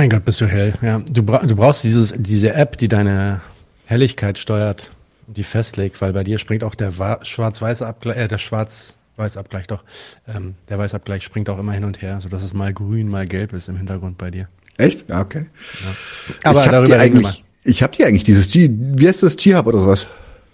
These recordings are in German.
Mein Gott, bist du hell. Ja, du, bra du brauchst dieses, diese App, die deine Helligkeit steuert, die festlegt, weil bei dir springt auch der schwarz-weiße Abgleich, äh, der schwarz-weiß-Abgleich doch, ähm, der Weißabgleich springt auch immer hin und her, sodass es mal grün, mal gelb ist im Hintergrund bei dir. Echt? Ja, okay. Ja. Aber darüber reden wir mal. Ich habe die eigentlich, dieses G, wie heißt das, G-Hub oder sowas?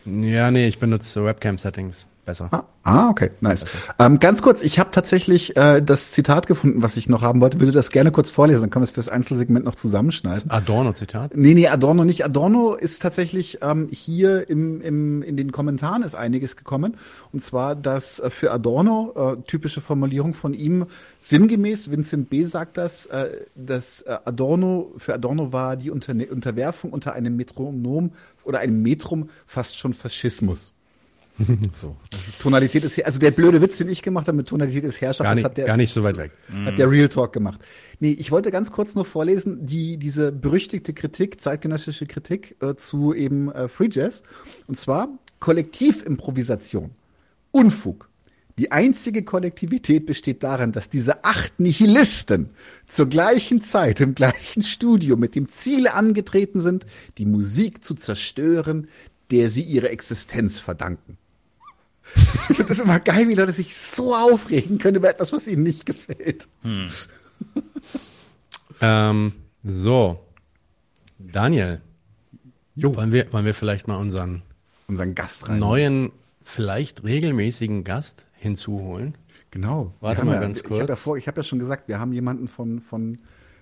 Ja, nee, ich benutze Webcam-Settings besser. Ah, ah okay, nice. Ähm, ganz kurz, ich habe tatsächlich äh, das Zitat gefunden, was ich noch haben wollte. Würde das gerne kurz vorlesen, dann können wir es fürs Einzelsegment noch zusammenschneiden. Adorno-Zitat? Nee, nee, Adorno nicht. Adorno ist tatsächlich ähm, hier im, im, in den Kommentaren ist einiges gekommen. Und zwar, dass äh, für Adorno, äh, typische Formulierung von ihm, sinngemäß, Vincent B. sagt das, äh, dass äh, Adorno, für Adorno war die Unter Unterwerfung unter einem Metronom oder einem Metrum fast schon Faschismus. so. Tonalität ist also der blöde Witz, den ich gemacht habe mit Tonalität ist Herrschaft, gar nicht, das hat der gar nicht so weit weg. Hat der Real Talk gemacht. Nee, ich wollte ganz kurz nur vorlesen, die diese berüchtigte Kritik, zeitgenössische Kritik äh, zu eben äh, Free Jazz und zwar Kollektivimprovisation. Unfug. Die einzige Kollektivität besteht darin, dass diese acht Nihilisten zur gleichen Zeit im gleichen Studio mit dem Ziel angetreten sind, die Musik zu zerstören, der sie ihre Existenz verdanken. Ich finde das immer geil, wie Leute sich so aufregen können über etwas, was ihnen nicht gefällt. Hm. ähm, so. Daniel. Jo. Wollen wir, wollen wir vielleicht mal unseren, unseren Gast rein. neuen, vielleicht regelmäßigen Gast hinzuholen? Genau. Warte mal ja, ganz kurz. Ich habe ja, vor, ich hab ja schon gesagt, wir haben jemanden von, von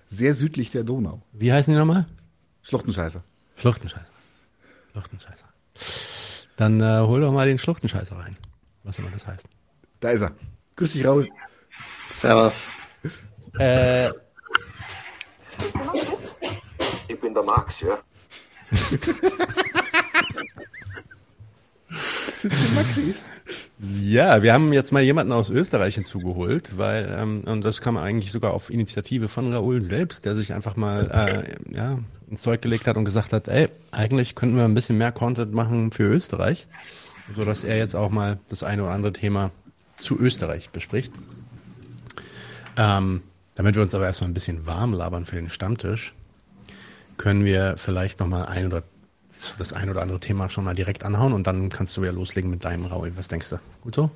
sehr südlich der Donau. Wie heißen die nochmal? Schluchtenscheißer. Schluchtenscheißer. Schluchtenscheißer. Dann äh, hol doch mal den Schluchtenscheißer rein. Was immer das heißt. Da ist er. Grüß dich, Raul. Servus. Äh, ich bin der Max, ja. Ja, wir haben jetzt mal jemanden aus Österreich hinzugeholt, weil ähm, und das kam eigentlich sogar auf Initiative von Raoul selbst, der sich einfach mal äh, ja ins Zeug gelegt hat und gesagt hat, ey, eigentlich könnten wir ein bisschen mehr Content machen für Österreich, so dass er jetzt auch mal das eine oder andere Thema zu Österreich bespricht. Ähm, damit wir uns aber erstmal ein bisschen warm labern für den Stammtisch, können wir vielleicht noch mal ein oder das ein oder andere Thema schon mal direkt anhauen und dann kannst du ja loslegen mit deinem Raul. Was denkst du? Gut so?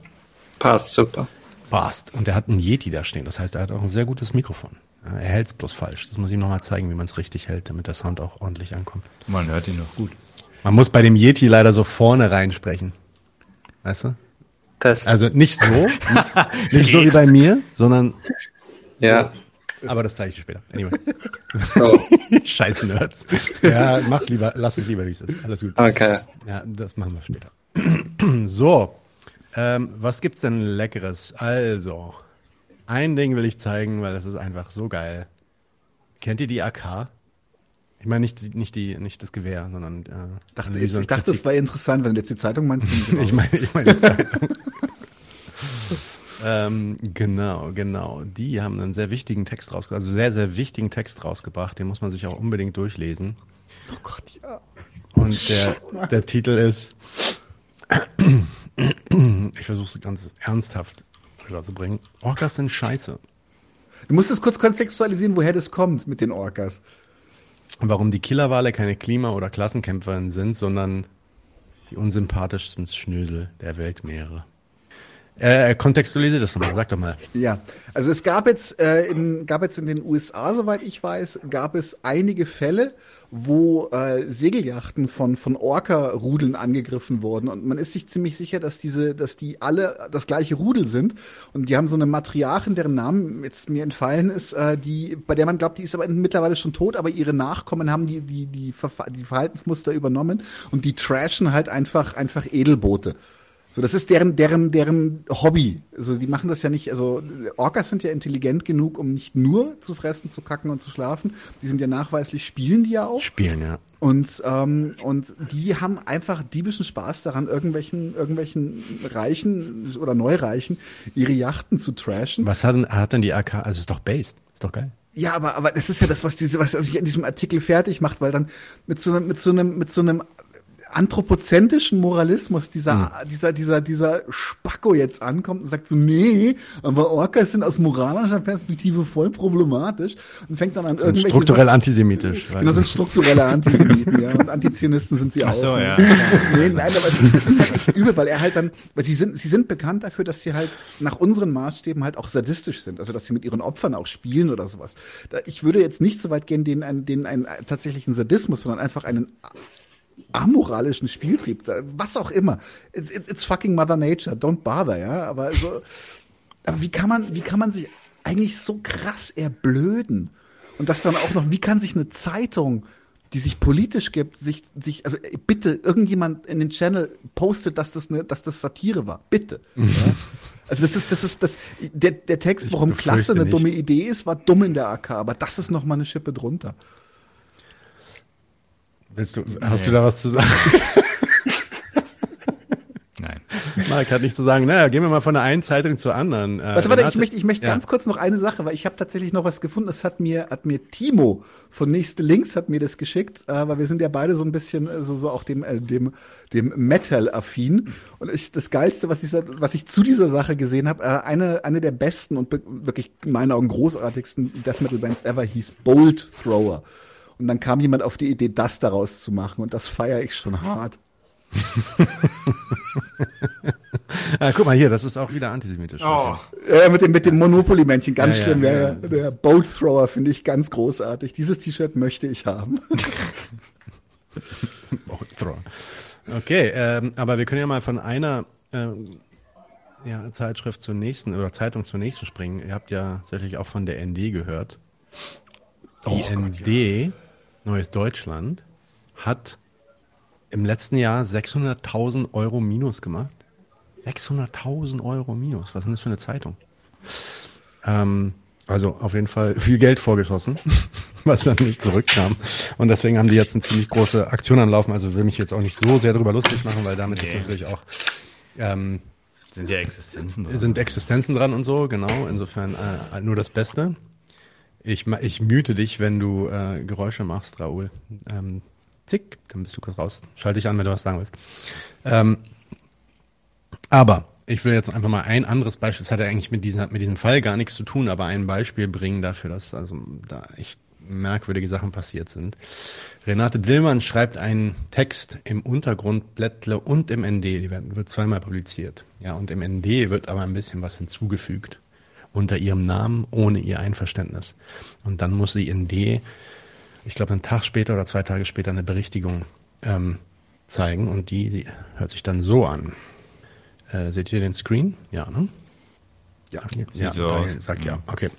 Passt, super. Passt. Und er hat einen Yeti da stehen. Das heißt, er hat auch ein sehr gutes Mikrofon. Er hält es bloß falsch. Das muss ich ihm nochmal zeigen, wie man es richtig hält, damit der Sound auch ordentlich ankommt. Man hört ihn noch gut. Man muss bei dem Yeti leider so vorne reinsprechen. Weißt du? Test. Also nicht so, nicht, nicht so wie bei mir, sondern. Ja. Aber das zeige ich dir später. Anyway. So. Scheiß Nerds. Ja, mach's lieber, lass es lieber, wie es ist. Alles gut. Okay. Ja, das machen wir später. so. Ähm, was gibt's denn Leckeres? Also, ein Ding will ich zeigen, weil das ist einfach so geil. Kennt ihr die AK? Ich meine nicht, nicht, die, nicht das Gewehr, sondern äh, dachte, ich, ich dachte, das war interessant, wenn du jetzt die Zeitung meinst. ich meine ich meine die Zeitung. Ähm, genau, genau. Die haben einen sehr wichtigen Text rausgebracht, also sehr, sehr wichtigen Text rausgebracht. Den muss man sich auch unbedingt durchlesen. Oh Gott, ja. Und der, der Titel ist, ich versuche es ganz ernsthaft zu bringen. Orcas sind scheiße. Du musst es kurz kontextualisieren, woher das kommt mit den Orcas. Warum die Killerwale keine Klima- oder Klassenkämpferinnen sind, sondern die unsympathischsten Schnösel der Weltmeere. Äh, kontextualisiere das nochmal, sag doch mal. Ja, also es gab jetzt, äh, in, gab jetzt in den USA, soweit ich weiß, gab es einige Fälle, wo äh, Segelyachten von, von Orca-Rudeln angegriffen wurden. Und man ist sich ziemlich sicher, dass diese, dass die alle das gleiche Rudel sind. Und die haben so eine Matriarchin, deren Namen jetzt mir entfallen ist, äh, die, bei der man glaubt, die ist aber mittlerweile schon tot, aber ihre Nachkommen haben die, die, die, die Verhaltensmuster übernommen und die trashen halt einfach, einfach Edelboote. So, das ist deren, deren, deren Hobby. Also die machen das ja nicht, also Orcas sind ja intelligent genug, um nicht nur zu fressen, zu kacken und zu schlafen. Die sind ja nachweislich, spielen die ja auch. Spielen, ja. Und, ähm, und die haben einfach diebischen Spaß daran, irgendwelchen, irgendwelchen Reichen oder Neureichen ihre Yachten zu trashen. Was hat denn, hat denn die AK? Also ist doch based. Ist doch geil. Ja, aber, aber das ist ja das, was diese, was sich in diesem Artikel fertig macht, weil dann mit so einem, mit so einem, mit so einem anthropozentrischen Moralismus dieser, dieser, dieser, dieser Spacko jetzt ankommt und sagt so, nee, aber Orcas sind aus moralischer Perspektive voll problematisch und fängt dann an Sind irgendwelche strukturell antisemitisch. Genau, sind strukturelle Antisemiten, ja. Und Antizionisten sind sie Ach auch. so, ne? ja. Nee, nein, aber das, das ist halt echt übel, weil er halt dann, weil sie sind, sie sind bekannt dafür, dass sie halt nach unseren Maßstäben halt auch sadistisch sind. Also, dass sie mit ihren Opfern auch spielen oder sowas. Da, ich würde jetzt nicht so weit gehen, denen einen, denen einen tatsächlichen Sadismus, sondern einfach einen amoralischen Spieltrieb, was auch immer. It's, fucking Mother Nature, don't bother, ja. Aber so, aber wie kann man, wie kann man sich eigentlich so krass erblöden? Und das dann auch noch, wie kann sich eine Zeitung, die sich politisch gibt, sich, sich, also bitte, irgendjemand in den Channel postet, dass das eine, dass das Satire war. Bitte. ja? Also das ist, das ist, das, der, der Text, warum Klasse eine nicht. dumme Idee ist, war dumm in der AK, aber das ist noch mal eine Schippe drunter. Willst du, hast du da was zu sagen? Nein. Marc hat nicht zu sagen, naja, gehen wir mal von der einen Zeitung zur anderen. Äh, Warte, warte, ich möchte, ich möchte Ja. ganz kurz noch eine Sache, weil ich habe tatsächlich noch was gefunden. Das hat mir, hat mir Timo von Nächste Links hat mir das geschickt, äh, weil wir sind ja beide so ein bisschen äh, so, so auch dem, äh, dem, dem Metal-affin. Und ich, das Geilste, was ich, was ich zu dieser Sache gesehen habe, äh, eine, eine der besten und wirklich in meinen Augen großartigsten Death Metal Bands ever hieß Bolt Thrower. Und dann kam jemand auf die Idee, das daraus zu machen. Und das feiere ich schon hart. Ah, guck mal hier, das ist auch wieder antisemitisch. Oh. Äh, mit dem, mit dem Monopoly-Männchen, ganz Ja, ja, schlimm. Ja, ja, ja, Der Boat Thrower finde ich ganz großartig. Dieses T-Shirt möchte ich haben. Okay, ähm, aber wir können ja mal von einer ähm, ja, Zeitschrift zur nächsten oder Zeitung zur nächsten springen. Ihr habt ja sicherlich auch von der ND gehört. Die ND, Neues Deutschland, hat im letzten Jahr 600.000 Euro Minus gemacht. 600.000 Euro Minus. Was ist denn das für eine Zeitung? Ähm, also auf jeden Fall viel Geld vorgeschossen, was dann nicht zurückkam. Und deswegen haben die jetzt eine ziemlich große Aktion am Laufen. Also will mich jetzt auch nicht so sehr darüber lustig machen, weil damit ist Nee. natürlich auch ähm, Sind ja Existenzen drin. sind Existenzen dran und so, genau. Insofern äh, nur das Beste. Ich, ich müte dich, wenn du äh, Geräusche machst, Raoul. Ähm, zick, dann bist du kurz raus. Schalte dich an, wenn du was sagen willst. Ähm, aber ich will jetzt einfach mal ein anderes Beispiel, das hat ja eigentlich mit, dieser, mit diesem Fall gar nichts zu tun, aber ein Beispiel bringen dafür, dass also da echt merkwürdige Sachen passiert sind. Renate Dillmann schreibt einen Text im Untergrundblättle und im ND, die werden, wird zweimal publiziert. Ja, und im ND wird aber ein bisschen was hinzugefügt unter ihrem Namen, ohne ihr Einverständnis. Und dann muss sie in D, ich glaube einen Tag später oder zwei Tage später eine Berichtigung ähm, zeigen und die, die hört sich dann so an. Äh, seht ihr den Screen? Ja, ne? Ja, ja, so aus. sagt ja. Okay.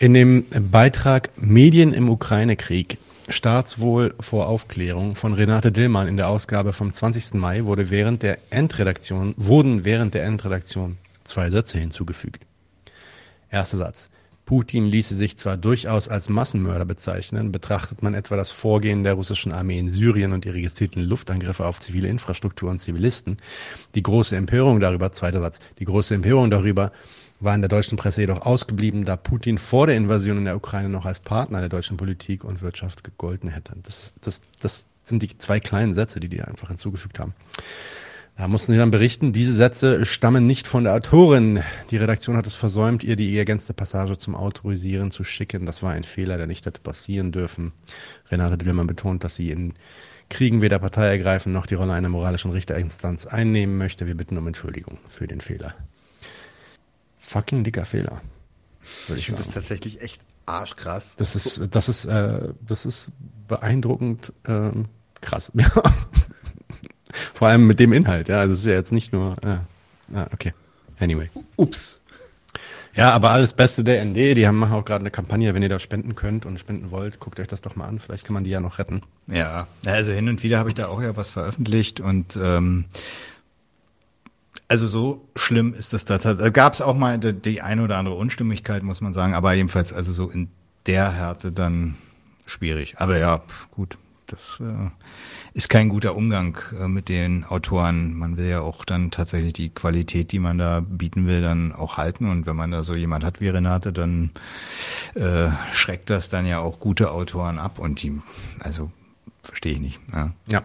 In dem Beitrag Medien im Ukraine-Krieg Staatswohl vor Aufklärung von Renate Dillmann in der Ausgabe vom 20. Mai wurde während der Endredaktion, wurden während der Endredaktion zwei Sätze hinzugefügt. Erster Satz. Putin ließe sich zwar durchaus als Massenmörder bezeichnen, betrachtet man etwa das Vorgehen der russischen Armee in Syrien und die registrierten Luftangriffe auf zivile Infrastruktur und Zivilisten. Die große Empörung darüber, zweiter Satz, die große Empörung darüber war in der deutschen Presse jedoch ausgeblieben, da Putin vor der Invasion in der Ukraine noch als Partner der deutschen Politik und Wirtschaft gegolten hätte. Das, das, das sind die zwei kleinen Sätze, die die einfach hinzugefügt haben. Da mussten sie dann berichten, diese Sätze stammen nicht von der Autorin. Die Redaktion hat es versäumt, ihr die ergänzte Passage zum Autorisieren zu schicken. Das war ein Fehler, der nicht hätte passieren dürfen. Renate Dillmann betont, dass sie in Kriegen weder Partei ergreifen noch die Rolle einer moralischen Richterinstanz einnehmen möchte. Wir bitten um Entschuldigung für den Fehler. Fucking dicker Fehler. Würde ich Ich finde das tatsächlich echt arschkrass. Das ist, das ist, äh, das ist beeindruckend ähm, krass. Vor allem mit dem Inhalt, ja. Also es ist ja jetzt nicht nur. Äh, ah, okay. Anyway. Ups. Ja, aber alles Beste der ND. Die haben machen auch gerade eine Kampagne, wenn ihr da spenden könnt und spenden wollt, guckt euch das doch mal an. Vielleicht kann man die ja noch retten. Ja, also hin und wieder habe ich da auch ja was veröffentlicht und ähm, also so schlimm ist das da. Da gab es auch mal die, die eine oder andere Unstimmigkeit, muss man sagen, aber jedenfalls also so in der Härte dann schwierig. Aber ja, gut, das äh, ist kein guter Umgang äh, mit den Autoren. Man will ja auch dann tatsächlich die Qualität, die man da bieten will, dann auch halten. Und wenn man da so jemand hat wie Renate, dann äh, schreckt das dann ja auch gute Autoren ab. Und die, also verstehe ich nicht. Ja. Ja.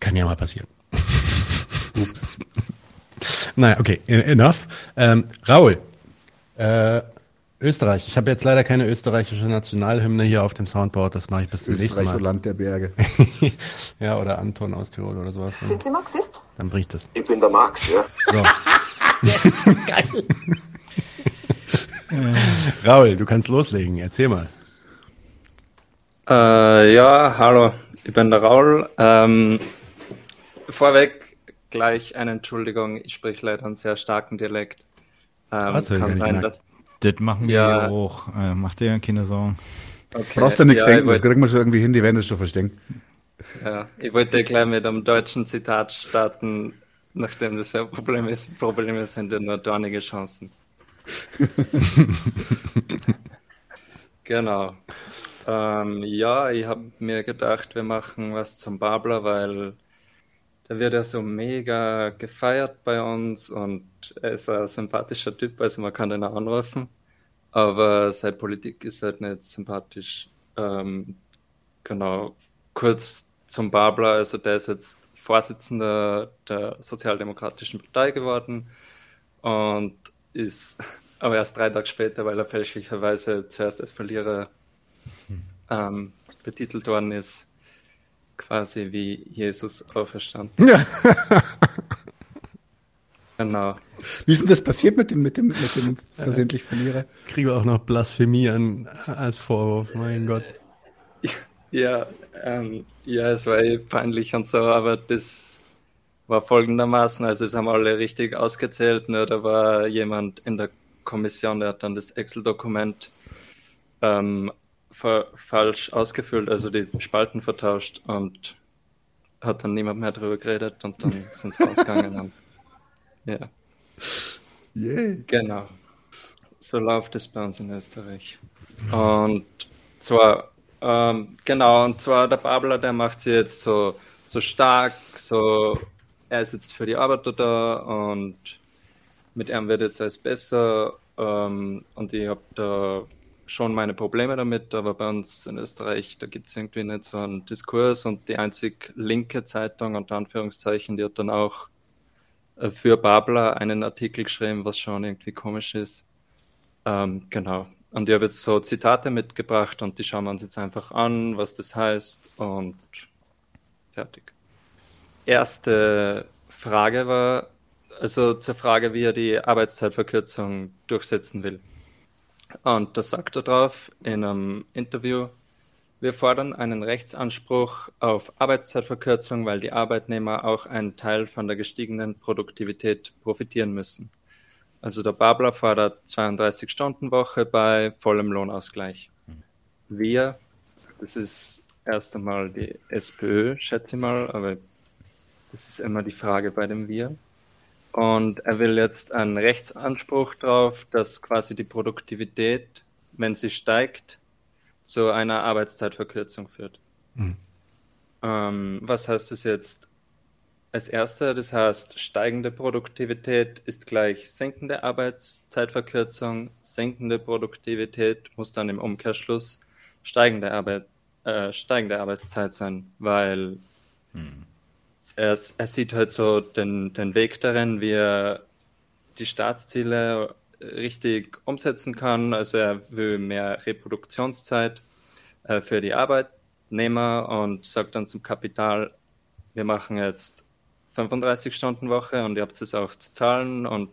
Kann ja mal passieren. Ups. naja, okay, enough. Ähm, Raul, äh, Österreich. Ich habe jetzt leider keine österreichische Nationalhymne hier auf dem Soundboard. Das mache ich bis zum nächsten Österreich, Mal. Land der Berge. ja, oder Anton aus Tirol oder sowas. Sind Sie Marxist? Dann bricht das. Ich bin der Max, ja. So. Raul, du kannst loslegen. Erzähl mal. Äh, ja, hallo, ich bin der Raul. Ähm, vorweg gleich eine Entschuldigung, ich spreche leider einen sehr starken Dialekt. Ähm, Was, kann sein, gemerkt. dass. Das machen wir Ja. auch. Äh, macht dir keine Sorgen. Okay, Brauchst du nichts ja, denken, ich das kriegen wir schon irgendwie hin, die werden das schon verstehen. Ja, ich wollte gleich mit einem deutschen Zitat starten, nachdem das ja ein Problem ist. Probleme sind ja nur dornige Chancen. genau. Ähm, ja, ich habe mir gedacht, wir machen was zum Babler, weil der wird ja so mega gefeiert bei uns und er ist ein sympathischer Typ, also man kann den auch anrufen. Aber seine Politik ist halt nicht sympathisch. Ähm, genau, kurz zum Babler, also der ist jetzt Vorsitzender der Sozialdemokratischen Partei geworden und ist aber erst drei Tage später, weil er fälschlicherweise zuerst als Verlierer ähm, betitelt worden ist, quasi wie Jesus auferstanden. Ja. Genau. Wie ist denn das passiert mit dem, mit dem, mit dem versehentlich Verlierer? Kriege auch noch Blasphemie an, als Vorwurf. Mein Gott. Ja, ähm, ja, es war eh peinlich und so, aber das war folgendermaßen, also es haben alle richtig ausgezählt, nur da war jemand in der Kommission, der hat dann das Excel-Dokument ähm, fa falsch ausgefüllt, also die Spalten vertauscht und hat dann niemand mehr darüber geredet und dann sind sie rausgegangen. Ja, Yay. genau. So läuft es bei uns in Österreich. Und zwar, ähm, genau, und zwar der Babler, der macht sie jetzt so, so stark, so, er ist jetzt für die Arbeiter da und mit ihm wird jetzt alles besser ähm, und ich habe da schon meine Probleme damit, aber bei uns in Österreich, da gibt es irgendwie nicht so einen Diskurs und die einzig linke Zeitung, unter Anführungszeichen, die hat dann auch äh, für Babler einen Artikel geschrieben, was schon irgendwie komisch ist. Ähm, genau. Und ich habe jetzt so Zitate mitgebracht und die schauen wir uns jetzt einfach an, was das heißt und fertig. Erste Frage war, also zur Frage, wie er die Arbeitszeitverkürzung durchsetzen will. Und da sagt er drauf in einem Interview, wir fordern einen Rechtsanspruch auf Arbeitszeitverkürzung, weil die Arbeitnehmer auch einen Teil von der gestiegenen Produktivität profitieren müssen. Also der Babler fordert 32-Stunden-Woche bei vollem Lohnausgleich. Wir, das ist erst einmal die SPÖ, schätze ich mal, aber das ist immer die Frage bei dem Wir. Und er will jetzt einen Rechtsanspruch drauf, dass quasi die Produktivität, wenn sie steigt, zu einer Arbeitszeitverkürzung führt. Ähm, was heißt das jetzt? Als erster, das heißt, steigende Produktivität ist gleich sinkende Arbeitszeitverkürzung. Sinkende Produktivität muss dann im Umkehrschluss steigende, Arbeit, äh, steigende Arbeitszeit sein, weil er, er sieht halt so den, den Weg darin, wie er die Staatsziele richtig umsetzen kann. Also er will mehr Reproduktionszeit äh, für die Arbeitnehmer und sagt dann zum Kapital, wir machen jetzt 35 Stunden Woche und ihr habt es auch zu zahlen und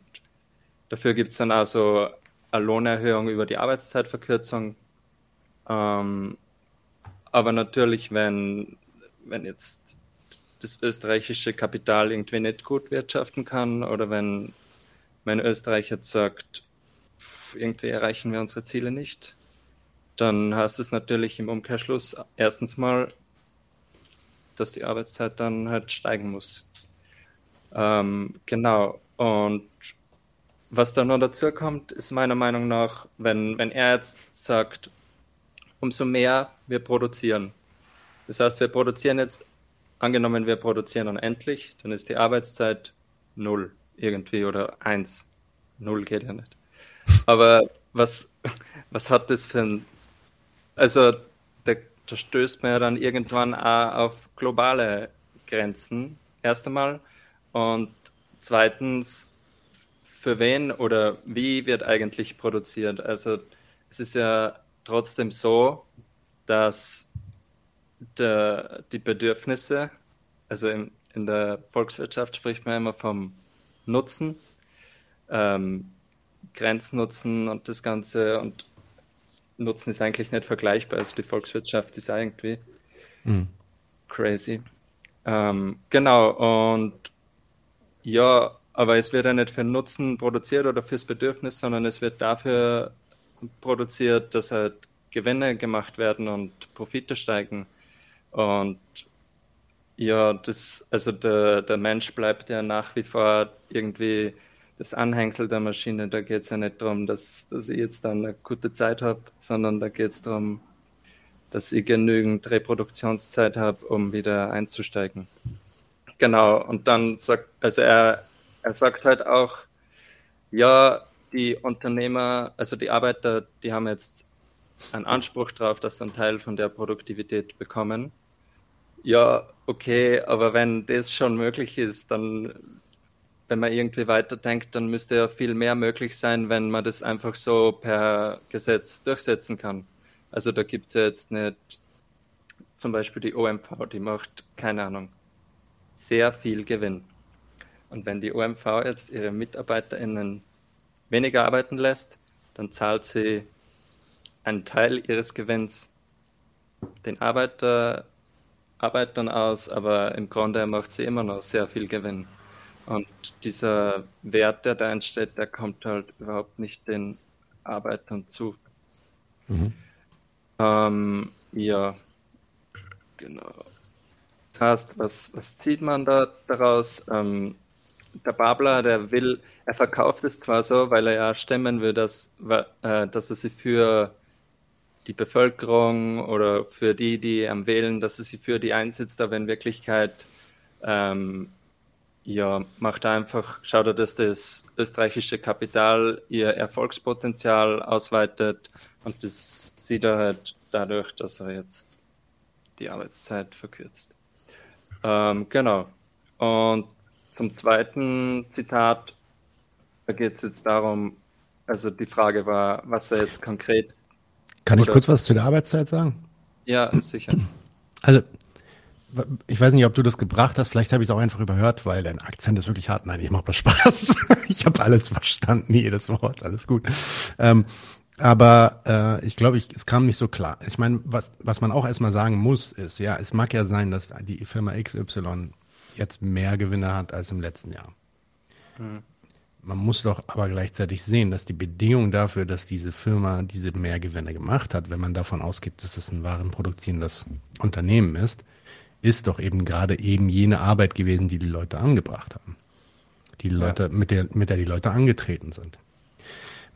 dafür gibt es dann also eine Lohnerhöhung über die Arbeitszeitverkürzung. Ähm, aber natürlich, wenn, wenn jetzt das österreichische Kapital irgendwie nicht gut wirtschaften kann oder wenn, wenn Österreich jetzt sagt, irgendwie erreichen wir unsere Ziele nicht, dann heißt es natürlich im Umkehrschluss erstens mal, dass die Arbeitszeit dann halt steigen muss. Ähm, genau. Und was da noch dazu kommt, ist meiner Meinung nach, wenn, wenn er jetzt sagt, umso mehr wir produzieren. Das heißt, wir produzieren jetzt, angenommen wir produzieren unendlich, dann ist die Arbeitszeit null irgendwie oder eins. Null geht ja nicht. Aber was, was hat das für ein, also da, da stößt man ja dann irgendwann auch auf globale Grenzen erst einmal und zweitens, für wen oder wie wird eigentlich produziert? Also es ist ja trotzdem so, dass der, die Bedürfnisse, also in, in der Volkswirtschaft spricht man immer vom Nutzen, ähm, Grenznutzen und das Ganze und Nutzen ist eigentlich nicht vergleichbar. Also die Volkswirtschaft ist irgendwie mhm. crazy. Ähm, genau, und ja, aber es wird ja nicht für Nutzen produziert oder fürs Bedürfnis, sondern es wird dafür produziert, dass halt Gewinne gemacht werden und Profite steigen. Und ja, das, also der, der Mensch bleibt ja nach wie vor irgendwie das Anhängsel der Maschine. Da geht es ja nicht darum, dass, dass ich jetzt dann eine gute Zeit habe, sondern da geht es darum, dass ich genügend Reproduktionszeit habe, um wieder einzusteigen. Genau, und dann sagt, also er, er sagt halt auch, ja, die Unternehmer, also die Arbeiter, die haben jetzt einen Anspruch darauf, dass sie einen Teil von der Produktivität bekommen. Ja, okay, aber wenn das schon möglich ist, dann, wenn man irgendwie weiterdenkt, dann müsste ja viel mehr möglich sein, wenn man das einfach so per Gesetz durchsetzen kann. Also da gibt es ja jetzt nicht zum Beispiel die OMV, die macht, keine Ahnung, sehr viel Gewinn. Und wenn die OMV jetzt ihre MitarbeiterInnen weniger arbeiten lässt, dann zahlt sie einen Teil ihres Gewinns den Arbeiter, Arbeitern aus, aber im Grunde macht sie immer noch sehr viel Gewinn. Und dieser Wert, der da entsteht, der kommt halt überhaupt nicht den Arbeitern zu. Mhm. Ähm, ja, genau. Das heißt, was, was zieht man da daraus? Ähm, der Babler, der will, er verkauft es zwar so, weil er ja stemmen will, dass, äh, dass er sie für die Bevölkerung oder für die, die am wählen, dass er sie für die einsetzt, aber in Wirklichkeit ähm, ja, macht einfach, schaut er, dass das österreichische Kapital ihr Erfolgspotenzial ausweitet und das sieht er halt dadurch, dass er jetzt die Arbeitszeit verkürzt. Ähm, genau. Und zum zweiten Zitat, da geht es jetzt darum, also die Frage war, was er jetzt konkret. Kann ich kurz was zu der Arbeitszeit sagen? Ja, sicher. Also, ich weiß nicht, ob du das gebracht hast, vielleicht habe ich es auch einfach überhört, weil dein Akzent ist wirklich hart. Nein, ich mache Spaß. ich habe alles verstanden, jedes Wort, alles gut. Ähm, aber äh, ich glaube, ich, es kam nicht so klar. Ich meine, was, was man auch erstmal sagen muss, ist, ja, es mag ja sein, dass die Firma XY jetzt mehr Gewinne hat als im letzten Jahr. Hm. Man muss doch aber gleichzeitig sehen, dass die Bedingung dafür, dass diese Firma diese Mehrgewinne gemacht hat, wenn man davon ausgeht, dass es ein warenproduzierendes Unternehmen ist, ist doch eben gerade eben jene Arbeit gewesen, die die Leute angebracht haben. Die Leute, ja. mit der, mit der die Leute angetreten sind.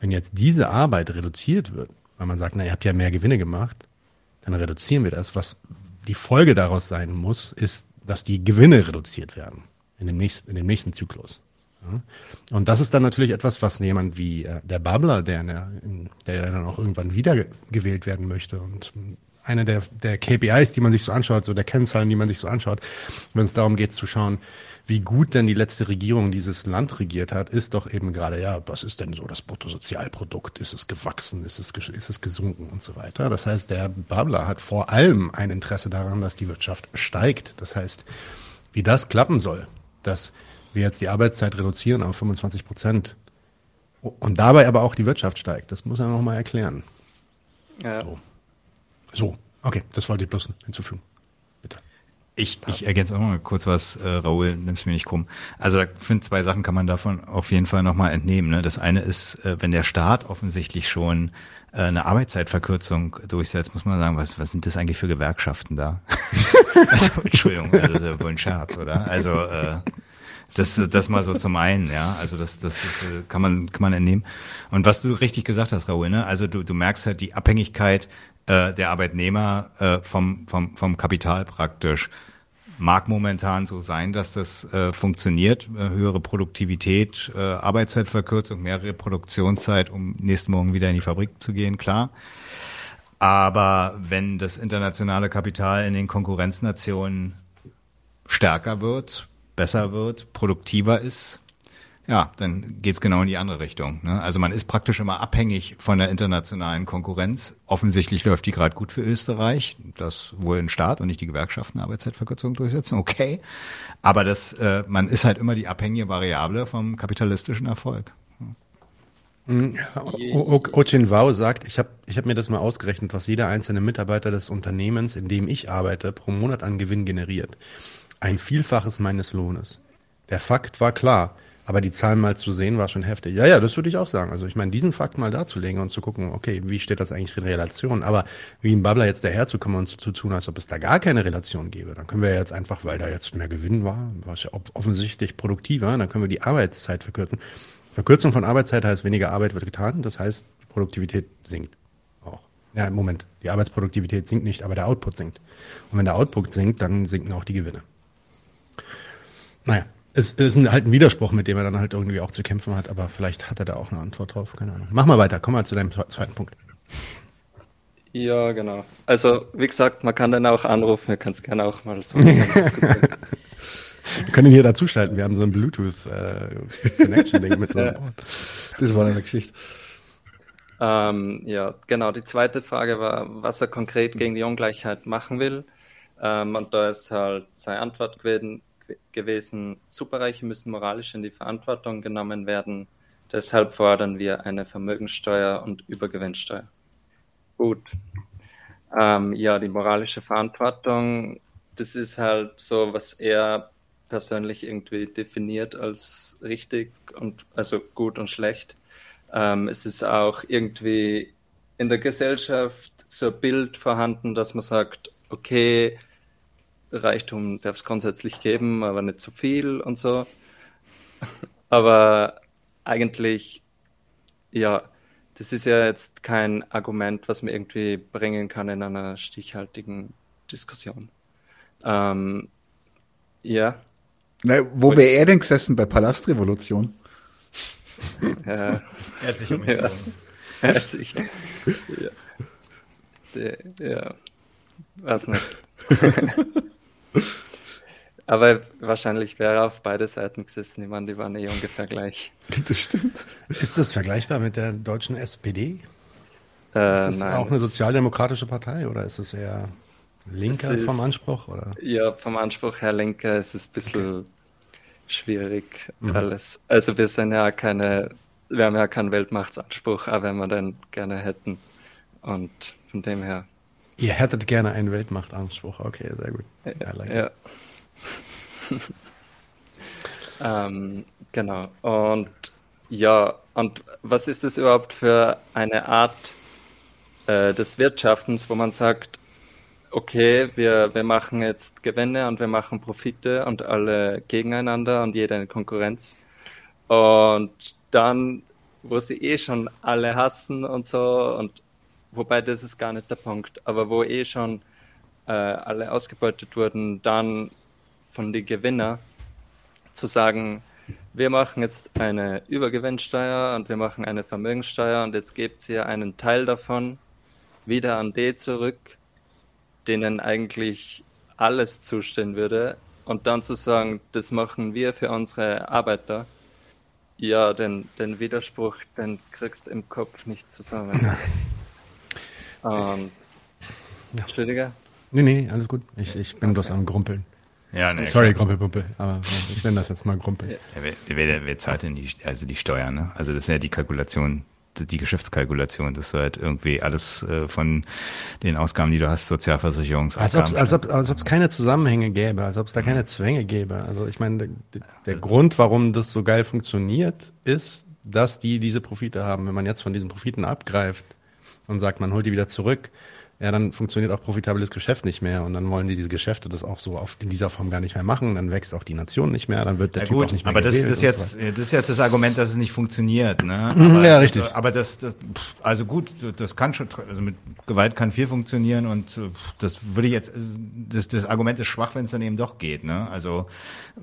Wenn jetzt diese Arbeit reduziert wird, weil man sagt, na, ihr habt ja mehr Gewinne gemacht, dann reduzieren wir das. Was die Folge daraus sein muss, ist, dass die Gewinne reduziert werden in dem nächsten, in dem nächsten Zyklus. Und das ist dann natürlich etwas, was jemand wie äh, der Bubbler, der, der, der dann auch irgendwann wiedergewählt werden möchte und eine der, der KPIs, die man sich so anschaut, so der Kennzahlen, die man sich so anschaut, wenn es darum geht zu schauen, wie gut denn die letzte Regierung dieses Land regiert hat, ist doch eben gerade, ja, was ist denn so das Bruttosozialprodukt? Ist es gewachsen? Ist es, ist es gesunken und so weiter? Das heißt, der Babler hat vor allem ein Interesse daran, dass die Wirtschaft steigt. Das heißt, wie das klappen soll, dass wir jetzt die Arbeitszeit reduzieren auf 25 Prozent und dabei aber auch die Wirtschaft steigt, das muss er nochmal erklären. Ja. So. so, okay, das wollte ich bloß hinzufügen. Ich, ich ergänze auch mal kurz was, äh, Raoul, nimm's mir nicht krumm. Also da finde zwei Sachen kann man davon auf jeden Fall nochmal entnehmen. Ne? Das eine ist, äh, wenn der Staat offensichtlich schon äh, eine Arbeitszeitverkürzung durchsetzt, muss man sagen, was, was sind das eigentlich für Gewerkschaften da? also, Entschuldigung, also das ist ja wohl ein Scherz, oder? Also äh, das, das mal so zum einen, ja. Also das, das äh, kann man, kann man entnehmen. Und was du richtig gesagt hast, Raoul, ne? Also du, du merkst halt die Abhängigkeit äh, der Arbeitnehmer äh, vom, vom, vom Kapital praktisch. Mag momentan so sein, dass das äh, funktioniert. Äh, höhere Produktivität, äh, Arbeitszeitverkürzung, mehr Reproduktionszeit, um nächsten Morgen wieder in die Fabrik zu gehen, klar. Aber wenn das internationale Kapital in den Konkurrenznationen stärker wird, besser wird, produktiver ist, ja, dann geht's genau in die andere Richtung. Ne? Also man ist praktisch immer abhängig von der internationalen Konkurrenz. Offensichtlich läuft die gerade gut für Österreich, das wohl ein Staat und nicht die Gewerkschaften Arbeitszeitverkürzung durchsetzen, okay. Aber das, äh, man ist halt immer die abhängige Variable vom kapitalistischen Erfolg. Ja, Ochin Wao sagt, ich habe ich hab mir das mal ausgerechnet, was jeder einzelne Mitarbeiter des Unternehmens, in dem ich arbeite, pro Monat an Gewinn generiert. Ein Vielfaches meines Lohnes. Der Fakt war klar. Aber die Zahlen mal zu sehen, war schon heftig. Ja, ja, das würde ich auch sagen. Also ich meine, diesen Fakt mal darzulegen und zu gucken, okay, wie steht das eigentlich in Relation? Aber wie ein Babbler jetzt daherzukommen und zu, zu tun, als ob es da gar keine Relation gäbe, dann können wir jetzt einfach, weil da jetzt mehr Gewinn war, war es ja offensichtlich produktiver, dann können wir die Arbeitszeit verkürzen. Verkürzung von Arbeitszeit heißt, weniger Arbeit wird getan, das heißt, Produktivität sinkt. Auch. Ja, im Moment. Die Arbeitsproduktivität sinkt nicht, aber der Output sinkt. Und wenn der Output sinkt, dann sinken auch die Gewinne. Naja, es ist halt ein Widerspruch, mit dem er dann halt irgendwie auch zu kämpfen hat, aber vielleicht hat er da auch eine Antwort drauf, keine Ahnung. Mach mal weiter, komm mal zu deinem zweiten Punkt. Ja, genau. Also, wie gesagt, man kann dann auch anrufen, wir können es gerne auch mal so. wir können ihn hier dazuschalten, wir haben so ein Bluetooth-Connection-Ding äh, mit so einem Board. Das war eine Geschichte. Ähm, ja, genau. Die zweite Frage war, was er konkret gegen die Ungleichheit machen will. Ähm, und da ist halt seine Antwort gewesen, gewesen, Superreiche müssen moralisch in die Verantwortung genommen werden. Deshalb fordern wir eine Vermögensteuer und Übergewinnsteuer. Gut. Ähm, ja, die moralische Verantwortung, das ist halt so, was er persönlich irgendwie definiert als richtig und also gut und schlecht. Ähm, es ist auch irgendwie in der Gesellschaft so ein Bild vorhanden, dass man sagt, okay, Reichtum darf es grundsätzlich geben, aber nicht zu viel und so. Aber eigentlich, ja, das ist ja jetzt kein Argument, was man irgendwie bringen kann in einer stichhaltigen Diskussion. Ähm, ja. Na, wo wäre er denn gesessen bei Palastrevolution? Ja. er hat sich umgezogen. Ja. Er hat sich. Ja. Der, ja. Weiß nicht. Aber wahrscheinlich wäre er auf beide Seiten gesessen. Ich meine, die waren eh ungefähr gleich. Das stimmt. Ist das vergleichbar mit der deutschen SPD? Äh, ist das nein, auch eine sozialdemokratische Partei oder ist es eher linker Es ist- vom Anspruch? Oder? Ja, vom Anspruch her Lenker ist es ein bisschen schwierig Mhm. alles. Also wir sind ja keine, wir haben ja keinen Weltmachtsanspruch, auch wenn wir den gerne hätten. Und von dem her, Ihr hättet gerne einen Weltmachtanspruch. Okay, sehr gut. Like ja. ähm, genau. Und ja, und was ist das überhaupt für eine Art äh, des Wirtschaftens, wo man sagt, okay, wir, wir machen jetzt Gewinne und wir machen Profite und alle gegeneinander und jeder in Konkurrenz. Und dann, wo sie eh schon alle hassen und so, und wobei das ist gar nicht der Punkt, aber wo eh schon äh, alle ausgebeutet wurden, dann von den Gewinner zu sagen, wir machen jetzt eine Übergewinnsteuer und wir machen eine Vermögenssteuer und jetzt gebt ihr einen Teil davon wieder an die zurück, denen eigentlich alles zustehen würde und dann zu sagen, das machen wir für unsere Arbeiter. Ja, den, den Widerspruch, den kriegst du im Kopf nicht zusammen. Und, Ja. Entschuldige? Nee, nee, alles gut. Ich, ich bin bloß am Grumpeln. Ja, nee, Sorry, Grumpelpumpel, aber ich nenne das jetzt mal Grumpel. Ja, wer, wer, wer zahlt denn die, also die Steuern, ne? Also das ist ja die Kalkulation, die Geschäftskalkulation, dass du halt irgendwie alles äh, von den Ausgaben, die du hast, Als Sozialversicherungsausgaben. ob es als ob, als ob's keine Zusammenhänge gäbe, als ob es da keine Zwänge gäbe. Also ich meine, der, der Grund, warum das so geil funktioniert, ist, dass die diese Profite haben. Wenn man jetzt von diesen Profiten abgreift und sagt, man holt die wieder zurück, ja, dann funktioniert auch profitables Geschäft nicht mehr und dann wollen die diese Geschäfte das auch so oft in dieser Form gar nicht mehr machen, dann wächst auch die Nation nicht mehr, dann wird der Ja Typ gut, auch nicht mehr aber das, das, so jetzt, weiter. das ist jetzt das Argument, dass es nicht funktioniert. Ne? Aber, ja, richtig. Also, aber das, das, also gut, das kann schon, also mit Gewalt kann viel funktionieren und äh, das würde ich jetzt, das, das Argument ist schwach, wenn es dann eben doch geht. Ne? Also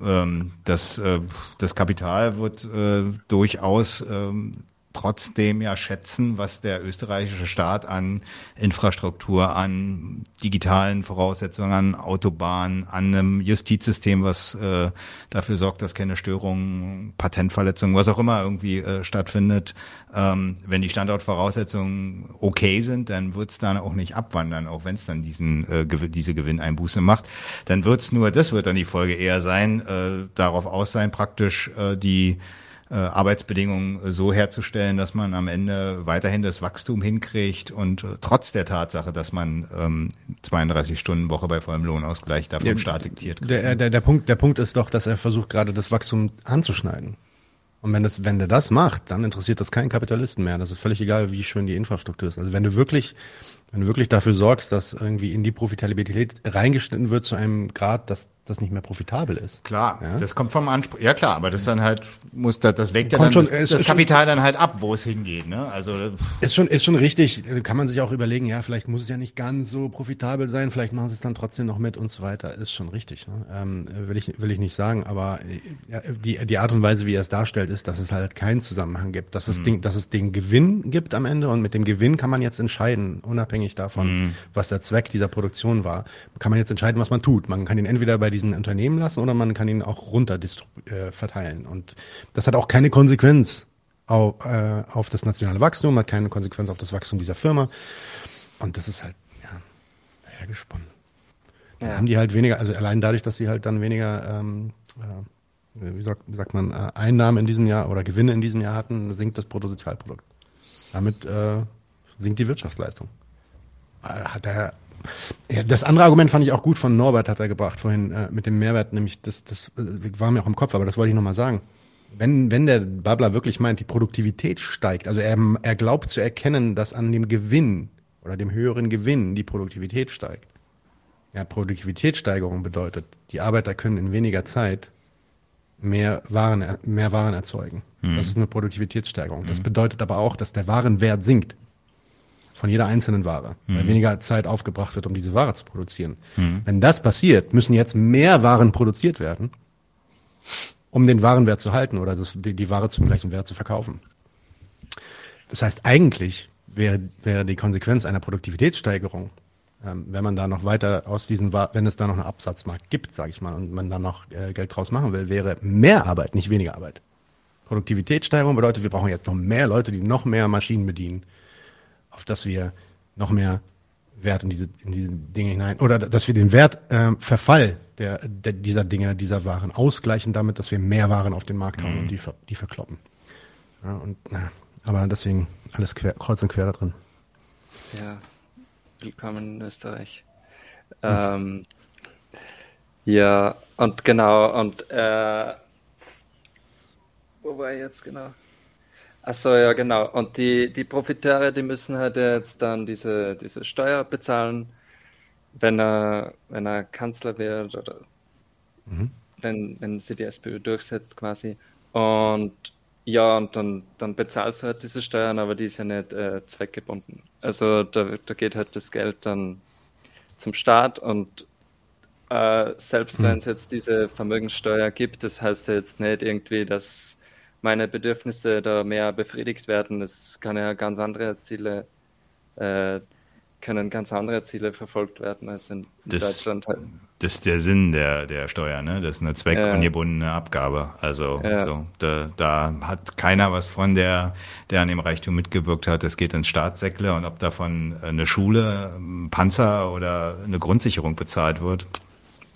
ähm, das, äh, das Kapital wird äh, durchaus ähm, trotzdem ja schätzen, was der österreichische Staat an Infrastruktur, an digitalen Voraussetzungen, an Autobahnen, an einem Justizsystem, was äh, dafür sorgt, dass keine Störungen, Patentverletzungen, was auch immer irgendwie äh, stattfindet. Ähm, wenn die Standortvoraussetzungen okay sind, dann wird es dann auch nicht abwandern, auch wenn es dann diesen äh, diese Gewinneinbuße macht. Dann wird es nur, das wird dann die Folge eher sein, äh, darauf aus sein, praktisch äh, die Arbeitsbedingungen so herzustellen, dass man am Ende weiterhin das Wachstum hinkriegt und äh, trotz der Tatsache, dass man ähm, 32 Stunden Woche bei vollem Lohnausgleich da vom Staat diktiert. Der, der, der, Punkt, der Punkt ist doch, dass er versucht gerade das Wachstum anzuschneiden. Und wenn, das, wenn der das macht, dann interessiert das keinen Kapitalisten mehr. Das ist völlig egal, wie schön die Infrastruktur ist. Also wenn du wirklich wenn du wirklich dafür sorgst, dass irgendwie in die Profitabilität reingeschnitten wird zu einem Grad, dass das nicht mehr profitabel ist. Klar, ja? das kommt vom Anspruch. Ja klar, aber das dann halt muss das, das weckt ja dann schon, das, das Kapital schon, dann halt ab, wo es hingeht. Ne? Also ist schon ist schon richtig. Kann man sich auch überlegen. Ja, vielleicht muss es ja nicht ganz so profitabel sein. Vielleicht machen sie es dann trotzdem noch mit und so weiter. Ist schon richtig. Ne? Ähm, will ich will ich nicht sagen. Aber die die Art und Weise, wie er es darstellt, ist, dass es halt keinen Zusammenhang gibt. Dass es mhm. Ding, dass es den Gewinn gibt am Ende und mit dem Gewinn kann man jetzt entscheiden, unabhängig davon, mhm. was der Zweck dieser Produktion war, kann man jetzt entscheiden, was man tut. Man kann ihn entweder bei diesen Unternehmen lassen oder man kann ihn auch runter äh, verteilen. Und das hat auch keine Konsequenz auf, äh, auf das nationale Wachstum, hat keine Konsequenz auf das Wachstum dieser Firma. Und das ist halt, ja, hergesponnen. Dann ja. haben die halt weniger, also allein dadurch, dass sie halt dann weniger, ähm, äh, wie, sagt, wie sagt man, äh, Einnahmen in diesem Jahr oder Gewinne in diesem Jahr hatten, sinkt das Bruttosozialprodukt. Damit äh, sinkt die Wirtschaftsleistung. Äh, hat er ja, das andere Argument fand ich auch gut von Norbert, hat er gebracht vorhin äh, mit dem Mehrwert, nämlich das, das äh, war mir auch im Kopf, aber das wollte ich nochmal sagen. Wenn, wenn der Babler wirklich meint, die Produktivität steigt, also er, er glaubt zu erkennen, dass an dem Gewinn oder dem höheren Gewinn die Produktivität steigt. Ja, Produktivitätssteigerung bedeutet, die Arbeiter können in weniger Zeit mehr Waren, mehr Waren erzeugen. Mhm. Das ist eine Produktivitätssteigerung. Das mhm. bedeutet aber auch, dass der Warenwert sinkt von jeder einzelnen Ware, mhm. weil weniger Zeit aufgebracht wird, um diese Ware zu produzieren. Mhm. Wenn das passiert, müssen jetzt mehr Waren produziert werden, um den Warenwert zu halten oder das, die, die Ware zum gleichen Wert zu verkaufen. Das heißt, eigentlich wäre, wäre die Konsequenz einer Produktivitätssteigerung, ähm, wenn man da noch weiter aus diesen, wenn es da noch einen Absatzmarkt gibt, sage ich mal, und man da noch äh, Geld draus machen will, wäre mehr Arbeit, nicht weniger Arbeit. Produktivitätssteigerung bedeutet, wir brauchen jetzt noch mehr Leute, die noch mehr Maschinen bedienen auf das wir noch mehr Wert in diese, in diese Dinge hinein, oder dass wir den Wertverfall ähm, der, der, dieser Dinge, dieser Waren ausgleichen damit, dass wir mehr Waren auf den Markt hauen mhm. und die, die verkloppen. Ja, und, na, aber deswegen alles quer, kreuz und quer da drin. Ja, willkommen in Österreich. Mhm. Ähm, ja, und genau, und äh, wo war ich jetzt genau? Achso, ja, genau. Und die, die Profiteure, die müssen halt jetzt dann diese, diese Steuer bezahlen, wenn er, wenn er Kanzler wird oder mhm. wenn, wenn sie die SPÖ durchsetzt quasi. Und ja, und dann, dann bezahlst du halt diese Steuern, aber die ist ja nicht äh, zweckgebunden. Also da, da geht halt das Geld dann zum Staat und äh, selbst mhm. wenn es jetzt diese Vermögenssteuer gibt, das heißt ja jetzt nicht irgendwie, dass meine Bedürfnisse da mehr befriedigt werden. Es kann ja ganz andere Ziele, äh, können ganz andere Ziele verfolgt werden als in das, Deutschland halt. Das ist der Sinn der, der Steuer, ne? Das ist eine zweckungebundene ja. Abgabe. Also ja. so, da, da hat keiner was von, der, der an dem Reichtum mitgewirkt hat. Es geht ins Staatssäckle und ob davon eine Schule, ein Panzer oder eine Grundsicherung bezahlt wird,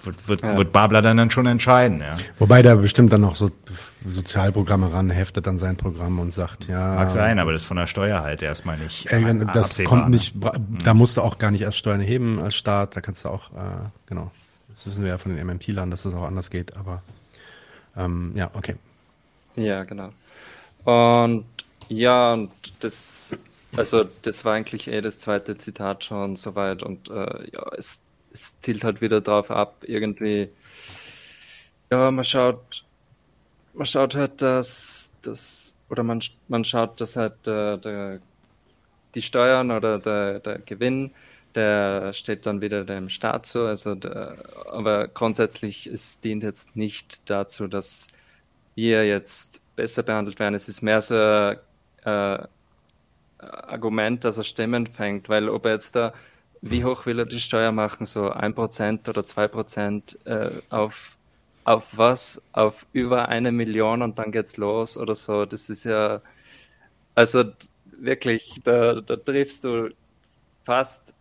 wird, wird, ja. wird Babler dann, dann schon entscheiden. Ja. Wobei der bestimmt dann noch so Sozialprogramme ran, heftet dann sein Programm und sagt, ja. Mag sein, aber das ist von der Steuer halt erstmal nicht. Äh, das absehbar, kommt ne? nicht, da musst du auch gar nicht erst Steuern heben als Staat, da kannst du auch, äh, genau. Das wissen wir ja von den MMT-Lern, dass das auch anders geht, aber ähm, ja, okay. Ja, genau. Und ja, und das, also das war eigentlich eh das zweite Zitat schon soweit und äh, ja, es es zielt halt wieder darauf ab, irgendwie, ja, man schaut, man schaut halt, dass, dass oder man, man schaut, dass halt der, der, die Steuern oder der, der Gewinn, der steht dann wieder dem Staat zu. Also der, aber grundsätzlich, es dient jetzt nicht dazu, dass wir jetzt besser behandelt werden. Es ist mehr so äh, Argument, dass er Stimmen fängt, weil ob er jetzt da, wie hoch will er die Steuer machen, so ein Prozent oder zwei Prozent äh, auf auf was? Auf über eine Million und dann geht's los oder so. Das ist ja, also wirklich, da, da triffst du fast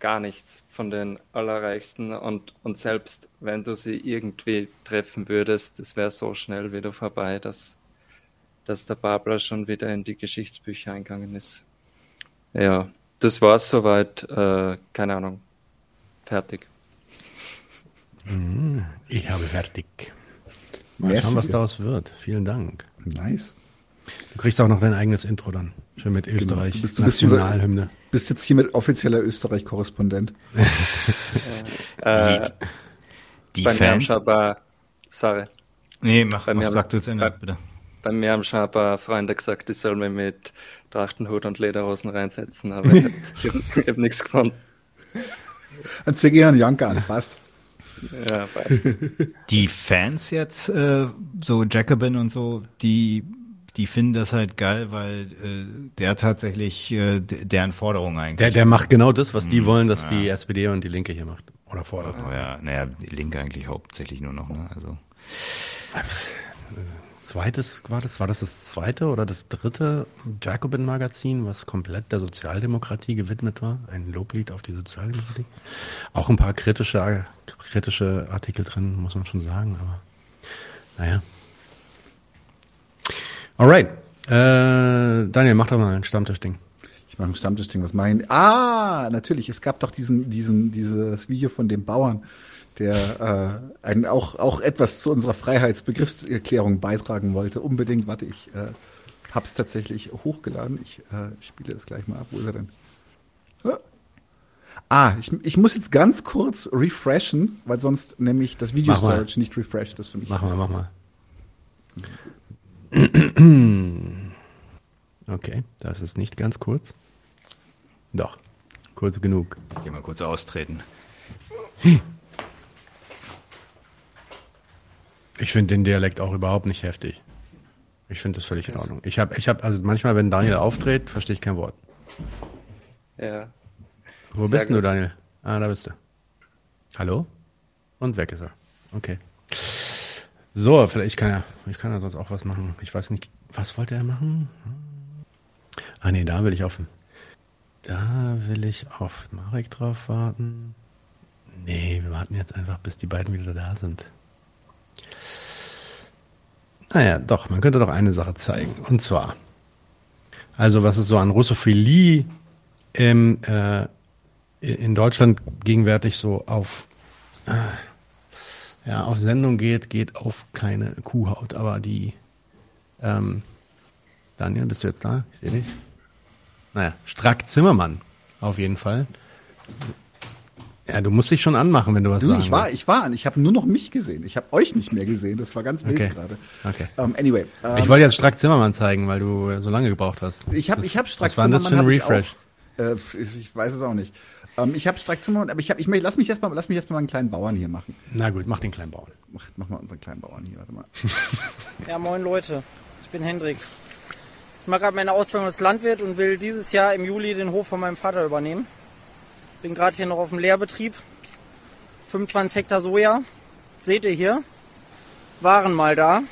gar nichts von den Allerreichsten und, und selbst wenn du sie irgendwie treffen würdest, das wäre so schnell wieder vorbei, dass, dass der Babler schon wieder in die Geschichtsbücher eingegangen ist. Ja, das war's soweit. Äh, keine Ahnung. Fertig. Mhm. Ich habe fertig. Mal schauen, was daraus wird. Vielen Dank. Nice. Du kriegst auch noch dein eigenes Intro dann. Schön mit genau. Österreich. Genau. Bist du Nationalhymne. Bist jetzt hier mit offizieller Österreich-Korrespondent. äh, die bei Fans? Mir haben sorry. Nee, mach, bei mach, mir sag das Ende, bitte. Bei mir haben schon ein paar Freunde gesagt, ich soll mich mit Trachtenhut und Lederhosen reinsetzen, aber ich, ich habe nichts gefunden. Dann zieh gerne Janka an, passt. Ja, passt. Die Fans jetzt, äh, so Jacobin und so, die die finden das halt geil, weil äh, der tatsächlich äh, deren Forderung eigentlich. Der, der macht genau das, was die hm, wollen, dass ja. die SPD und die Linke hier macht. Oder fordert. Oh, ja, naja, die Linke eigentlich hauptsächlich nur noch, ne? Also. Zweites war das, war das das zweite oder das dritte Jacobin-Magazin, was komplett der Sozialdemokratie gewidmet war? Ein Loblied auf die Sozialdemokratie. Auch ein paar kritische, kritische Artikel drin, muss man schon sagen, aber naja. Alright. Äh, Daniel, mach doch mal ein Stammtischding. Ich mache ein Stammtischding. Was meinen? Ah, natürlich. Es gab doch diesen, diesen, dieses Video von dem Bauern, der äh, einen auch auch etwas zu unserer Freiheitsbegriffserklärung beitragen wollte. Unbedingt. Warte, ich äh, hab's tatsächlich hochgeladen. Ich äh, spiele das gleich mal ab. Wo ist er denn? Ah, ich, ich muss jetzt ganz kurz refreshen, weil sonst nämlich das Video Storage nicht refreshed ist für mich. Mach mal, mach mal. Okay, das ist nicht ganz kurz. Doch, kurz genug. Geh mal kurz austreten. Ich finde den Dialekt auch überhaupt nicht heftig. Ich finde das völlig in Ordnung. Ich habe, ich habe, also manchmal, wenn Daniel auftritt, verstehe ich kein Wort. Ja. Wo Sehr bist gut. du, Daniel? Ah, da bist du. Hallo? Und weg ist er. Okay. So, vielleicht kann er, ich kann ja sonst auch was machen. Ich weiß nicht, was wollte er machen? Ah nee, da will ich auf, da will ich auf Marek drauf warten. Nee, wir warten jetzt einfach, bis die beiden wieder da sind. Naja, doch, man könnte doch eine Sache zeigen. Und zwar, also was es so an Russophilie im, äh, in Deutschland gegenwärtig so auf äh, ja, auf Sendung geht, geht auf keine Kuhhaut. Aber die, ähm, Daniel, bist du jetzt da? Ich sehe dich. Naja, Strack Zimmermann, auf jeden Fall. Ja, du musst dich schon anmachen, wenn du was du, sagen ich war, willst. Ich war an, ich habe nur noch mich gesehen. Ich habe euch nicht mehr gesehen. Das war ganz wild okay. gerade. Okay. Um, ähm, anyway. Um, ich wollte jetzt Strack Zimmermann zeigen, weil du so lange gebraucht hast. Ich habe ich hab Strack was Zimmermann. Was war das für ein Refresh? Auch, äh, ich weiß es auch nicht. Ähm, ich habe Streckzimmer, aber ich habe, ich möchte, lass mich erstmal, lass mich erstmal einen kleinen Bauern hier machen. Na gut, mach den kleinen Bauern. Mach, mach mal unseren kleinen Bauern hier, warte mal. ja, moin Leute, ich bin Hendrik. Ich mache gerade meine Ausbildung als Landwirt und will dieses Jahr im Juli den Hof von meinem Vater übernehmen. Bin gerade hier noch auf dem Lehrbetrieb. 25 Hektar Soja, seht ihr hier, waren mal da.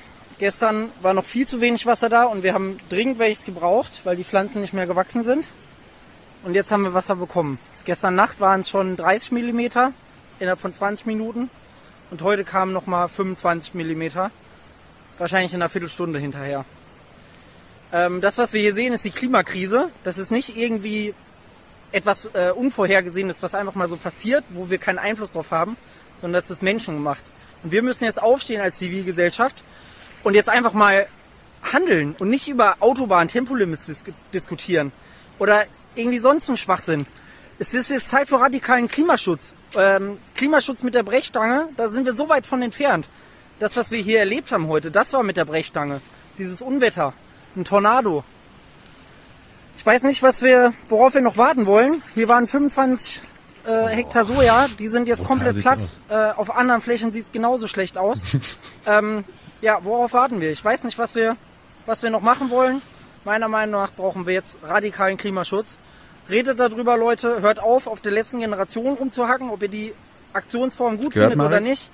Gestern war noch viel zu wenig Wasser da und wir haben dringend welches gebraucht, weil die Pflanzen nicht mehr gewachsen sind. Und jetzt haben wir Wasser bekommen. Gestern Nacht waren es schon 30 mm innerhalb von 20 Minuten und heute kamen nochmal 25 mm. Wahrscheinlich in einer Viertelstunde hinterher. Ähm, das, was wir hier sehen, ist die Klimakrise. Das ist nicht irgendwie etwas äh, Unvorhergesehenes, was einfach mal so passiert, wo wir keinen Einfluss drauf haben, sondern das ist menschengemacht. Und wir müssen jetzt aufstehen als Zivilgesellschaft und jetzt einfach mal handeln und nicht über Autobahn, Tempolimits dis diskutieren oder irgendwie sonst ein Schwachsinn. Es ist jetzt Zeit für radikalen Klimaschutz. Ähm, Klimaschutz mit der Brechstange, da sind wir so weit von entfernt. Das, was wir hier erlebt haben heute, das war mit der Brechstange. Dieses Unwetter, ein Tornado. Ich weiß nicht, was wir, worauf wir noch warten wollen. Hier waren 25 äh, Hektar Soja, die sind jetzt komplett platt. Äh, auf anderen Flächen sieht es genauso schlecht aus. ähm, ja, worauf warten wir? Ich weiß nicht, was wir, was wir noch machen wollen. Meiner Meinung nach brauchen wir jetzt radikalen Klimaschutz. Redet darüber, Leute. Hört auf, auf der letzten Generation rumzuhacken, ob ihr die Aktionsform gut gehört, findet Marek? oder nicht.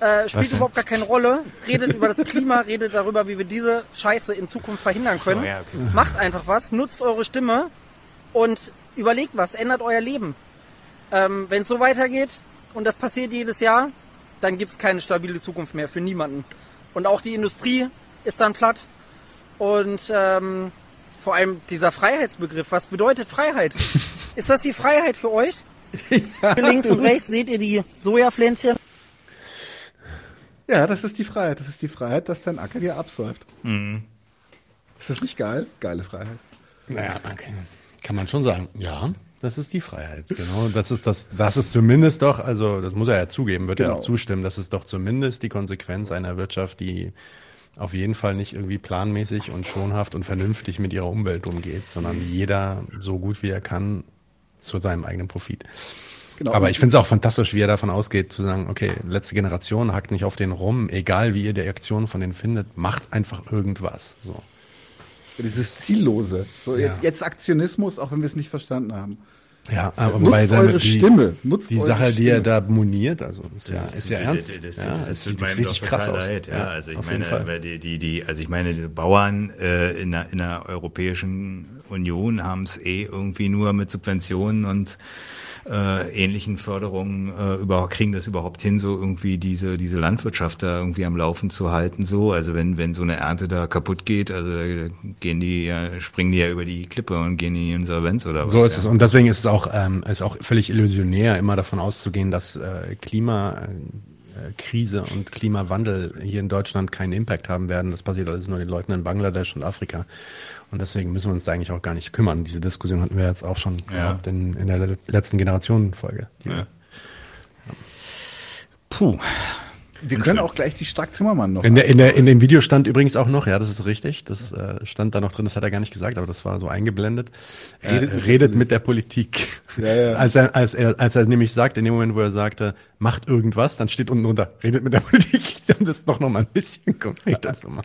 Äh, spielt überhaupt gar keine Rolle. Redet über das Klima, redet darüber, wie wir diese Scheiße in Zukunft verhindern können. So, ja, okay. Macht einfach was, nutzt eure Stimme und überlegt was, ändert euer Leben. Ähm, Wenn es so weitergeht und das passiert jedes Jahr, dann gibt es keine stabile Zukunft mehr für niemanden. Und auch die Industrie ist dann platt. Und ähm, vor allem dieser Freiheitsbegriff, was bedeutet Freiheit? ist das die Freiheit für euch? Hier links und rechts seht ihr die Sojapflänzchen. Ja, das ist die Freiheit. Das ist die Freiheit, dass dein Acker dir absäuft. Ist das nicht geil? Geile Freiheit. Naja, okay. kann man schon sagen. Ja, das ist die Freiheit. Genau, das ist das, das ist zumindest doch, also das muss er ja zugeben, wird er Genau. auch zustimmen, das ist doch zumindest die Konsequenz einer Wirtschaft, die auf jeden Fall nicht irgendwie planmäßig und schonhaft und vernünftig mit ihrer Umwelt umgeht, sondern jeder so gut wie er kann zu seinem eigenen Profit. Genau. Aber ich finde es auch fantastisch, wie er davon ausgeht, zu sagen, okay, letzte Generation hackt nicht auf den rum, egal wie ihr die Aktion von denen findet, macht einfach irgendwas. So. Dieses Ziellose. So, Ja. jetzt, jetzt Aktionismus, auch wenn wir es nicht verstanden haben. Ja, aber Nutzt weil eure die, Stimme. Nutzt die eure Sache, die er Stimme. da moniert, also ist ja, ist ja ernst. Das, das, ja, das, sieht richtig krass aus. Leid, ja. also ich auf meine, jeden Fall. weil die, die, die, also ich meine, die Bauern äh, in, der, in der Europäischen Union haben es eh irgendwie nur mit Subventionen und äh, ähnlichen Förderungen äh, überhaupt kriegen das überhaupt hin, so irgendwie diese diese Landwirtschaft da irgendwie am Laufen zu halten. So, also wenn wenn so eine Ernte da kaputt geht, also gehen die ja, springen die ja über die Klippe und gehen in die Insolvenz oder was. So ist ja. es. Und deswegen ist es auch, ähm, ist auch völlig illusionär, immer davon auszugehen, dass äh, Klimakrise äh, Krise und Klimawandel hier in Deutschland keinen Impact haben werden. Das passiert alles nur den Leuten in Bangladesch und Afrika. Und deswegen müssen wir uns da eigentlich auch gar nicht kümmern. Diese Diskussion hatten wir jetzt auch schon Ja. gehabt in, in der le- letzten Generationenfolge. die Ja. Puh. Wir können auch gleich die Strack-Zimmermann noch. In, der, in, der, in dem Video stand übrigens auch noch, ja, das ist richtig, das äh, stand da noch drin, das hat er gar nicht gesagt, aber das war so eingeblendet. Redet, äh, redet mit der Politik. Ja, ja. Als, er, als, er, als er nämlich sagt, in dem Moment, wo er sagte, macht irgendwas, dann steht unten drunter, redet mit der Politik, um das doch noch mal ein bisschen konkreter zu machen.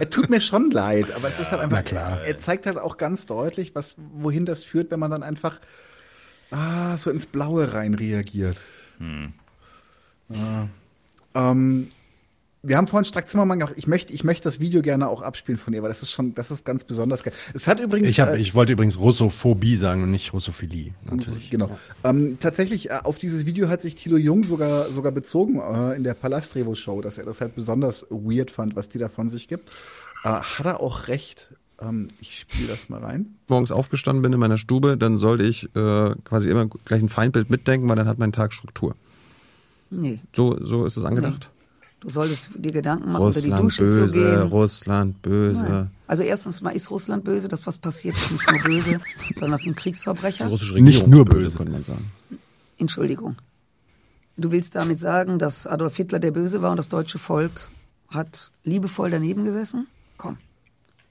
Er tut mir schon leid, aber es ist halt einfach, klar. er zeigt halt auch ganz deutlich, was, wohin das führt, wenn man dann einfach ah, so ins Blaue rein reagiert. Ja. Ähm, wir haben vorhin Strack Zimmermann gemacht. Ich möchte, ich möchte das Video gerne auch abspielen von ihr, weil das ist schon, das ist ganz besonders geil. Es hat übrigens. Ich, hab, äh, ich wollte übrigens Russophobie sagen und nicht Russophilie, natürlich. Genau. Ähm, tatsächlich, äh, auf dieses Video hat sich Thilo Jung sogar, sogar bezogen äh, in der Palastrevo-Show, dass er das halt besonders weird fand, was die da von sich gibt. Äh, hat er auch recht. Ähm, ich spiele das mal rein. morgens aufgestanden bin in meiner Stube, dann sollte ich äh, quasi immer gleich ein Feindbild mitdenken, weil dann hat mein Tag Struktur. Nee, So, so ist es angedacht. Du solltest dir Gedanken machen, unter die Russland Dusche zu böse, gehen. Russland böse. Nein. Also erstens mal ist Russland böse, das was passiert ist nicht nur böse, sondern das sind Kriegsverbrecher. Die russische Nicht nur ist böse. könnte man sagen. Entschuldigung. Du willst damit sagen, dass Adolf Hitler der Böse war und das deutsche Volk hat liebevoll daneben gesessen? Komm.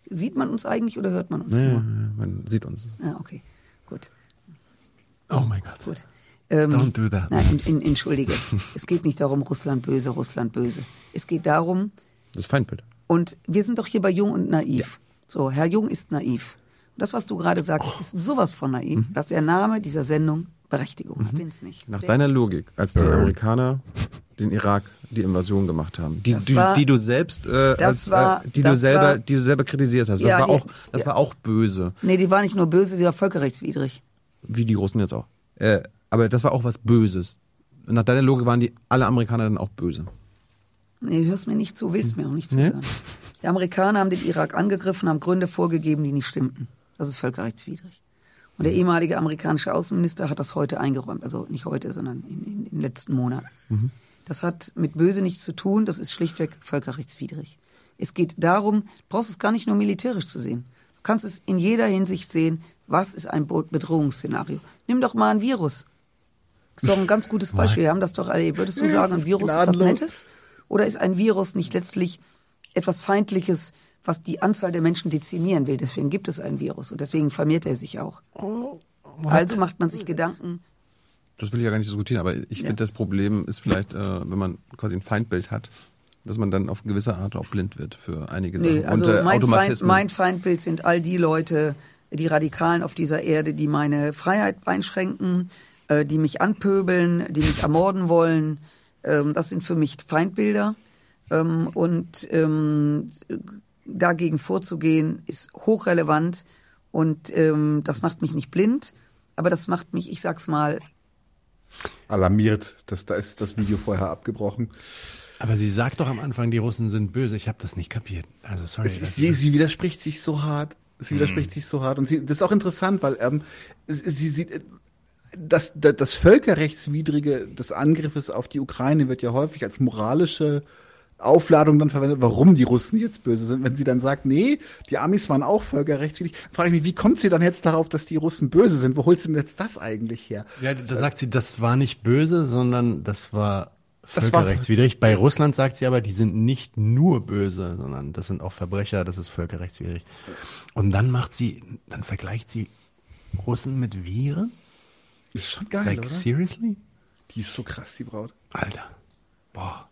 Sieht man uns eigentlich oder hört man uns Ja, ja, nur? man sieht uns. Ja, okay. Gut, Oh mein Gott. gut. Ähm, Don't do that. Nein, in, in, entschuldige. es geht nicht darum, Russland böse, Russland böse. Es geht darum, Das Feindbild. Und wir sind doch hier bei Jung und Naiv. So, Herr Jung ist naiv. Und das, was du gerade sagst, ist sowas von naiv, Mhm. dass der Name dieser Sendung Berechtigung hat. Den's nicht. Nach Der- deiner Logik, als die Amerikaner den Irak die Invasion gemacht haben, die, die, war- die du selbst, äh, als, war- äh, die du selber, war- die du selber kritisiert hast, das Ja, war ja, auch, das ja. war auch böse, Nee, die war nicht nur böse, sie war völkerrechtswidrig. wie die Russen jetzt auch. Äh, aber das war auch was Böses. Nach deiner Logik waren die alle Amerikaner dann auch böse. Nee, du hörst mir nicht zu, willst mir auch nicht Nee. zuhören. Die Amerikaner haben den Irak angegriffen, haben Gründe vorgegeben, die nicht stimmten. Das ist völkerrechtswidrig. Und der ehemalige amerikanische Außenminister hat das heute eingeräumt. Also nicht heute, sondern in, in, den letzten Monaten. Das hat mit böse nichts zu tun, das ist schlichtweg völkerrechtswidrig. Es geht darum, du brauchst es gar nicht nur militärisch zu sehen. Du kannst es in jeder Hinsicht sehen, was ist ein Bedrohungsszenario. Nimm doch mal ein Virus. Das ist doch ein ganz gutes Beispiel. Wir haben das doch alle. Würdest du sagen, ein Virus ist was. Nettes? Oder ist ein Virus nicht letztlich etwas Feindliches, was die Anzahl der Menschen dezimieren will? Deswegen gibt es ein Virus und deswegen vermehrt er sich auch. Also macht man sich Gedanken, Das will ich ja gar nicht diskutieren, aber ich finde, das Problem ist vielleicht, äh, wenn man quasi ein Feindbild hat, Dass man dann auf gewisse Art auch blind wird für einige Sachen. Nee, also Und äh, mein, Feind, mein Feindbild sind all die Leute, die Radikalen auf dieser Erde, die meine Freiheit einschränken, äh, die mich anpöbeln, die mich ermorden wollen. Ähm, das sind für mich Feindbilder. Ähm, und ähm, dagegen vorzugehen, ist hochrelevant. Und ähm, das macht mich nicht blind, aber das macht mich, ich sag's mal, Alarmiert, dass da ist das Video vorher abgebrochen. Aber sie sagt doch am Anfang, die Russen sind böse. Ich habe das nicht kapiert. Also sorry. Es ist, das- sie, sie widerspricht sich so hart. Sie widerspricht sich so hart. Und sie, das ist auch interessant, weil ähm, sie, sie, sie, das, das, das Völkerrechtswidrige des Angriffes auf die Ukraine wird ja häufig als moralische Aufladung dann verwendet, warum die Russen jetzt böse sind. Wenn sie dann sagt, nee, die Amis waren auch völkerrechtswidrig, frage ich mich, wie kommt sie dann jetzt darauf, dass die Russen böse sind? Wo holt sie denn jetzt das eigentlich her? Ja, da sagt sie, das war nicht böse, sondern das war Das war- völkerrechtswidrig. Bei Russland sagt sie aber, die sind nicht nur böse, sondern das sind auch Verbrecher, das ist völkerrechtswidrig. Und dann macht sie, dann vergleicht sie Russen mit Viren? Ist schon geil, Like, oder? seriously? Die ist so krass, die Braut. Alter. Boah.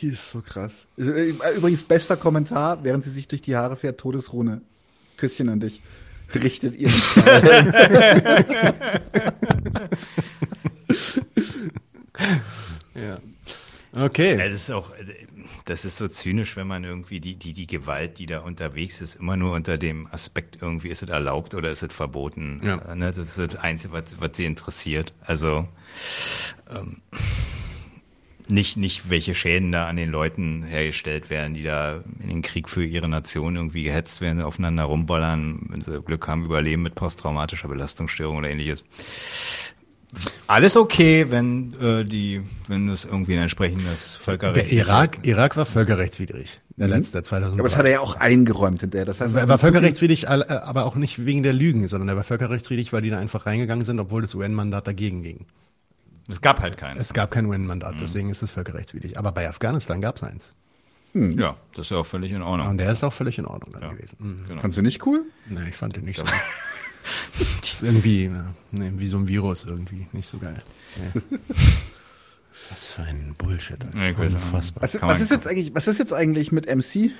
Die ist so krass. Äh, Übrigens, bester Kommentar, während sie sich durch die Haare fährt, Todesrune. Küsschen an dich. Richtet ihr. Ja. Okay. Ja, das ist auch, das ist so zynisch, wenn man irgendwie die, die, die Gewalt, die da unterwegs ist, immer nur unter dem Aspekt irgendwie, ist es erlaubt oder ist es verboten? Ja. Äh, Ne? Das ist das Einzige, was, was sie interessiert. Also, ähm, nicht, nicht, welche Schäden da an den Leuten hergestellt werden, die da in den Krieg für ihre Nation irgendwie gehetzt werden, aufeinander rumbollern, wenn sie Glück haben, überleben mit posttraumatischer Belastungsstörung oder ähnliches. Alles okay, wenn äh, die, wenn es irgendwie ein entsprechendes Völkerrecht Der Irak, Irak war völkerrechtswidrig. Der letzte, 2003. Aber das hat er ja auch eingeräumt hinterher. Das heißt, Er war völkerrechtswidrig, aber auch nicht wegen der Lügen, sondern er war völkerrechtswidrig, weil die da einfach reingegangen sind, obwohl das UN-Mandat dagegen ging. Es gab halt keinen. Es gab kein UN-Mandat, deswegen ist es völkerrechtswidrig. Aber bei Afghanistan gab es eins. ja, das ist ja auch völlig in Ordnung. Und der ist auch völlig in Ordnung dann Ja. gewesen. Mhm. Genau. Fandst du nicht cool? Nee, ich fand den nicht so. Das ist irgendwie, ja, nee, wie so ein Virus irgendwie, nicht so geil. Nee. Was für ein Bullshit. Ja. Unfassbar. Was, was ist jetzt eigentlich, was ist jetzt eigentlich mit MC?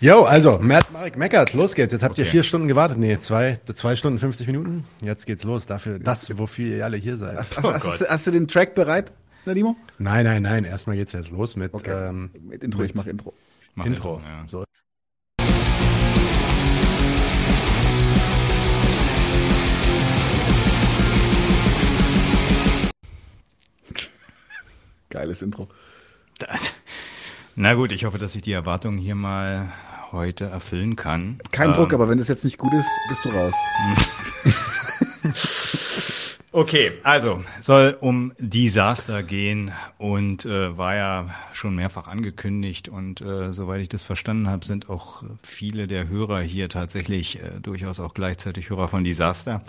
Jo, also, Matt Marek meckert, los geht's. Jetzt habt ihr Okay. vier Stunden gewartet. Nee, zwei, zwei Stunden 50 Minuten. Jetzt geht's los. Dafür, das, wofür ihr alle hier seid. Hast, Oh hast, hast, hast du den Track bereit, Nadimo? Nein, nein, nein. Erstmal geht's jetzt los mit Okay. ähm, Mit Intro, ich mach Intro. Mach Intro. Ja. So. Geiles Intro. Das- Na gut, ich hoffe, dass ich die Erwartungen hier mal heute erfüllen kann. Kein Ähm, Druck, aber wenn das jetzt nicht gut ist, bist du raus. Okay, also soll um Desaster gehen und äh, war ja schon mehrfach angekündigt und äh, soweit ich das verstanden habe, sind auch viele der Hörer hier tatsächlich äh, durchaus auch gleichzeitig Hörer von Desaster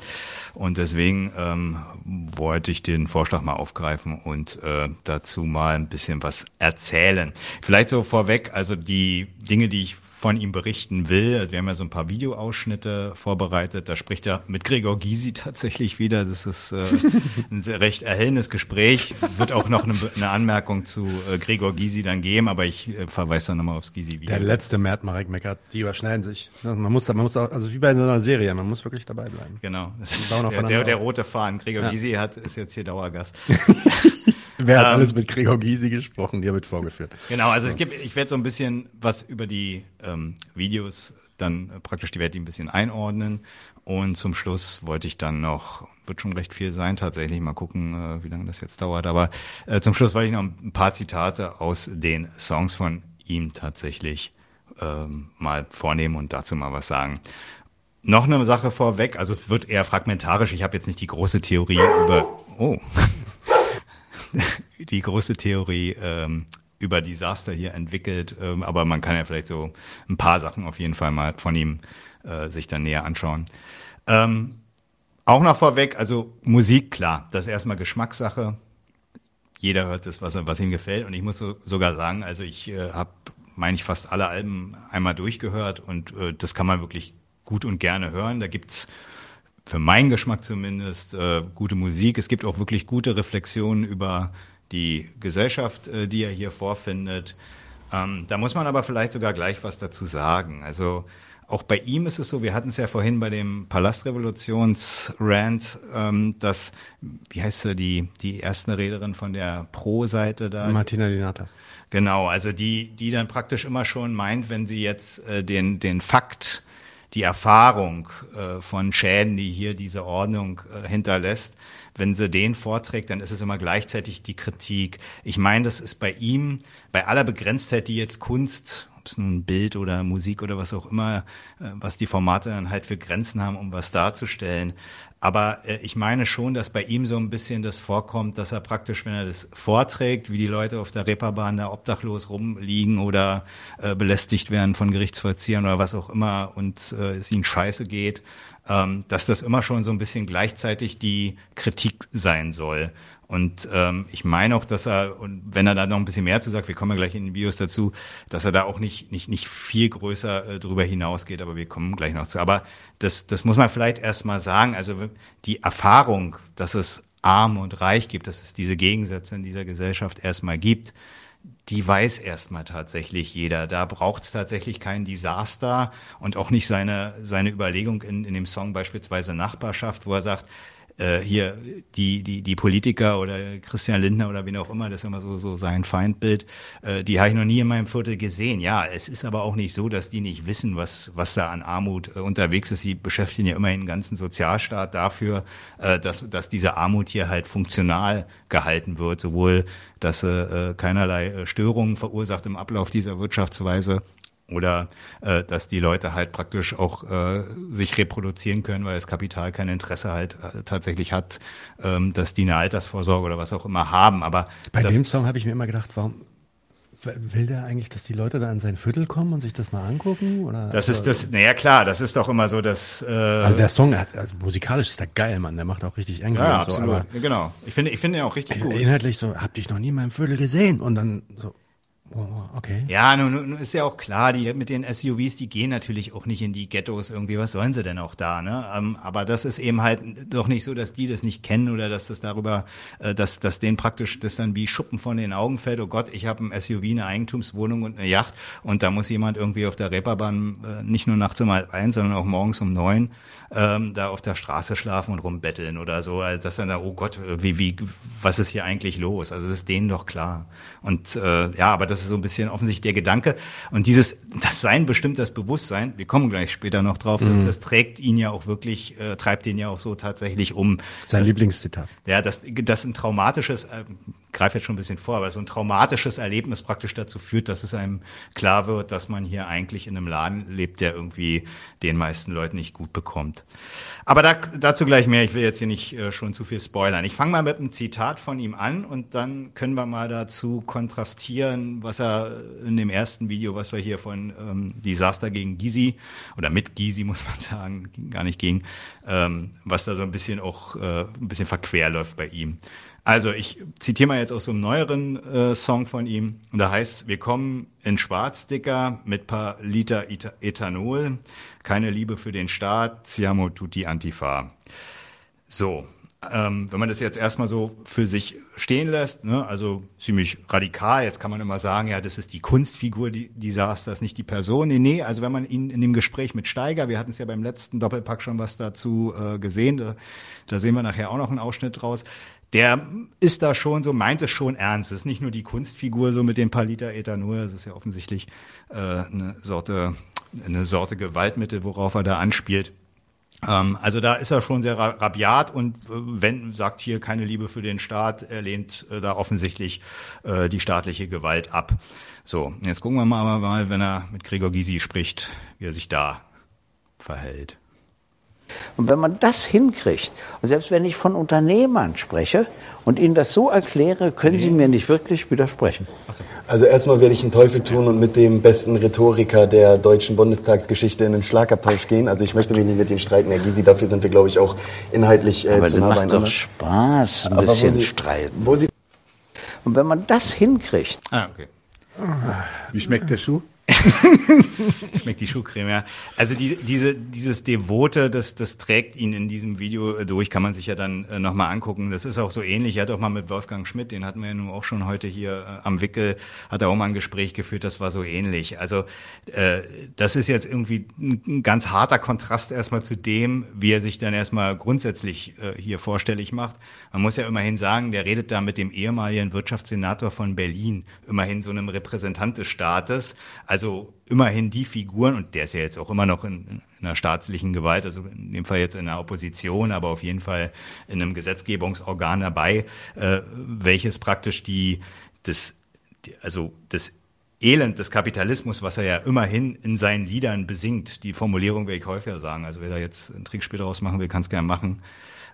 und deswegen ähm, wollte ich den Vorschlag mal aufgreifen und äh, dazu mal ein bisschen was erzählen. Vielleicht so vorweg, also die Dinge, die ich von ihm berichten will. Wir haben ja so ein paar Videoausschnitte vorbereitet. Da spricht er mit Gregor Gysi tatsächlich wieder. Das ist äh, ein sehr recht erhellendes Gespräch. Wird auch noch eine, eine Anmerkung zu äh, Gregor Gysi dann geben, aber ich äh, verweise dann nochmal aufs Gysi-Video. Der letzte Matt Marek meckert, die überschneiden sich. Ja, Man muss, man muss auch, also wie bei so einer Serie, man muss wirklich dabei bleiben. Genau. Der, der, der rote Faden. Gregor Ja. Gysi hat, ist jetzt hier Dauergast. Wer hat Ähm, alles mit Gregor Gysi gesprochen? Der wird vorgeführt. Genau, also es gibt, ich werde so ein bisschen was über die ähm, Videos dann äh, praktisch, die werde ich ein bisschen einordnen. Und zum Schluss wollte ich dann noch, wird schon recht viel sein tatsächlich, mal gucken, äh, wie lange das jetzt dauert. Aber äh, zum Schluss wollte ich noch ein paar Zitate aus den Songs von ihm tatsächlich ähm, mal vornehmen und dazu mal was sagen. Noch eine Sache vorweg, also es wird eher fragmentarisch. Ich habe jetzt nicht die große Theorie über. Oh. die große Theorie ähm, über Desaster hier entwickelt, ähm, aber man kann ja vielleicht so ein paar Sachen auf jeden Fall mal von ihm äh, sich dann näher anschauen. Ähm, auch noch vorweg, also Musik, klar, das ist erstmal Geschmackssache. Jeder hört das, was, was ihm gefällt. Und ich muss so, sogar sagen, also ich äh, habe, meine ich, fast alle Alben einmal durchgehört und äh, das kann man wirklich gut und gerne hören. Da gibt's für meinen Geschmack zumindest äh, gute Musik. Es gibt auch wirklich gute Reflexionen über die Gesellschaft, äh, die er hier vorfindet. Ähm, da muss man aber vielleicht sogar gleich was dazu sagen. Also auch bei ihm ist es so, wir hatten es ja vorhin bei dem Palastrevolutions-Rand, ähm, dass, wie heißt sie, die, die erste Rederin von der Pro-Seite da? Martina Linatas. Genau, also die, die dann praktisch immer schon meint, wenn sie jetzt äh, den, den Fakt, die Erfahrung äh, von Schäden, die hier diese Ordnung äh, hinterlässt, wenn sie den vorträgt, dann ist es immer gleichzeitig die Kritik. Ich meine, das ist bei ihm, bei aller Begrenztheit, die jetzt Kunst ob es nun Bild oder Musik oder was auch immer, äh, was die Formate dann halt für Grenzen haben, um was darzustellen. Aber äh, ich meine schon, dass bei ihm so ein bisschen das vorkommt, dass er praktisch, wenn er das vorträgt, wie die Leute auf der Reeperbahn da obdachlos rumliegen oder äh, belästigt werden von Gerichtsvollziehern oder was auch immer und äh, es ihnen scheiße geht, ähm, dass das immer schon so ein bisschen gleichzeitig die Kritik sein soll. Und ähm, ich meine auch, dass er, und wenn er da noch ein bisschen mehr zu sagt, wir kommen ja gleich in den Videos dazu, dass er da auch nicht, nicht, nicht viel größer äh, drüber hinausgeht, aber wir kommen gleich noch zu. Aber das, das muss man vielleicht erstmal sagen. Also die Erfahrung, dass es arm und reich gibt, dass es diese Gegensätze in dieser Gesellschaft erstmal gibt, die weiß erstmal tatsächlich jeder. Da braucht es tatsächlich kein Desaster und auch nicht seine, seine Überlegung in, in dem Song beispielsweise Nachbarschaft, wo er sagt, äh, hier die, die, die Politiker oder Christian Lindner oder wen auch immer, das ist immer so, so sein Feindbild, äh, die habe ich noch nie in meinem Viertel gesehen. Ja, es ist aber auch nicht so, dass die nicht wissen, was, was da an Armut äh, unterwegs ist. Sie beschäftigen ja immerhin den ganzen Sozialstaat dafür, äh, dass, dass diese Armut hier halt funktional gehalten wird, sowohl dass äh, keinerlei äh, Störungen verursacht im Ablauf dieser Wirtschaftsweise oder äh, dass die Leute halt praktisch auch äh, sich reproduzieren können, weil das Kapital kein Interesse halt äh, tatsächlich hat, ähm, dass die eine Altersvorsorge oder was auch immer haben. Aber bei das, dem Song habe ich mir immer gedacht, warum will der eigentlich, dass die Leute da in sein Viertel kommen und sich das mal angucken? Oder? Das ist das, naja klar, das ist doch immer so, dass. Äh, also der Song hat, also musikalisch ist der geil, Mann. Der macht auch richtig eng. Ja, und so, aber genau. Ich finde, ich finde ihn auch richtig gut. Inhaltlich so, hab dich noch nie in meinem Viertel gesehen und dann so, okay. Ja, nun, nun ist ja auch klar, die mit den SUVs, die gehen natürlich auch nicht in die Ghettos irgendwie. Was sollen sie denn auch da? Ne? Ähm, aber das ist eben halt doch nicht so, dass die das nicht kennen oder dass das darüber, äh, dass, dass denen praktisch das dann wie Schuppen von den Augen fällt. Oh Gott, ich habe ein SUV, eine Eigentumswohnung und eine Yacht und da muss jemand irgendwie auf der Reeperbahn äh, nicht nur nachts um halb eins, sondern auch morgens um neun ähm, da auf der Straße schlafen und rumbetteln oder so. Also das dann da, oh Gott, wie, wie, was ist hier eigentlich los? Also das ist denen doch klar. Und äh, ja, aber das ist so ein bisschen offensichtlich der Gedanke. Und dieses, das Sein bestimmt das Bewusstsein, wir kommen gleich später noch drauf, mhm. das, das, trägt ihn ja auch wirklich, äh, treibt ihn ja auch so tatsächlich um. Sein Lieblingszitat. Ja, dass das ein traumatisches, äh, greife jetzt schon ein bisschen vor, aber so ein traumatisches Erlebnis praktisch dazu führt, dass es einem klar wird, dass man hier eigentlich in einem Laden lebt, der irgendwie den meisten Leuten nicht gut bekommt. Aber da, dazu gleich mehr. Ich will jetzt hier nicht äh, schon zu viel spoilern. Ich fange mal mit einem Zitat von ihm an und dann können wir mal dazu kontrastieren, was er in dem ersten Video, was wir hier von ähm, Desaster gegen Gysi oder mit Gysi muss man sagen, gar nicht gegen, ähm, was da so ein bisschen auch äh, ein bisschen verquer läuft bei ihm. Also ich zitiere mal jetzt aus so einem neueren äh, Song von ihm. Und da heißt, wir kommen in Schwarzdicker mit paar Liter Ethanol, keine Liebe für den Staat, siamo tutti antifa. So, ähm, wenn man das jetzt erstmal so für sich stehen lässt, ne, also ziemlich radikal, jetzt kann man immer sagen, ja, das ist die Kunstfigur, die, die saß, das nicht die Person. Nee, nee, also wenn man ihn in dem Gespräch mit Steiger, wir hatten es ja beim letzten Doppelpack schon was dazu äh, gesehen, da, da sehen wir nachher auch noch einen Ausschnitt draus, der ist da schon so, meint es schon ernst. Es ist nicht nur die Kunstfigur so mit den paar Liter Ethanol, es ist ja offensichtlich äh, eine Sorte, eine Sorte Gewaltmittel, worauf er da anspielt. Ähm, also da ist er schon sehr rabiat und äh, wenn sagt hier keine Liebe für den Staat, er lehnt äh, da offensichtlich äh, die staatliche Gewalt ab. So, jetzt gucken wir mal, mal, wenn er mit Gregor Gysi spricht, wie er sich da verhält. Und wenn man das hinkriegt, und selbst wenn ich von Unternehmern spreche und ihnen das so erkläre, können sie mir nicht wirklich widersprechen. Also erstmal werde ich einen Teufel tun und mit dem besten Rhetoriker der deutschen Bundestagsgeschichte in einen Schlagabtausch gehen. Also ich möchte mich nicht mit ihm streiten, Herr Gysi. Dafür sind wir, glaube ich, auch inhaltlich äh, Aber zu nah macht beieinander. doch Spaß, ein Aber wo bisschen Sie- streiten. Wo Sie Und wenn man das hinkriegt, Ah, okay. Wie schmeckt der Schuh? Schmeckt die Schuhcreme, ja. Also diese, diese, dieses Devote, das, das trägt ihn in diesem Video äh, durch, kann man sich ja dann äh, nochmal angucken. Das ist auch so ähnlich. Er hat auch mal mit Wolfgang Schmidt, den hatten wir ja nun auch schon heute hier äh, am Wickel, hat er auch mal ein Gespräch geführt, das war so ähnlich. Also äh, das ist jetzt irgendwie ein, ein ganz harter Kontrast erstmal zu dem, wie er sich dann erstmal grundsätzlich äh, hier vorstellig macht. Man muss ja immerhin sagen, der redet da mit dem ehemaligen Wirtschaftssenator von Berlin, immerhin so einem Repräsentant des Staates. Also immerhin die Figuren, und der ist ja jetzt auch immer noch in, in einer staatlichen Gewalt, also in dem Fall jetzt in der Opposition, aber auf jeden Fall in einem Gesetzgebungsorgan dabei, äh, welches praktisch die, das, die, also das Elend des Kapitalismus, was er ja immerhin in seinen Liedern besingt, die Formulierung werde ich häufiger sagen, also wer da jetzt ein Trinkspiel daraus machen will, kann es gerne machen.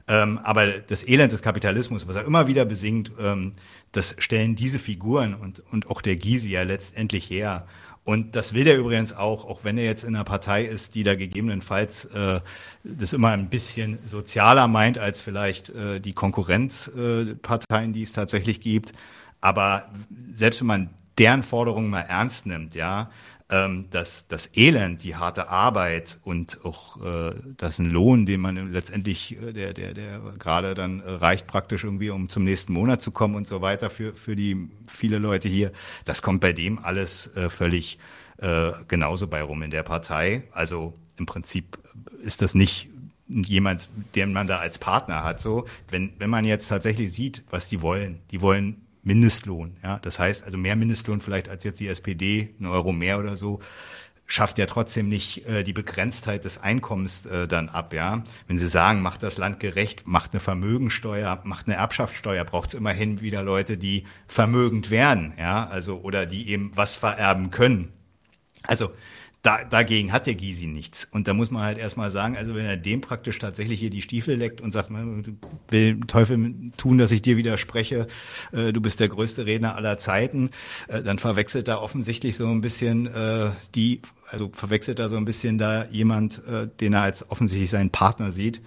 Ähm, aber das Elend des Kapitalismus, was er immer wieder besingt, ähm, das stellen diese Figuren und, und auch der Gysi ja letztendlich her. Und das will er übrigens auch, auch wenn er jetzt in einer Partei ist, die da gegebenenfalls äh, das immer ein bisschen sozialer meint als vielleicht äh, die Konkurrenzparteien, äh, die es tatsächlich gibt. Aber selbst wenn man deren Forderungen mal ernst nimmt, ja, ähm, dass das Elend, die harte Arbeit und auch äh, das ein Lohn, den man letztendlich, äh, der, der, der gerade dann äh, reicht praktisch irgendwie, um zum nächsten Monat zu kommen und so weiter für, für die viele Leute hier, das kommt bei dem alles äh, völlig äh, genauso bei rum in der Partei. Also im Prinzip ist das nicht jemand, den man da als Partner hat. So, wenn, wenn man jetzt tatsächlich sieht, was die wollen, die wollen Mindestlohn. Ja, das heißt also mehr Mindestlohn vielleicht als jetzt die SPD, ein Euro mehr oder so, schafft ja trotzdem nicht äh, die Begrenztheit des Einkommens äh, dann ab. Ja, wenn Sie sagen, macht das Land gerecht, macht eine Vermögensteuer, macht eine Erbschaftssteuer, braucht es immerhin wieder Leute, die vermögend werden. Ja, also oder die eben was vererben können. Also da, dagegen hat der Gysi nichts. Und da muss man halt erstmal sagen, also wenn er dem praktisch tatsächlich hier die Stiefel leckt und sagt, will Teufel tun, dass ich dir widerspreche, äh, du bist der größte Redner aller Zeiten, äh, dann verwechselt er offensichtlich so ein bisschen äh, die, also verwechselt er so ein bisschen da jemand, äh, den er als offensichtlich seinen Partner sieht.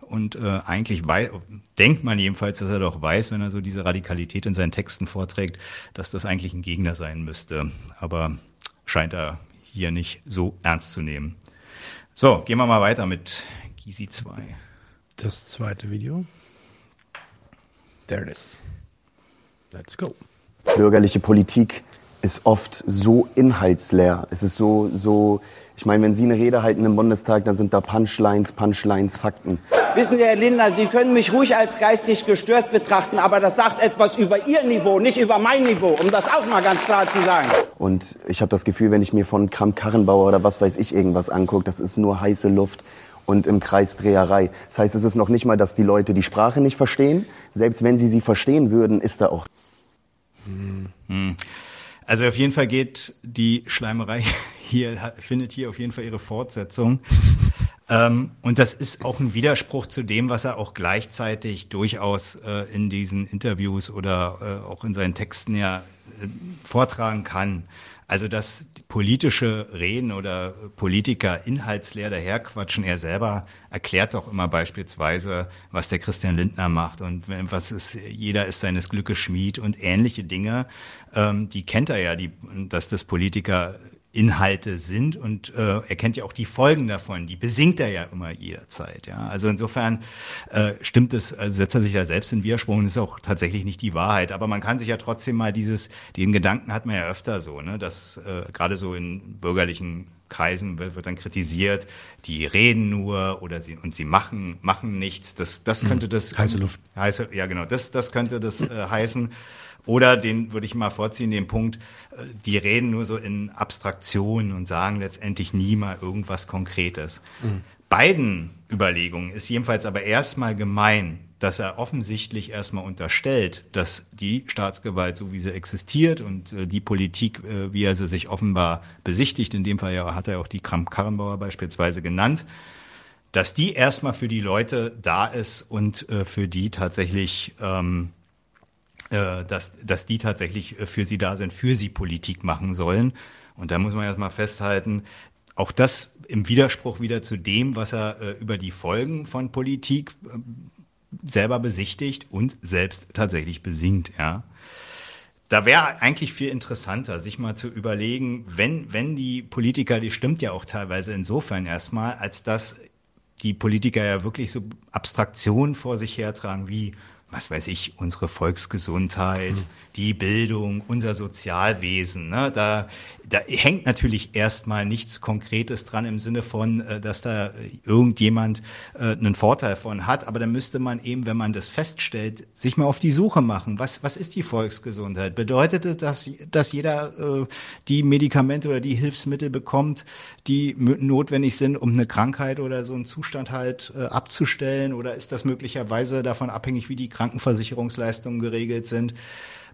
Und äh, eigentlich weiß, denkt man jedenfalls, dass er doch weiß, wenn er so diese Radikalität in seinen Texten vorträgt, dass das eigentlich ein Gegner sein müsste. Aber scheint er hier nicht so ernst zu nehmen. So, gehen wir mal weiter mit Gysi 2. Das zweite Video. There it is. Let's go. Bürgerliche Politik ist oft so inhaltsleer. Es ist so, so, ich meine, wenn Sie eine Rede halten im Bundestag, dann sind da Punchlines, Punchlines, Fakten. Wissen Sie, Herr Lindner, Sie können mich ruhig als geistig gestört betrachten, aber das sagt etwas über Ihr Niveau, nicht über mein Niveau, um das auch mal ganz klar zu sagen. Und ich habe das Gefühl, wenn ich mir von Kram-Karrenbauer oder was weiß ich irgendwas angucke, das ist nur heiße Luft und im Kreis Dreherei. Das heißt, es ist noch nicht mal, dass die Leute die Sprache nicht verstehen. Selbst wenn sie sie verstehen würden, ist da auch... Hm. Also auf jeden Fall geht die Schleimerei hier, findet hier auf jeden Fall ihre Fortsetzung. Ähm, und das ist auch ein Widerspruch zu dem, was er auch gleichzeitig durchaus äh, in diesen Interviews oder äh, auch in seinen Texten ja äh, vortragen kann. Also dass politische Reden oder Politiker inhaltsleer daherquatschen. Er selber erklärt doch immer beispielsweise, was der Christian Lindner macht und was ist, jeder ist seines Glückes Schmied und ähnliche Dinge. Ähm, die kennt er ja, die, dass das Politiker Inhalte sind und äh, er kennt ja auch die Folgen davon, die besingt er ja immer jederzeit. Ja? Also insofern äh, stimmt es, also setzt er sich da selbst in Widerspruch und ist auch tatsächlich nicht die Wahrheit. Aber man kann sich ja trotzdem mal dieses, den Gedanken hat man ja öfter so, ne, dass äh, gerade so in bürgerlichen Kreisen wird, wird dann kritisiert, die reden nur oder sie und sie machen machen nichts. Das das könnte das heiße Luft. Heiße, ja genau, das das könnte das äh, heißen. Oder den würde ich mal vorziehen, den Punkt, äh, die reden nur so in Abstraktionen und sagen letztendlich nie mal irgendwas Konkretes. Mhm. Beiden Überlegungen ist jedenfalls aber erstmal gemein, dass er offensichtlich erstmal unterstellt, dass die Staatsgewalt, so wie sie existiert und äh, die Politik, äh, wie er sie sich offenbar besichtigt, in dem Fall ja, hat er auch die Kramp-Karrenbauer beispielsweise genannt, dass die erstmal für die Leute da ist und äh, für die tatsächlich ähm, äh, dass, dass die tatsächlich äh, für sie da sind, für sie Politik machen sollen. Und da muss man erstmal festhalten, auch das im Widerspruch wieder zu dem, was er äh, über die Folgen von Politik äh, selber besichtigt und selbst tatsächlich besingt, ja. da wäre eigentlich viel interessanter, sich mal zu überlegen, wenn, wenn die Politiker, die stimmt ja auch teilweise insofern erstmal, als dass die Politiker ja wirklich so Abstraktionen vor sich hertragen wie was weiß ich, unsere Volksgesundheit, mhm. Die Bildung, unser Sozialwesen. Ne? Da, da hängt natürlich erstmal nichts Konkretes dran im Sinne von, äh, dass da irgendjemand äh, einen Vorteil von hat. Aber dann müsste man eben, wenn man das feststellt, sich mal auf die Suche machen. Was, was ist die Volksgesundheit? Bedeutet das, dass jeder äh, die Medikamente oder die Hilfsmittel bekommt, die notwendig sind, um eine Krankheit oder so einen Zustand halt äh, abzustellen? Oder ist das möglicherweise davon abhängig, wie die Krankenversicherungsleistungen geregelt sind.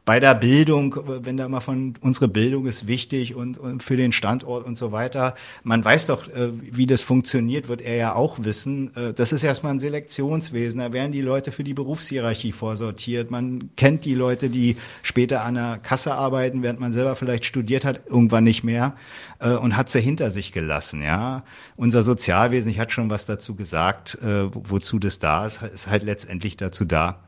Bei der Bildung, wenn da mal von unsere Bildung ist wichtig und, und für den Standort und so weiter. Man weiß doch, äh, wie das funktioniert, wird er ja auch wissen. Äh, das ist erstmal ein Selektionswesen. Da werden die Leute für die Berufshierarchie vorsortiert. Man kennt die Leute, die später an der Kasse arbeiten, während man selber vielleicht studiert hat, irgendwann nicht mehr äh, und hat sie hinter sich gelassen. Ja, unser Sozialwesen, ich hatte schon was dazu gesagt, wozu das da ist, ist halt letztendlich dazu da,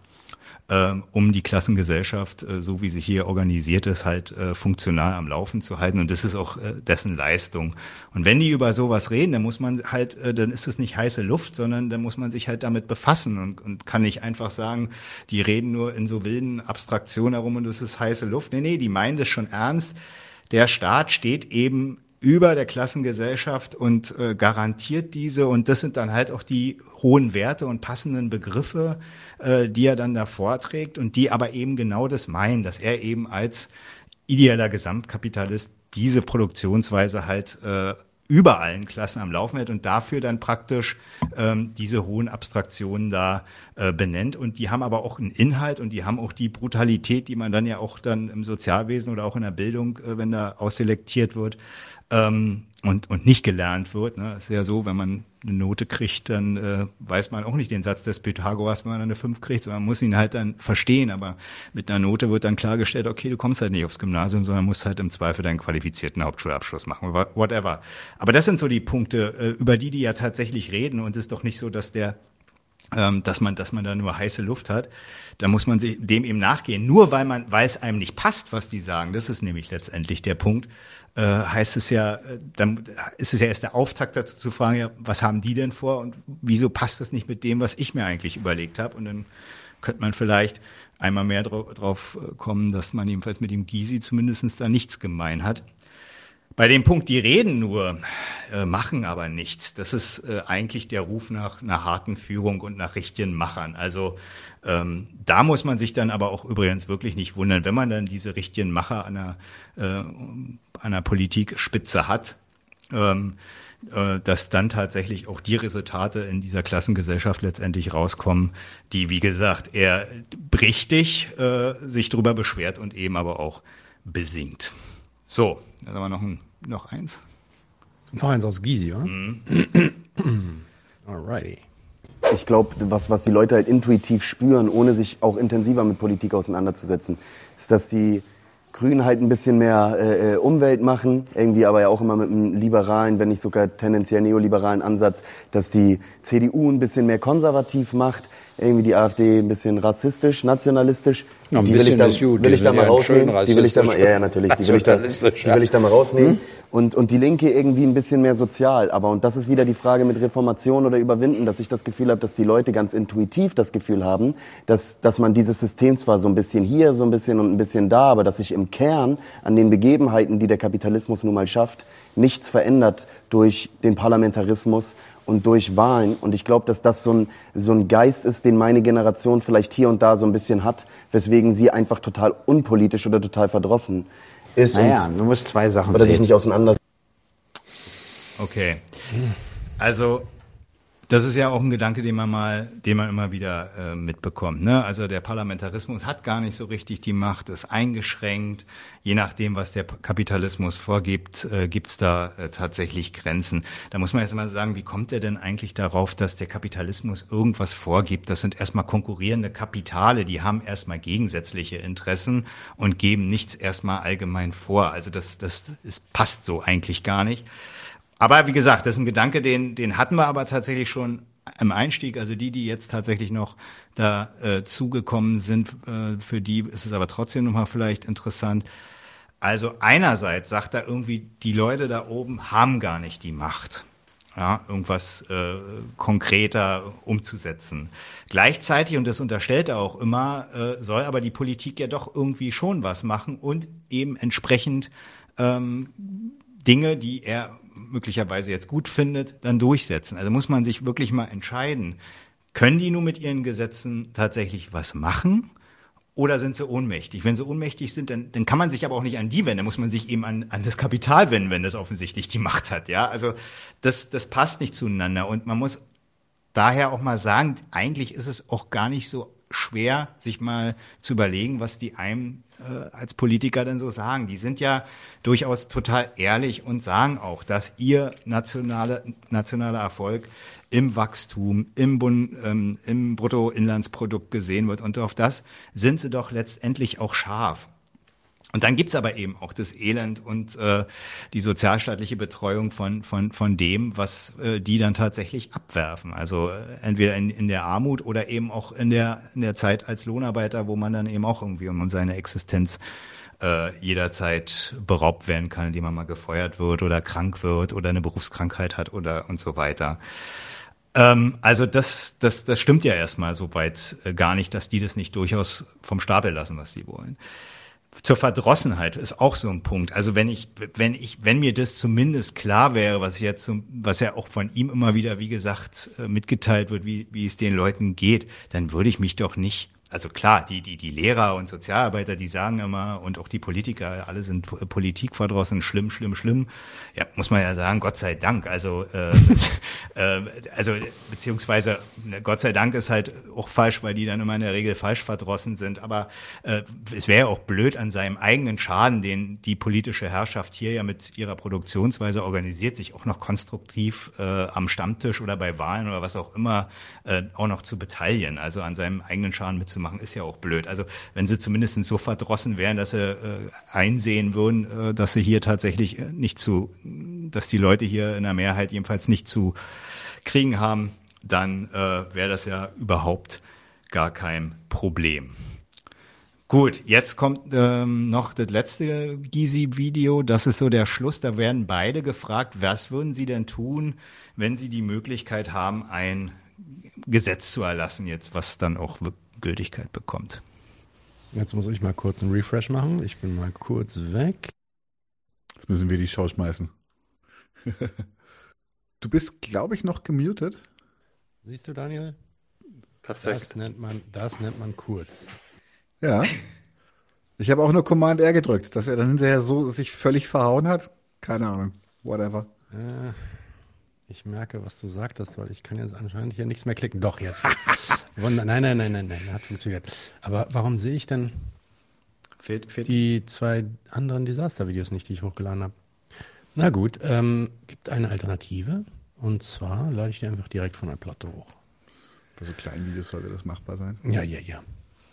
um die Klassengesellschaft, äh, so wie sie hier organisiert ist, halt äh, funktional am Laufen zu halten. Und das ist auch äh, dessen Leistung. Und wenn die über sowas reden, dann muss man halt, dann ist es nicht heiße Luft, sondern dann muss man sich halt damit befassen und, und kann nicht einfach sagen, die reden nur in so wilden Abstraktionen herum und das ist heiße Luft. Nee, nee, die meinen das schon ernst. Der Staat steht eben über der Klassengesellschaft und äh, garantiert diese. Und das sind dann halt auch die hohen Werte und passenden Begriffe, äh, die er dann da vorträgt und die aber eben genau das meinen, dass er eben als ideeller Gesamtkapitalist diese Produktionsweise halt äh, über allen Klassen am Laufen hält und dafür dann praktisch ähm, diese hohen Abstraktionen da äh, benennt. Und die haben aber auch einen Inhalt und die haben auch die Brutalität, die man dann ja auch dann im Sozialwesen oder auch in der Bildung, äh, wenn da ausselektiert wird, ähm, und, und nicht gelernt wird. Ne? ist ja so, wenn man eine Note kriegt, dann äh, weiß man auch nicht den Satz des Pythagoras, wenn man eine 5 kriegt, sondern man muss ihn halt dann verstehen. Aber mit einer Note wird dann klargestellt, okay, du kommst halt nicht aufs Gymnasium, sondern musst halt im Zweifel deinen qualifizierten Hauptschulabschluss machen, whatever. Aber das sind so die Punkte, äh, über die die ja tatsächlich reden. Und es ist doch nicht so, dass der dass man, dass man da nur heiße Luft hat, da muss man dem eben nachgehen. Nur weil man, weil es einem nicht passt, was die sagen, das ist nämlich letztendlich der Punkt, äh, heißt es ja, äh, dann ist es ja erst der Auftakt dazu zu fragen, ja, was haben die denn vor und wieso passt das nicht mit dem, was ich mir eigentlich überlegt habe? Und dann könnte man vielleicht einmal mehr drauf äh, kommen, dass man jedenfalls mit dem Gysi zumindest da nichts gemein hat. Bei dem Punkt, die reden nur, äh, machen aber nichts. Das ist äh, eigentlich der Ruf nach einer harten Führung und nach richtigen Machern. Also ähm, da muss man sich dann aber auch übrigens wirklich nicht wundern, wenn man dann diese richtigen Macher an einer, äh, an einer Politikspitze hat. Ähm, äh, dass dann tatsächlich auch die Resultate in dieser Klassengesellschaft letztendlich rauskommen, die, wie gesagt, eher richtig äh, sich darüber beschwert und eben aber auch besingt. So, dann haben wir noch, ein, noch eins. Noch eins aus Gysi, oder? Mhm. Alrighty. Ich glaube, was, was die Leute halt intuitiv spüren, ohne sich auch intensiver mit Politik auseinanderzusetzen, ist, dass die Grünen halt ein bisschen mehr äh, äh, Umwelt machen, irgendwie aber ja auch immer mit einem liberalen, wenn nicht sogar tendenziell neoliberalen Ansatz, dass die CDU ein bisschen mehr konservativ macht, irgendwie die AfD ein bisschen rassistisch, nationalistisch. Ja, die will ich da, will ich da mal rausnehmen. Die will ich da mal, ja, ja natürlich, die will ich da, die will ich da mal rausnehmen. Hm? Und, und die Linke irgendwie ein bisschen mehr sozial. Aber, und das ist wieder die Frage mit Reformation oder Überwinden, dass ich das Gefühl habe, dass die Leute ganz intuitiv das Gefühl haben, dass, dass man dieses System zwar so ein bisschen hier, so ein bisschen und ein bisschen da, aber dass sich im Kern an den Begebenheiten, die der Kapitalismus nun mal schafft, nichts verändert durch den Parlamentarismus und durch Wahlen. Und ich glaube, dass das so ein, so ein Geist ist, den meine Generation vielleicht hier und da so ein bisschen hat, weswegen sie einfach total unpolitisch oder total verdrossen ist. Naja, du musst zwei Sachen Oder sich nicht auseinander. Okay. Also das ist ja auch ein Gedanke, den man mal, den man immer wieder äh, mitbekommt. Ne? Also der Parlamentarismus hat gar nicht so richtig die Macht, ist eingeschränkt. Je nachdem, was der Kapitalismus vorgibt, äh, gibt es da äh, tatsächlich Grenzen. Da muss man jetzt mal sagen, wie kommt er denn eigentlich darauf, dass der Kapitalismus irgendwas vorgibt? Das sind erstmal konkurrierende Kapitale, die haben erstmal gegensätzliche Interessen und geben nichts erstmal allgemein vor. Also das, das, das passt so eigentlich gar nicht. Aber wie gesagt, das ist ein Gedanke, den, den hatten wir aber tatsächlich schon im Einstieg, also die, die jetzt tatsächlich noch da äh, zugekommen sind, äh, für die ist es aber trotzdem nochmal vielleicht interessant. Also einerseits sagt er irgendwie, die Leute da oben haben gar nicht die Macht ja, irgendwas äh, konkreter umzusetzen. Gleichzeitig, und das unterstellt er auch immer, äh, soll aber die Politik ja doch irgendwie schon was machen und eben entsprechend ähm, Dinge, die er möglicherweise jetzt gut findet, dann durchsetzen. Also muss man sich wirklich mal entscheiden, können die nur mit ihren Gesetzen tatsächlich was machen? Oder sind sie ohnmächtig? Wenn sie ohnmächtig sind, dann, dann kann man sich aber auch nicht an die wenden, dann muss man sich eben an, an das Kapital wenden, wenn das offensichtlich die Macht hat. Ja, also das, das passt nicht zueinander. Und man muss daher auch mal sagen, eigentlich ist es auch gar nicht so schwer, sich mal zu überlegen, was die einem äh, als Politiker denn so sagen. Die sind ja durchaus total ehrlich und sagen auch, dass ihr nationale, nationaler Erfolg im Wachstum, im, Bund, ähm, im Bruttoinlandsprodukt gesehen wird. Und auf das sind sie doch letztendlich auch scharf. Und dann gibt's aber eben auch das Elend und äh, die sozialstaatliche Betreuung von, von, von dem, was äh, die dann tatsächlich abwerfen. Also äh, entweder in, in der Armut oder eben auch in der, in der Zeit als Lohnarbeiter, wo man dann eben auch irgendwie um seine Existenz äh, jederzeit beraubt werden kann, indem man mal gefeuert wird oder krank wird oder eine Berufskrankheit hat oder und so weiter. Ähm, also das, das, das stimmt ja erstmal soweit äh, gar nicht, dass die das nicht durchaus vom Stapel lassen, was sie wollen zur Verdrossenheit ist auch so ein Punkt. Also wenn ich, wenn ich, wenn mir das zumindest klar wäre, was jetzt, was ja auch von ihm immer wieder, wie gesagt, äh, mitgeteilt wird, wie, wie es den Leuten geht, dann würde ich mich doch nicht also klar, die, die, die Lehrer und Sozialarbeiter, die sagen immer, und auch die Politiker, alle sind politikverdrossen, schlimm, schlimm, schlimm. Ja, muss man ja sagen, Gott sei Dank. Also, äh, äh, also beziehungsweise ne, Gott sei Dank ist halt auch falsch, weil die dann immer in der Regel falsch verdrossen sind. Aber äh, es wäre ja auch blöd an seinem eigenen Schaden, den die politische Herrschaft hier ja mit ihrer Produktionsweise organisiert, sich auch noch konstruktiv äh, am Stammtisch oder bei Wahlen oder was auch immer äh, auch noch zu beteiligen. Also an seinem eigenen Schaden mitzumachen machen, ist ja auch blöd. Also wenn sie zumindest so verdrossen wären, dass sie äh, einsehen würden, äh, dass sie hier tatsächlich äh, nicht zu, dass die Leute hier in der Mehrheit jedenfalls nicht zu kriegen haben, dann äh, wäre das ja überhaupt gar kein Problem. Gut, jetzt kommt ähm, noch das letzte Gysi-Video. Das ist so der Schluss. Da werden beide gefragt, was würden sie denn tun, wenn sie die Möglichkeit haben, ein Gesetz zu erlassen, jetzt was dann auch Gültigkeit bekommt. Jetzt muss ich mal kurz einen Refresh machen. Ich bin mal kurz weg. Jetzt müssen wir die Show schmeißen. du bist, glaube ich, noch gemutet. Siehst du, Daniel? Perfekt. Das nennt man, das nennt man kurz. Ja. Ich habe auch nur Command R gedrückt, dass er dann hinterher so sich völlig verhauen hat. Keine Ahnung. Whatever. Äh, ich merke, was du sagtest, weil ich kann jetzt anscheinend hier nichts mehr klicken. Doch, jetzt. Nein, nein, nein, nein, nein, nein, hat funktioniert. Aber warum sehe ich denn fehlt, fehlt. die zwei anderen Desaster-Videos nicht, die ich hochgeladen habe? Na gut, ähm, gibt eine Alternative. Und zwar lade ich die einfach direkt von der Platte hoch. Bei so kleinen Videos sollte das machbar sein. Ja, ja, ja.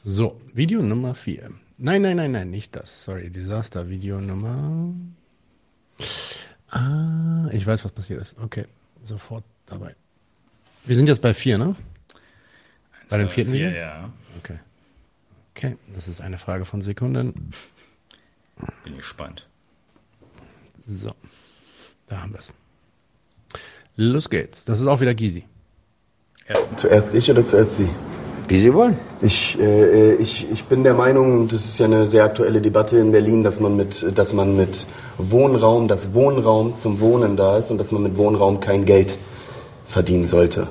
So, Video Nummer 4. Nein, nein, nein, nein, nicht das. Sorry, Desaster-Video Nummer. Ah, ich weiß, was passiert ist. Okay, sofort dabei. Wir sind jetzt bei 4, ne? Bei dem vierten vier, Video? Ja. Okay. Okay, das ist eine Frage von Sekunden. Bin gespannt. So, da haben wir es. Los geht's. Das ist auch wieder Gysi. Zuerst ich oder zuerst Sie? Wie Sie wollen. Ich, äh, ich, ich bin der Meinung, das ist ja eine sehr aktuelle Debatte in Berlin, dass man mit, dass man mit Wohnraum, dass Wohnraum zum Wohnen da ist und dass man mit Wohnraum kein Geld verdienen sollte.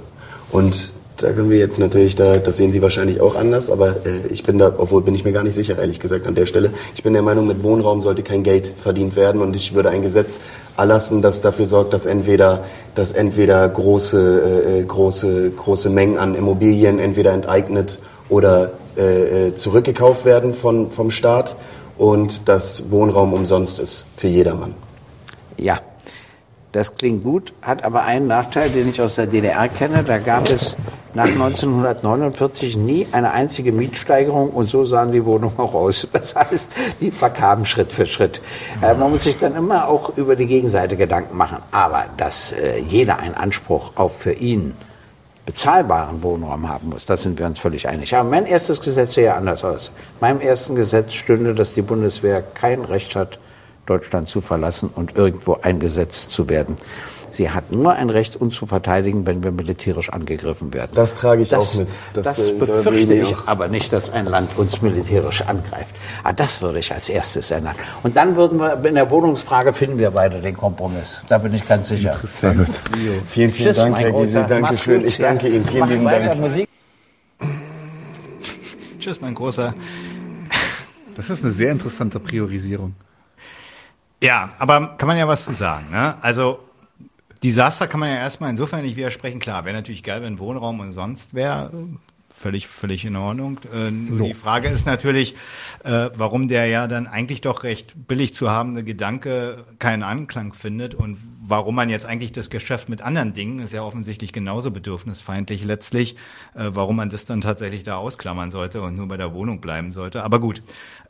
Und da können wir jetzt natürlich, da, das sehen Sie wahrscheinlich auch anders, aber äh, ich bin da, obwohl bin ich mir gar nicht sicher, ehrlich gesagt, an der Stelle. Ich bin der Meinung, mit Wohnraum sollte kein Geld verdient werden und ich würde ein Gesetz erlassen, das dafür sorgt, dass entweder, dass entweder große, äh, äh große, große Mengen an Immobilien entweder enteignet oder äh, äh, zurückgekauft werden von, vom Staat und dass Wohnraum umsonst ist für jedermann. Ja, das klingt gut, hat aber einen Nachteil, den ich aus der DDR kenne. Da gab es nach 1949 nie eine einzige Mietsteigerung und so sahen die Wohnungen auch aus. Das heißt, die verkamen Schritt für Schritt. Äh, man muss sich dann immer auch über die Gegenseite Gedanken machen. Aber dass äh, jeder einen Anspruch auf für ihn bezahlbaren Wohnraum haben muss. Da sind wir uns völlig einig. Aber mein erstes Gesetz sähe ja anders aus. Meinem ersten Gesetz stünde, dass die Bundeswehr kein Recht hat, Deutschland zu verlassen und irgendwo eingesetzt zu werden. Sie hat nur ein Recht, uns zu verteidigen, wenn wir militärisch angegriffen werden. Das trage ich das, auch mit. Das, Das, äh, befürchte ich auch. aber nicht, dass ein Land uns militärisch angreift. Aber das würde ich als erstes ändern. Und dann würden wir, in der Wohnungsfrage finden wir beide den Kompromiss. Da bin ich ganz sicher. Vielen, vielen Tschüss, Dank, Herr Gysi. Großer. Danke Mach's schön. gut, Ich danke. Ihnen. Vielen lieben Dank. Musik. Tschüss, mein Großer. Das ist eine sehr interessante Priorisierung. Ja, aber kann man ja was zu sagen. Ne? Also Desaster kann man ja erstmal insofern nicht widersprechen. Klar, wäre natürlich geil, wenn Wohnraum umsonst wäre. Völlig, völlig in Ordnung. Äh, nur Die Frage ist natürlich, äh, warum der ja dann eigentlich doch recht billig zu habende Gedanke keinen Anklang findet und warum man jetzt eigentlich das Geschäft mit anderen Dingen, ist ja offensichtlich genauso bedürfnisfeindlich letztlich, äh, warum man das dann tatsächlich da ausklammern sollte und nur bei der Wohnung bleiben sollte. Aber gut,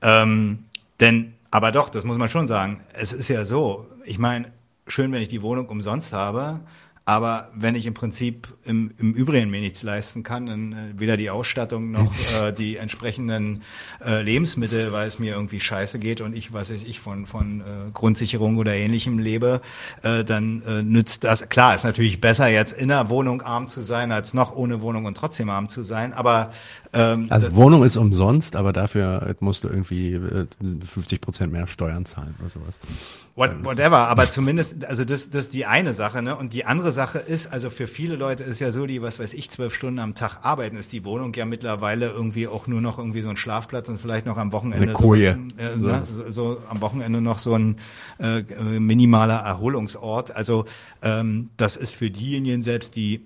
ähm, denn, aber doch, das muss man schon sagen, es ist ja so, ich meine, schön, wenn ich die Wohnung umsonst habe, aber wenn ich im Prinzip im, im Übrigen mir nichts leisten kann, dann äh, weder die Ausstattung noch äh, die entsprechenden äh, Lebensmittel, weil es mir irgendwie scheiße geht und ich, was weiß ich, von, von äh, Grundsicherung oder ähnlichem lebe, äh, dann äh, nützt das. Klar, ist natürlich besser, jetzt in einer Wohnung arm zu sein, als noch ohne Wohnung und trotzdem arm zu sein, aber ähm, Also Wohnung ist umsonst, aber dafür musst du irgendwie äh, 50 Prozent mehr Steuern zahlen oder sowas. What, whatever, aber zumindest, also das, das ist die eine Sache, ne? Und die andere Sache ist, also für viele Leute ist ja so, die, was weiß ich, zwölf Stunden am Tag arbeiten, ist die Wohnung ja mittlerweile irgendwie auch nur noch irgendwie so ein Schlafplatz und vielleicht noch am Wochenende Eine Koje. So, äh, ne? so, so am Wochenende noch so ein äh, äh, minimaler Erholungsort. Also ähm, das ist für diejenigen selbst, die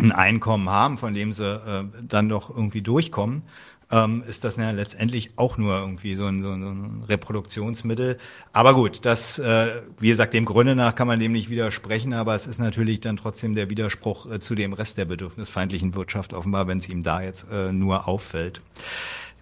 ein Einkommen haben, von dem sie äh, dann doch irgendwie durchkommen, ähm, ist das ja letztendlich auch nur irgendwie so ein, so ein, Reproduktionsmittel. Aber gut, das, äh, wie gesagt, dem Grunde nach kann man dem nicht widersprechen, aber es ist natürlich dann trotzdem der Widerspruch äh, zu dem Rest der bedürfnisfeindlichen Wirtschaft offenbar, wenn es ihm da jetzt äh, nur auffällt.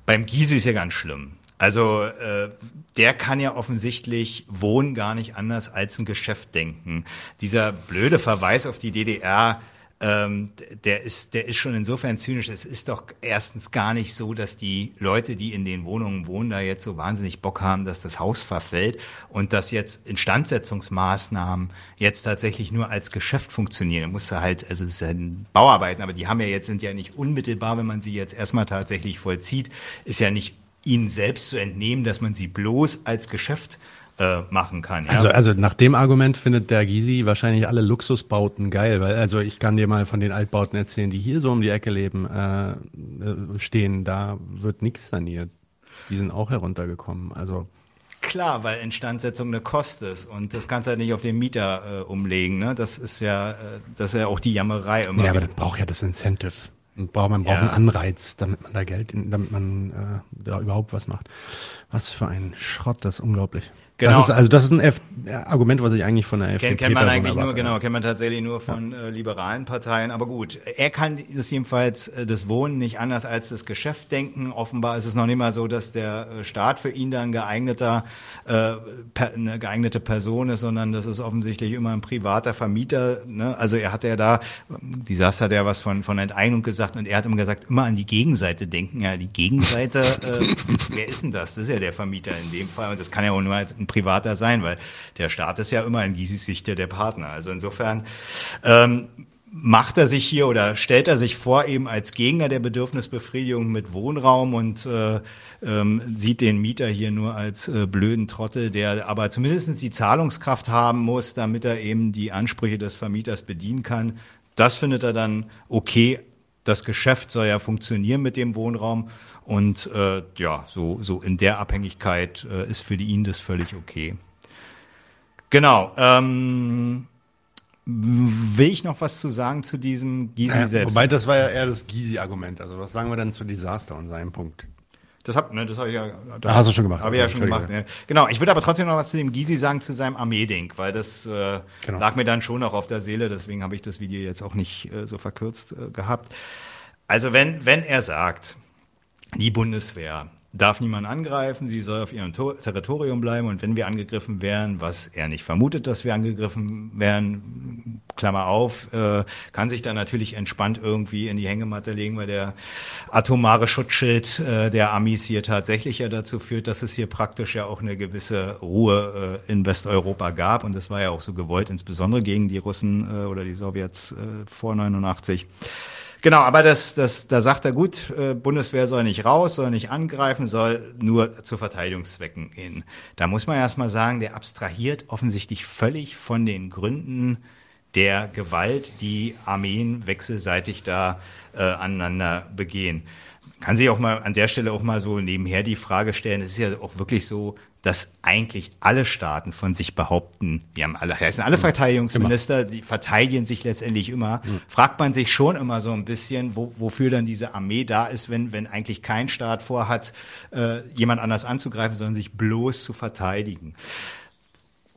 Beim Gysi ist ja ganz schlimm. Also äh, der kann ja offensichtlich Wohnen gar nicht anders als ein Geschäft denken. Dieser blöde Verweis auf die DDR, ähm, der ist, der ist schon insofern zynisch. Es ist doch erstens gar nicht so, dass die Leute, die in den Wohnungen wohnen, da jetzt so wahnsinnig Bock haben, dass das Haus verfällt und dass jetzt Instandsetzungsmaßnahmen jetzt tatsächlich nur als Geschäft funktionieren. Da musst du halt, also es ist ja Bauarbeiten, aber die haben ja jetzt, sind ja nicht unmittelbar, wenn man sie jetzt erstmal tatsächlich vollzieht, ist ja nicht ihnen selbst zu entnehmen, dass man sie bloß als Geschäft äh, machen kann. Ja? Also, also nach dem Argument findet der Gysi wahrscheinlich alle Luxusbauten geil, weil also ich kann dir mal von den Altbauten erzählen, die hier so um die Ecke leben, äh, äh, stehen, da wird nichts saniert. Die sind auch heruntergekommen. Also Klar, weil Instandsetzung eine Kost ist und das kannst du halt nicht auf den Mieter äh, umlegen. Ne? Das ist ja, äh, das ist ja auch die Jammerei immer. ja, aber das braucht ja das Incentive. Und braucht, man braucht Ja. einen Anreiz, damit man da Geld, damit man äh, da überhaupt was macht. Was für ein Schrott, das ist unglaublich. Genau. Das ist also das ist ein F Argument, was ich eigentlich von der FDP Kennt, kennt man eigentlich nur, erwarte. genau, kennt man tatsächlich nur von äh, liberalen Parteien. Aber gut, er kann das jedenfalls äh, das Wohnen nicht anders als das Geschäft denken. Offenbar ist es noch nicht mal so, dass der äh, Staat für ihn dann geeigneter, äh, per, eine geeignete Person ist, sondern das ist offensichtlich immer ein privater Vermieter. Ne? Also er hat ja da, die Sass hat ja was von, von Enteignung gesagt und er hat immer gesagt, immer an die Gegenseite denken. Ja, die Gegenseite, äh, wer ist denn das? Das ist ja der Vermieter in dem Fall und das kann ja auch nur ein privater sein, weil der Staat ist ja immer in Gysis Sicht ja der Partner. Also insofern ähm, macht er sich hier oder stellt er sich vor eben als Gegner der Bedürfnisbefriedigung mit Wohnraum und äh, ähm, sieht den Mieter hier nur als äh, blöden Trottel, der aber zumindest die Zahlungskraft haben muss, damit er eben die Ansprüche des Vermieters bedienen kann. Das findet er dann okay. Das Geschäft soll ja funktionieren mit dem Wohnraum und äh, ja, so, so in der Abhängigkeit äh, ist für ihn das völlig okay. Genau. Ähm, will ich noch was zu sagen zu diesem Gysi Naja, selbst? Wobei, das war ja eher das Gysi-Argument. Also was sagen wir denn zu Desaster und seinem Punkt? Das hab, ne, das habe ich ja. Ah, hast du schon gemacht. Habe ich ja schon gemacht. Ja. Genau. Ich würde aber trotzdem noch was zu dem Gysi sagen, zu seinem Armeeding, weil das äh, Genau. lag mir dann schon noch auf der Seele. Deswegen habe ich das Video jetzt auch nicht äh, so verkürzt äh, gehabt. Also wenn wenn er sagt, die Bundeswehr darf niemand angreifen, sie soll auf ihrem To Territorium bleiben und wenn wir angegriffen wären, was er nicht vermutet, dass wir angegriffen wären, Klammer auf, äh, kann sich dann natürlich entspannt irgendwie in die Hängematte legen, weil der atomare Schutzschild äh, der Amis hier tatsächlich ja dazu führt, dass es hier praktisch ja auch eine gewisse Ruhe äh, in Westeuropa gab. Und das war ja auch so gewollt, insbesondere gegen die Russen äh, oder die Sowjets äh, vor 89. Genau, aber das, das, da sagt er gut, äh, Bundeswehr soll nicht raus, soll nicht angreifen, soll nur zu Verteidigungszwecken gehen. Da muss man erstmal sagen, der abstrahiert offensichtlich völlig von den Gründen der Gewalt, die Armeen wechselseitig da äh, aneinander begehen. Kann sich auch mal an der Stelle auch mal so nebenher die Frage stellen, es ist ja auch wirklich so, dass eigentlich alle Staaten von sich behaupten, die haben alle, heißen alle Verteidigungsminister, die verteidigen sich letztendlich immer, mhm. fragt man sich schon immer so ein bisschen, wo, wofür dann diese Armee da ist, wenn, wenn eigentlich kein Staat vorhat, äh, jemand anders anzugreifen, sondern sich bloß zu verteidigen.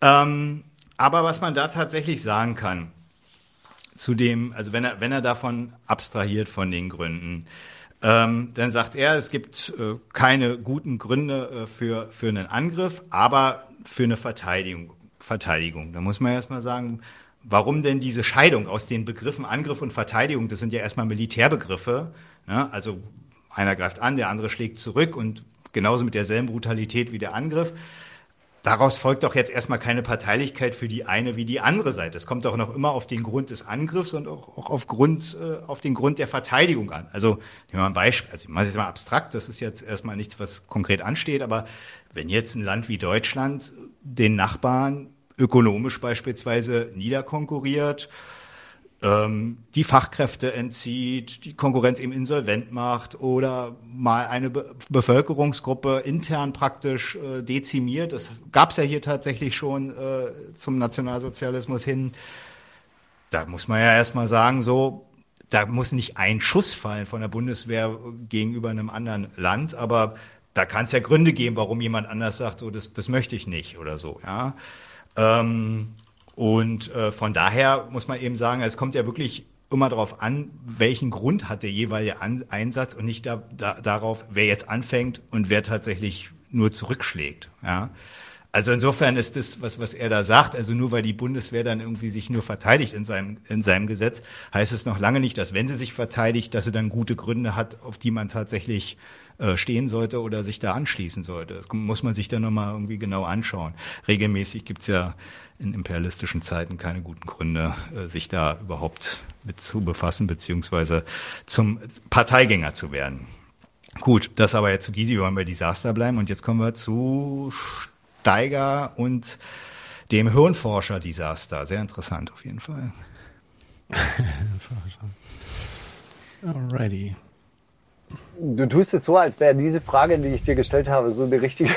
Ähm, aber was man da tatsächlich sagen kann, zu dem, also wenn er, wenn er davon abstrahiert von den Gründen, ähm, dann sagt er, es gibt äh, keine guten Gründe äh, für, für einen Angriff, aber für eine Verteidigung. Verteidigung. Da muss man erstmal sagen, warum denn diese Scheidung aus den Begriffen Angriff und Verteidigung? Das sind ja erstmal Militärbegriffe. Ne? Also einer greift an, der andere schlägt zurück und genauso mit derselben Brutalität wie der Angriff. Daraus folgt doch jetzt erstmal keine Parteilichkeit für die eine wie die andere Seite. Es kommt doch noch immer auf den Grund des Angriffs und auch, auch auf, Grund, äh, auf den Grund der Verteidigung an. Also, nehmen wir mal ein Beispiel. Also, ich mache es jetzt mal abstrakt. Das ist jetzt erstmal nichts, was konkret ansteht. Aber wenn jetzt ein Land wie Deutschland den Nachbarn ökonomisch beispielsweise niederkonkurriert, die Fachkräfte entzieht, die Konkurrenz eben insolvent macht oder mal eine Be Bevölkerungsgruppe intern praktisch äh, dezimiert. Das gab es ja hier tatsächlich schon äh, zum Nationalsozialismus hin. Da muss man ja erstmal sagen, so, da muss nicht ein Schuss fallen von der Bundeswehr gegenüber einem anderen Land, aber da kann es ja Gründe geben, warum jemand anders sagt, so, das, das möchte ich nicht oder so, ja. Ähm, und äh, von daher muss man eben sagen, es kommt ja wirklich immer darauf an, welchen Grund hat der jeweilige an Einsatz und nicht da, da, darauf, wer jetzt anfängt und wer tatsächlich nur zurückschlägt. Ja. Also insofern ist das, was, was er da sagt, also nur weil die Bundeswehr dann irgendwie sich nur verteidigt in seinem, in seinem Gesetz, heißt es noch lange nicht, dass wenn sie sich verteidigt, dass sie dann gute Gründe hat, auf die man tatsächlich äh, stehen sollte oder sich da anschließen sollte. Das muss man sich dann nochmal irgendwie genau anschauen. Regelmäßig gibt's ja in imperialistischen Zeiten keine guten Gründe, äh, sich da überhaupt mit zu befassen, beziehungsweise zum Parteigänger zu werden. Gut, das aber jetzt zu Gysi, wir wollen bei Desaster bleiben und jetzt kommen wir zu Steiger und dem Hirnforscher-Desaster. Sehr interessant auf jeden Fall. Alrighty. Du tust jetzt so, als wäre diese Frage, die ich dir gestellt habe, so eine richtige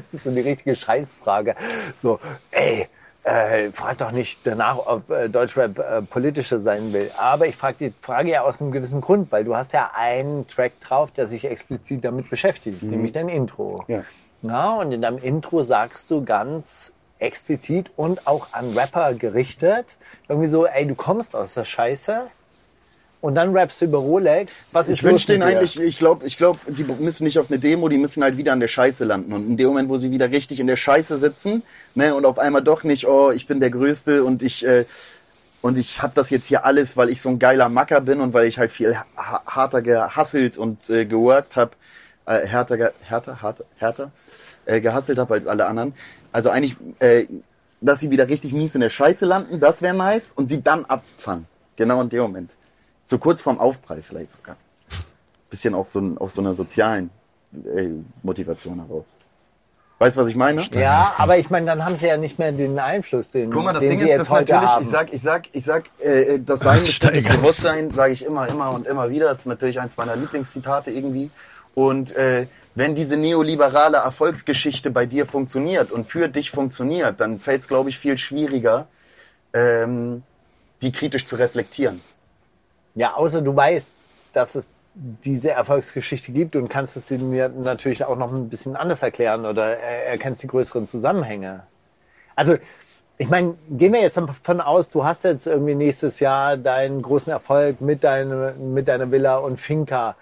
so eine richtige Scheißfrage. So, ey, äh, frag doch nicht danach, ob äh, Deutschrap äh, politischer sein will. Aber ich frage die Frage ja aus einem gewissen Grund, weil du hast ja einen Track drauf, der sich explizit damit beschäftigt, mhm. nämlich dein Intro. Ja. Na, und in deinem Intro sagst du ganz explizit und auch an Rapper gerichtet, irgendwie so, ey, du kommst aus der Scheiße, und dann rappst du über Rolex. Was ist ich wünsche denen eigentlich, ich glaube, ich glaub, die müssen nicht auf eine Demo, die müssen halt wieder an der Scheiße landen. Und in dem Moment, wo sie wieder richtig in der Scheiße sitzen, ne, und auf einmal doch nicht, oh, ich bin der Größte und ich, äh, und ich hab das jetzt hier alles, weil ich so ein geiler Macker bin und weil ich halt viel harter gehasselt und äh, geworkt hab, äh, härter, härter, härter, härter, äh, gehasselt hab als alle anderen. Also eigentlich, äh, dass sie wieder richtig mies in der Scheiße landen, das wäre nice, und sie dann abfangen. Genau in dem Moment. So kurz vorm Aufprall vielleicht sogar. Bisschen auch so, aus so einer sozialen äh, Motivation heraus. Weißt du, was ich meine? Ja, aber ich meine, dann haben sie ja nicht mehr den Einfluss, den, Guck mal, das den Ding sie ist, jetzt das heute natürlich, haben. ich sag, ich sag, ich sag, äh, das Sein des Bewusstsein sage ich immer, immer und immer wieder. Das ist natürlich eins meiner Lieblingszitate irgendwie. Und äh, wenn diese neoliberale Erfolgsgeschichte bei dir funktioniert und für dich funktioniert, dann fällt es, glaube ich, viel schwieriger, ähm, die kritisch zu reflektieren. Ja, außer du weißt, dass es diese Erfolgsgeschichte gibt und kannst es mir natürlich auch noch ein bisschen anders erklären oder erkennst die größeren Zusammenhänge. Also, ich meine, gehen wir jetzt davon aus, du hast jetzt irgendwie nächstes Jahr deinen großen Erfolg mit, deine, mit deiner Villa und Finca.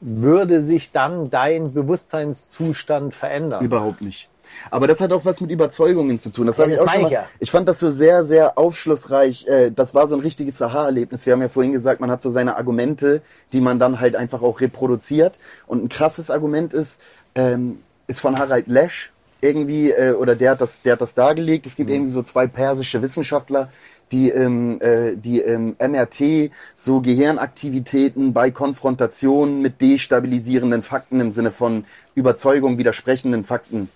Würde sich dann dein Bewusstseinszustand verändern? Überhaupt nicht. Aber das hat auch was mit Überzeugungen zu tun. Das, Ja, hab ich das auch schon ich ja. ich fand das so sehr, sehr aufschlussreich. Äh, Das war so ein richtiges Aha-Erlebnis. Wir haben ja vorhin gesagt, man hat so seine Argumente, die man dann halt einfach auch reproduziert. Und ein krasses Argument ist, ähm, ist von Harald Lesch irgendwie, äh, oder der hat das, der hat das dargelegt. Es Mhm. gibt irgendwie so zwei persische Wissenschaftler, die im, äh, die im MRT so Gehirnaktivitäten bei Konfrontation mit destabilisierenden Fakten im Sinne von Überzeugung widersprechenden Fakten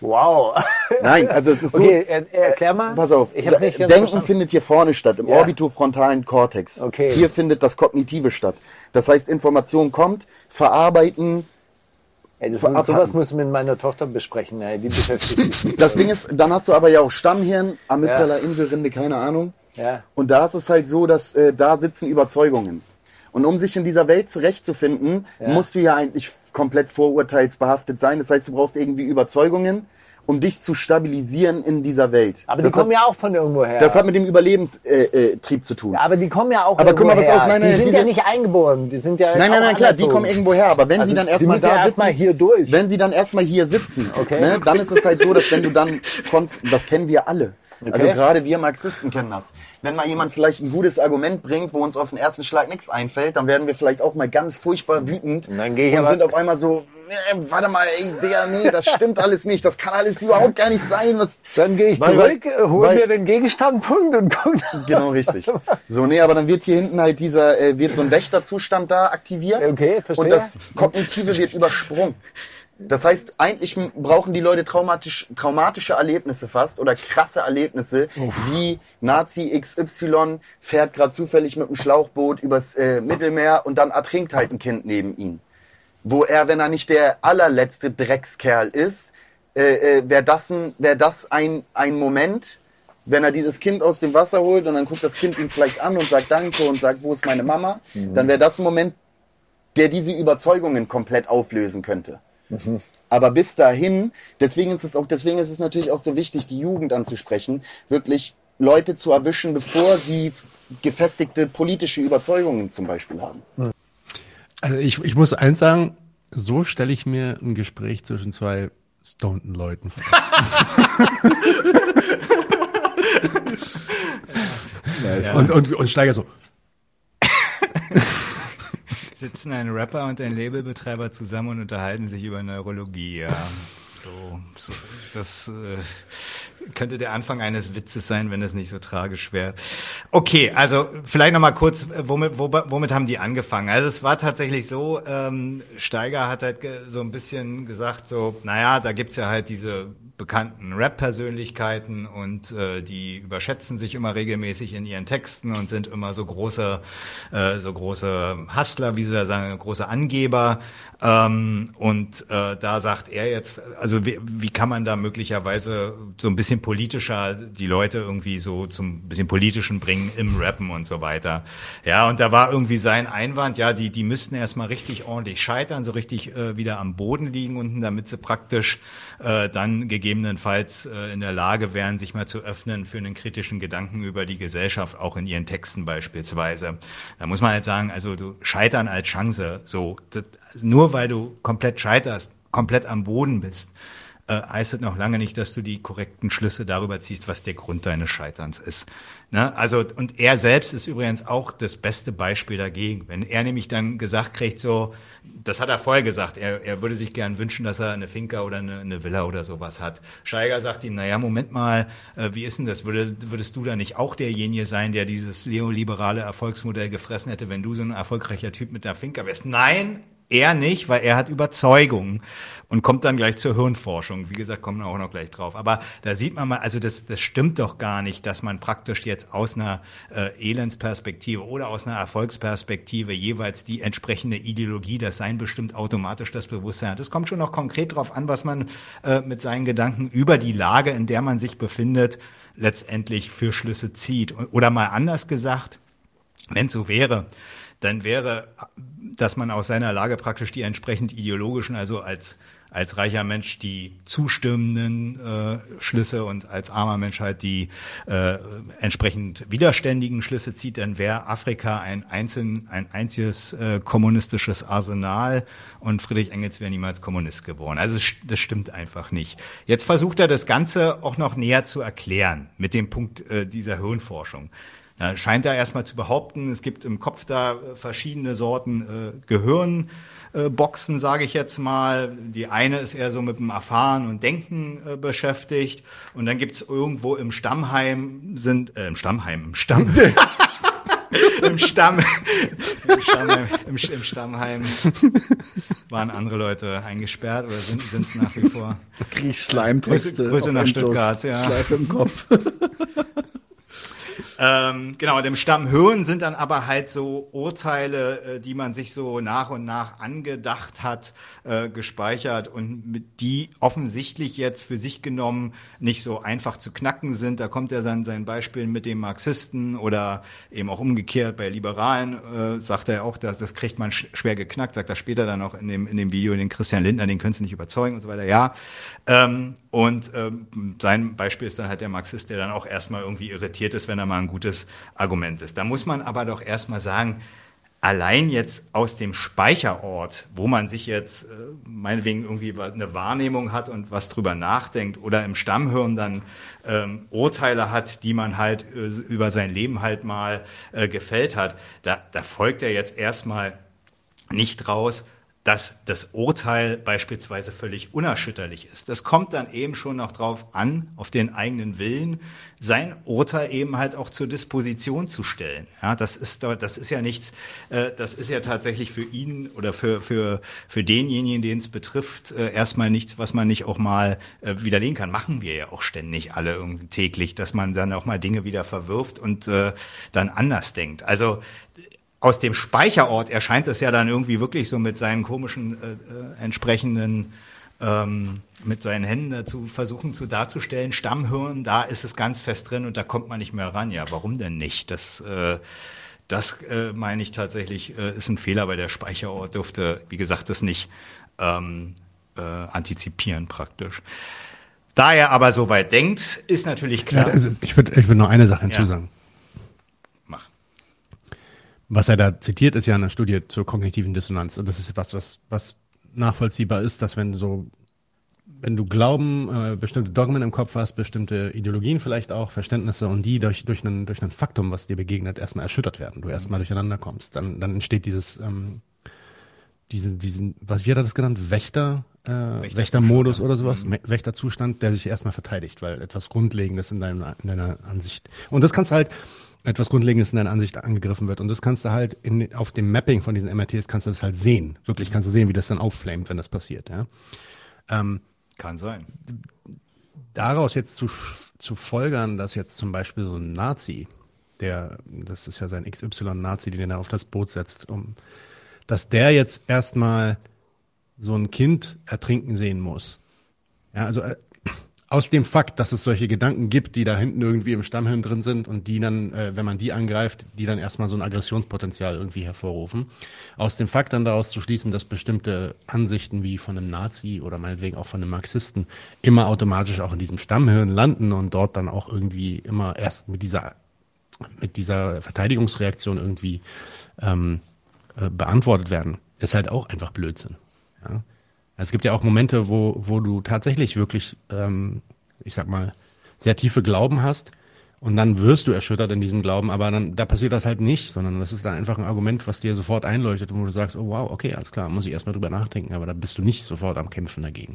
Wow. Nein, also es ist Okay, so. er, erklär mal. Pass auf, Ich hab's nicht Denken verstanden. findet hier vorne statt, im Ja. orbitofrontalen Kortex. Okay. Hier findet das Kognitive statt. Das heißt, Information kommt, verarbeiten. Ey, das, sowas muss ich mit meiner Tochter besprechen. Ey, die beschäftigt sich. Das Ding ist, dann hast du aber ja auch Stammhirn, Amygdala, Inselrinde, keine Ahnung. Ja. Und da ist es halt so, dass äh, da sitzen Überzeugungen. Und um sich in dieser Welt zurechtzufinden, Ja. musst du ja eigentlich komplett vorurteilsbehaftet sein. Das heißt, du brauchst irgendwie Überzeugungen, um dich zu stabilisieren in dieser Welt. Aber das die kommen hat, ja auch von irgendwo her. Das hat mit dem Überlebenstrieb äh, äh, zu tun. ja, aber die kommen ja auch Aber irgendwo guck mal, was her. auf, nein, nein, die sind diese- ja nicht eingeboren. Die sind ja Nein, nein, nein, klar, die kommen irgendwo her, aber wenn Also, sie dann erstmal müssen ja da erst mal sitzen, hier durch. wenn sie dann erstmal hier sitzen, Okay. ne, dann ist es halt so, dass wenn du dann, das kennen wir alle. Also Okay. gerade wir Marxisten kennen das. Wenn mal jemand vielleicht ein gutes Argument bringt, wo uns auf den ersten Schlag nichts einfällt, dann werden wir vielleicht auch mal ganz furchtbar wütend Und dann gehe ich und sind auf einmal so, äh, warte mal, ey, Digga, nee, das stimmt alles nicht, das kann alles überhaupt gar nicht sein. Was, Dann gehe ich Weil- zurück, weil- hol weil- mir den Gegenstandpunkt und guck. Genau, richtig. So, nee, aber dann wird hier hinten halt dieser, äh, wird so ein Wächterzustand da aktiviert. Okay, verstehe. Und das Kognitive wird übersprungen. Das heißt, eigentlich brauchen die Leute traumatisch, traumatische Erlebnisse fast oder krasse Erlebnisse, wie Nazi XY fährt gerade zufällig mit dem Schlauchboot übers äh, Mittelmeer und dann ertrinkt halt ein Kind neben ihm. Wo er, wenn er nicht der allerletzte Dreckskerl ist, äh, äh, wäre das, ein, wär das ein, ein Moment, wenn er dieses Kind aus dem Wasser holt und dann guckt das Kind ihn vielleicht an und sagt Danke und sagt, wo ist meine Mama, dann wäre das ein Moment, der diese Überzeugungen komplett auflösen könnte. Aber bis dahin, deswegen ist es auch, deswegen ist es natürlich auch so wichtig, die Jugend anzusprechen, wirklich Leute zu erwischen, bevor sie gefestigte politische Überzeugungen zum Beispiel haben. Also ich, ich muss eins sagen, so stelle ich mir ein Gespräch zwischen zwei stoneden Leuten vor. Und, und, und Steiger so, Sitzen ein Rapper und ein Labelbetreiber zusammen und unterhalten sich über Neurologie, ja. So, so das äh, könnte der Anfang eines Witzes sein, wenn es nicht so tragisch wäre. Okay, also vielleicht noch mal kurz, äh, womit, wo, womit haben die angefangen? Also es war tatsächlich so, ähm, Steiger hat halt so ein bisschen gesagt, so, naja, da gibt's ja halt diese bekannten Rap-Persönlichkeiten und äh, die überschätzen sich immer regelmäßig in ihren Texten und sind immer so große, äh, so große Hustler, wie sie da sagen, große Angeber. Ähm, und äh, da sagt er jetzt, also wie, wie kann man da möglicherweise so ein bisschen politischer die Leute irgendwie so zum bisschen politischen bringen im Rappen und so weiter. Ja, und da war irgendwie sein Einwand, ja, die, die müssten erstmal richtig ordentlich scheitern, so richtig äh, wieder am Boden liegen unten, damit sie praktisch äh, dann gegebenenfalls äh, in der Lage wären, sich mal zu öffnen für einen kritischen Gedanken über die Gesellschaft, auch in ihren Texten beispielsweise. Da muss man halt sagen, also du scheitern als Chance, so das, nur weil du komplett scheiterst, komplett am Boden bist, äh, heißt es noch lange nicht, dass du die korrekten Schlüsse darüber ziehst, was der Grund deines Scheiterns ist. Ne? Also, und er selbst ist übrigens auch das beste Beispiel dagegen. Wenn er nämlich dann gesagt kriegt, so, das hat er vorher gesagt, er, er würde sich gern wünschen, dass er eine Finca oder eine, eine Villa oder sowas hat. Steiger sagt ihm, naja, Moment mal, äh, wie ist denn das? Würde, würdest du da nicht auch derjenige sein, der dieses neoliberale Erfolgsmodell gefressen hätte, wenn du so ein erfolgreicher Typ mit der Finca wärst? Nein, er nicht, weil er hat Überzeugung und kommt dann gleich zur Hirnforschung. Wie gesagt, kommen wir auch noch gleich drauf. Aber da sieht man mal, also das, das stimmt doch gar nicht, dass man praktisch jetzt aus einer äh, Elendsperspektive oder aus einer Erfolgsperspektive jeweils die entsprechende Ideologie, das Sein bestimmt automatisch das Bewusstsein hat. Es kommt schon noch konkret darauf an, was man äh, mit seinen Gedanken über die Lage, in der man sich befindet, letztendlich für Schlüsse zieht. Oder mal anders gesagt, wenn es so wäre, dann wäre, dass man aus seiner Lage praktisch die entsprechend ideologischen, also als als reicher Mensch die zustimmenden äh, Schlüsse und als armer Mensch halt die äh, entsprechend widerständigen Schlüsse zieht, dann wäre Afrika ein, einzeln, ein einziges äh, kommunistisches Arsenal und Friedrich Engels wäre niemals Kommunist geworden. Also das stimmt einfach nicht. Jetzt versucht er das Ganze auch noch näher zu erklären mit dem Punkt äh, dieser Hirnforschung. Da scheint er erstmal zu behaupten, es gibt im Kopf da äh, verschiedene Sorten äh, Gehirnboxen, äh, sage ich jetzt mal. Die eine ist eher so mit dem Erfahren und Denken äh, beschäftigt. Und dann gibt's irgendwo im Stammheim sind, äh, im Stammheim, im Stamm. Im Stamm, im Stammheim, im, im Stammheim waren andere Leute eingesperrt oder sind es nach wie vor. Krieg ich Slime-Texte. Grüße, Grüße nach. Stuttgart, ja. Schleife im Kopf. Ähm, genau, dem Stamm Hirn sind dann aber halt so Urteile, äh, die man sich so nach und nach angedacht hat, äh, gespeichert und mit die offensichtlich jetzt für sich genommen nicht so einfach zu knacken sind. Da kommt ja dann sein Beispiel mit dem Marxisten oder eben auch umgekehrt bei Liberalen, äh, sagt er auch, dass das kriegt man sch schwer geknackt, sagt er später dann auch in dem, in dem Video, den Christian Lindner, den können Sie nicht überzeugen und so weiter, ja. Ähm, und ähm, sein Beispiel ist dann halt der Marxist, der dann auch erstmal irgendwie irritiert ist, wenn er mal ein gutes Argument ist. Da muss man aber doch erstmal sagen, allein jetzt aus dem Speicherort, wo man sich jetzt äh, meinetwegen irgendwie eine Wahrnehmung hat und was drüber nachdenkt oder im Stammhirn dann ähm, Urteile hat, die man halt äh, über sein Leben halt mal äh, gefällt hat, da, da folgt er jetzt erstmal nicht raus, dass das Urteil beispielsweise völlig unerschütterlich ist. Das kommt dann eben schon noch drauf an, auf den eigenen Willen, sein Urteil eben halt auch zur Disposition zu stellen. Ja, das ist das ist ja nichts, äh, das ist ja tatsächlich für ihn oder für, für, für denjenigen, den es betrifft, äh, erstmal nichts, was man nicht auch mal äh, widerlegen kann. Machen wir ja auch ständig alle irgendwie täglich, dass man dann auch mal Dinge wieder verwirft und äh, dann anders denkt. Also aus dem Speicherort erscheint es ja dann irgendwie wirklich so mit seinen komischen äh, äh, entsprechenden ähm, mit seinen Händen dazu versuchen zu darzustellen, Stammhirn, da ist es ganz fest drin und da kommt man nicht mehr ran. Ja, warum denn nicht? Das, äh, das äh, meine ich tatsächlich, äh, ist ein Fehler, weil der Speicherort dürfte, wie gesagt, das nicht ähm, äh, antizipieren praktisch. Da er aber so weit denkt, ist natürlich klar. Ja, also ich würde ich würd noch eine Sache Ja. hinzusagen. Mach. Was er da zitiert, ist ja eine Studie zur kognitiven Dissonanz. Und das ist was, was, was nachvollziehbar ist, dass wenn so, wenn du Glauben, äh, bestimmte Dogmen im Kopf hast, bestimmte Ideologien vielleicht auch, Verständnisse und die durch, durch einen, durch einen Faktum, was dir begegnet, erstmal erschüttert werden, du erstmal durcheinander kommst, dann, dann entsteht dieses, ähm, diesen, diesen, was er das genannt? Wächter, äh, Wächtermodus oder sowas, Me- Wächterzustand, der sich erstmal verteidigt, weil etwas Grundlegendes in, deinem, in deiner Ansicht. Und das kannst du halt, etwas Grundlegendes in deiner Ansicht angegriffen wird. Und das kannst du halt in, auf dem Mapping von diesen MRTs kannst du das halt sehen. Wirklich kannst du sehen, wie das dann aufflamet, wenn das passiert, ja. Ähm, Kann sein. daraus jetzt zu, zu folgern, dass jetzt zum Beispiel so ein Nazi, der, das ist ja sein XY-Nazi, den er auf das Boot setzt, um, dass der jetzt erstmal so ein Kind ertrinken sehen muss. Ja, also äh, aus dem Fakt, dass es solche Gedanken gibt, die da hinten irgendwie im Stammhirn drin sind und die dann, äh, wenn man die angreift, die dann erstmal so ein Aggressionspotenzial irgendwie hervorrufen. Aus dem Fakt dann daraus zu schließen, dass bestimmte Ansichten wie von einem Nazi oder meinetwegen auch von einem Marxisten immer automatisch auch in diesem Stammhirn landen und dort dann auch irgendwie immer erst mit dieser mit dieser Verteidigungsreaktion irgendwie ähm, äh, beantwortet werden, ist halt auch einfach Blödsinn. Ja? Es gibt ja auch Momente, wo, wo du tatsächlich wirklich, ähm, ich sag mal, sehr tiefe Glauben hast und dann wirst du erschüttert in diesem Glauben, aber dann da passiert das halt nicht, sondern das ist dann einfach ein Argument, was dir sofort einleuchtet und wo du sagst, oh wow, okay, alles klar, muss ich erstmal drüber nachdenken, aber da bist du nicht sofort am Kämpfen dagegen.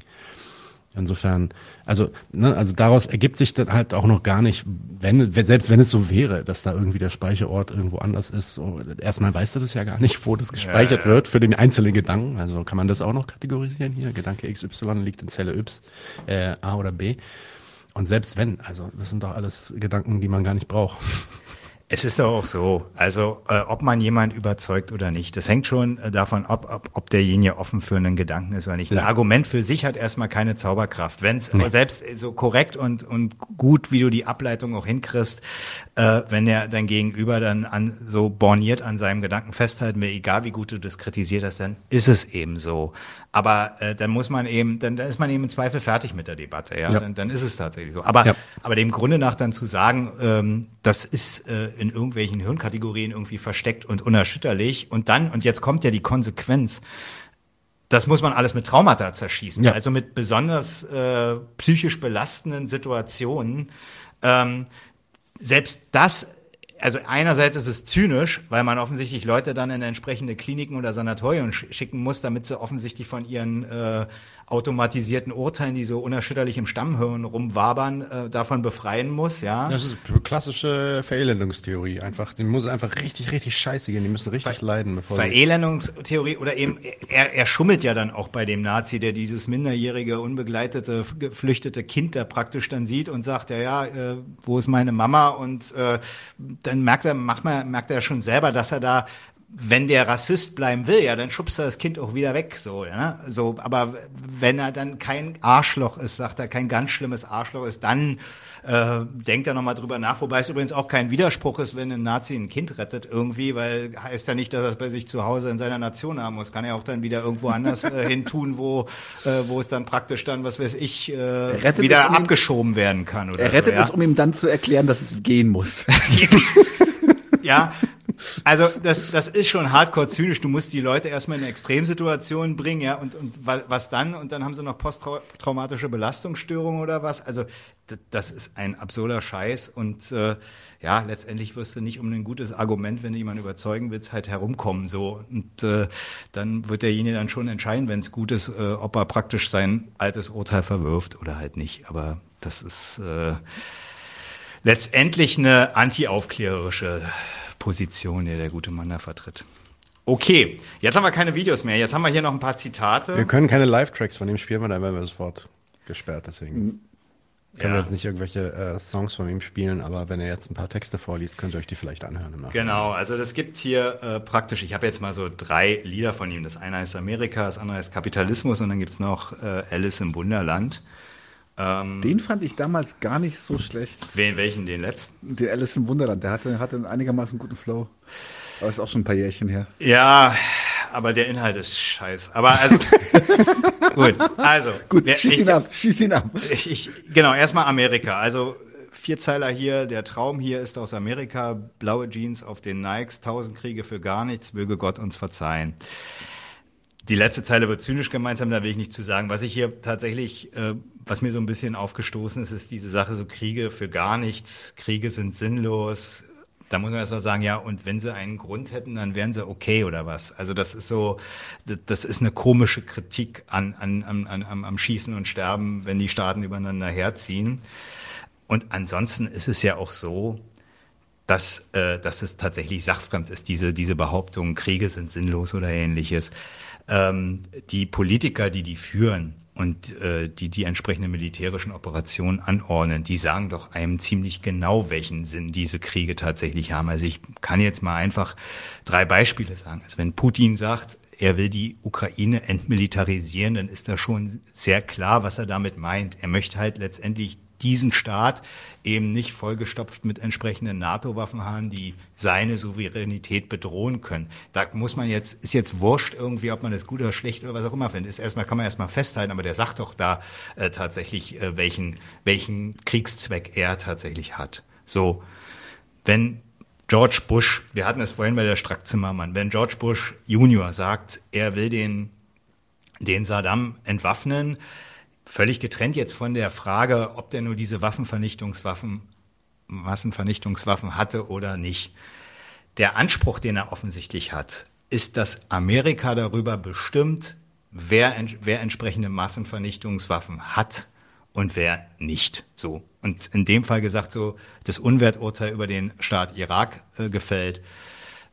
Insofern, also, ne, also daraus ergibt sich dann halt auch noch gar nicht, wenn, selbst wenn es so wäre, dass da irgendwie der Speicherort irgendwo anders ist. So, erstmal weißt du das ja gar nicht, wo das gespeichert ja. wird für den einzelnen Gedanken. Also kann man das auch noch kategorisieren hier. Gedanke XY liegt in Zelle Y, äh, A oder B. Und selbst wenn, also das sind doch alles Gedanken, die man gar nicht braucht. Es ist doch auch so, also äh, ob man jemand überzeugt oder nicht, das hängt schon äh, davon ab, ob, ob derjenige offen für einen Gedanken ist oder nicht. Das Argument für sich hat erstmal keine Zauberkraft. Wenn es selbst so korrekt und, und gut, wie du die Ableitung auch hinkriegst, äh, wenn der dein Gegenüber dann an so borniert an seinem Gedanken festhalten will, egal wie gut du das kritisiert hast, dann ist es eben so. Aber äh, dann muss man eben, dann, dann ist man eben im Zweifel fertig mit der Debatte, ja. Ja. Dann, dann ist es tatsächlich so. Aber, Ja. aber dem Grunde nach dann zu sagen, ähm, das ist äh, in irgendwelchen Hirnkategorien irgendwie versteckt und unerschütterlich und dann, und jetzt kommt ja die Konsequenz, das muss man alles mit Traumata zerschießen. Ja. Also mit besonders äh, psychisch belastenden Situationen. Ähm, selbst das, also einerseits ist es zynisch, weil man offensichtlich Leute dann in entsprechende Kliniken oder Sanatorien sch schicken muss, damit sie offensichtlich von ihren äh, automatisierten Urteilen, die so unerschütterlich im Stammhirn rumwabern, äh, davon befreien muss, ja. Das ist klassische Verelendungstheorie. Einfach, die muss einfach richtig, richtig scheiße gehen. Die müssen richtig leiden, bevor sie- Verelendungstheorie oder eben er, er schummelt ja dann auch bei dem Nazi, der dieses minderjährige, unbegleitete, geflüchtete Kind da praktisch dann sieht und sagt, ja, ja, äh, wo ist meine Mama? Und äh, dann merkt er, macht man, merkt er schon selber, dass er da wenn der Rassist bleiben will, ja, dann schubst er das Kind auch wieder weg, so, ja, so, aber wenn er dann kein Arschloch ist, sagt er, kein ganz schlimmes Arschloch ist, dann äh, denkt er nochmal drüber nach, wobei es übrigens auch kein Widerspruch ist, wenn ein Nazi ein Kind rettet irgendwie, weil heißt ja nicht, dass er es bei sich zu Hause in seiner Nation haben muss, kann er auch dann wieder irgendwo anders äh, hin tun, wo, äh, wo es dann praktisch dann, was weiß ich, äh, rettet wieder um abgeschoben werden kann oder Er rettet so, ja? es, um ihm dann zu erklären, dass es gehen muss. Ja, also das, das ist schon hardcore zynisch. Du musst die Leute erstmal in eine Extremsituation bringen, ja, und, und wa- was dann? Und dann haben sie noch posttraumatische Belastungsstörungen oder was? Also das ist ein absurder Scheiß und äh, ja, letztendlich wirst du nicht um ein gutes Argument, wenn du jemanden überzeugen willst, halt herumkommen so. Und äh, dann wird derjenige dann schon entscheiden, wenn es gut ist, äh, ob er praktisch sein altes Urteil verwirft oder halt nicht. Aber das ist äh, letztendlich eine antiaufklärerische Position, die der gute Mann da vertritt. Okay, jetzt haben wir keine Videos mehr. Jetzt haben wir hier noch ein paar Zitate. Wir können keine Live-Tracks von ihm spielen, weil dann werden wir sofort gesperrt. Deswegen können Ja. wir jetzt nicht irgendwelche äh, Songs von ihm spielen, aber wenn er jetzt ein paar Texte vorliest, könnt ihr euch die vielleicht anhören. Genau, also das gibt hier äh, praktisch, ich habe jetzt mal so drei Lieder von ihm. Das eine heißt Amerika, das andere heißt Kapitalismus und dann gibt's noch äh, Alice im Wunderland. Ähm, Den fand ich damals gar nicht so schlecht. wen, welchen, den letzten? Den Alice im Wunderland, der hatte, hatte einen einigermaßen guten Flow. Aber ist auch schon ein paar Jährchen her. Ja, aber der Inhalt ist scheiß. Aber also, gut, also. Gut, wer- schieß ich- ihn ab, schieß ihn ab. Ich, ich, genau, erstmal Amerika. Also Vierzeiler hier, der Traum hier ist aus Amerika, blaue Jeans auf den Nikes, tausend Kriege für gar nichts, möge Gott uns verzeihen. Die letzte Zeile wird zynisch gemeint haben, da will ich nicht zu sagen. Was ich hier tatsächlich, äh, was mir so ein bisschen aufgestoßen ist, ist diese Sache so Kriege für gar nichts, Kriege sind sinnlos. Da muss man erstmal sagen, ja, und wenn sie einen Grund hätten, dann wären sie okay oder was. Also das ist so, das- ist eine komische Kritik an, an, an, an, am Schießen und Sterben, wenn die Staaten übereinander herziehen. Und ansonsten ist es ja auch so, dass, äh, dass es tatsächlich sachfremd ist, diese, diese Behauptung, Kriege sind sinnlos oder ähnliches. Ähm, die Politiker, die die führen und äh, die die entsprechenden militärischen Operationen anordnen, die sagen doch einem ziemlich genau, welchen Sinn diese Kriege tatsächlich haben. Also ich kann jetzt mal einfach drei Beispiele sagen. Also wenn Putin sagt, er will die Ukraine entmilitarisieren, dann ist da schon sehr klar, was er damit meint. Er möchte halt letztendlich diesen Staat eben nicht vollgestopft mit entsprechenden NATO-Waffen haben, die seine Souveränität bedrohen können. Da muss man jetzt, ist jetzt wurscht irgendwie, ob man das gut oder schlecht oder was auch immer findet. Ist erstmal, kann man erstmal festhalten, aber der sagt doch da äh, tatsächlich, äh, welchen, welchen Kriegszweck er tatsächlich hat. So. Wenn George Bush, wir hatten es vorhin bei der Strack-Zimmermann, wenn George Bush Junior sagt, er will den, den Saddam entwaffnen, völlig getrennt jetzt von der Frage, ob der nur diese Waffenvernichtungswaffen, Massenvernichtungswaffen hatte oder nicht. Der Anspruch, den er offensichtlich hat, ist, dass Amerika darüber bestimmt, wer, wer entsprechende Massenvernichtungswaffen hat und wer nicht. So. Und in dem Fall gesagt, so das Unwerturteil über den Staat Irak äh, gefällt,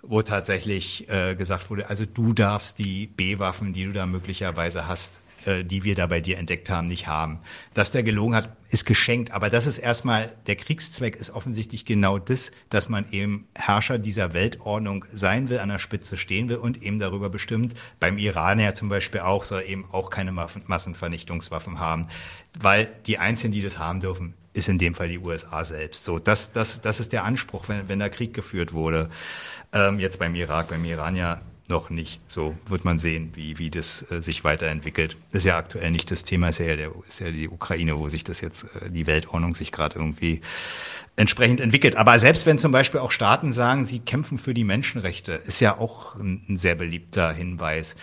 wo tatsächlich äh, gesagt wurde, also du darfst die B-Waffen, die du da möglicherweise hast, äh, die wir da bei dir entdeckt haben, nicht haben. Dass der gelogen hat, ist geschenkt. Aber das ist erstmal, der Kriegszweck ist offensichtlich genau das, dass man eben Herrscher dieser Weltordnung sein will, an der Spitze stehen will und eben darüber bestimmt. Beim Iran ja zum Beispiel auch, soll eben auch keine Massenvernichtungswaffen haben. Weil die Einzigen, die das haben dürfen, ist in dem Fall die USA selbst. So, das, das, das ist der Anspruch, wenn, wenn da Krieg geführt wurde. Ähm, jetzt beim Irak, beim Iran ja noch nicht. So wird man sehen, wie, wie das äh, sich weiterentwickelt. Ist ja aktuell nicht das Thema, ist ja, der, ist ja die Ukraine, wo sich das jetzt, äh, die Weltordnung sich gerade irgendwie entsprechend entwickelt. Aber selbst wenn zum Beispiel auch Staaten sagen, sie kämpfen für die Menschenrechte, ist ja auch ein, ein sehr beliebter Hinweis.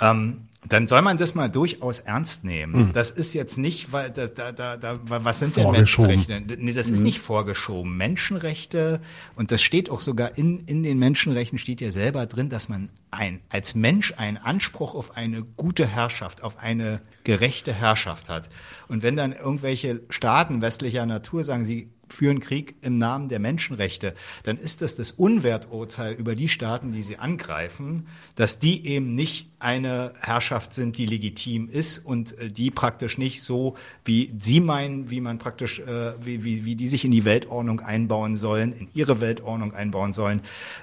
Ähm, dann soll man das mal durchaus ernst nehmen. Mhm. Das ist jetzt nicht, weil da, da, da, da was sind denn Menschenrechte? Nee, das ist mhm. nicht vorgeschoben. Menschenrechte, und das steht auch sogar in, in den Menschenrechten, steht ja selber drin, dass man ein, als Mensch einen Anspruch auf eine gute Herrschaft, auf eine gerechte Herrschaft hat. Und wenn dann irgendwelche Staaten westlicher Natur sagen, sie führen Krieg im Namen der Menschenrechte, dann ist das das Unwerturteil über die Staaten, die sie angreifen, dass die eben nicht eine Herrschaft sind, die legitim ist und äh, die praktisch nicht so, wie sie meinen, wie man praktisch, äh, wie, wie, wie die sich in die Weltordnung einbauen sollen, in ihre Weltordnung einbauen sollen.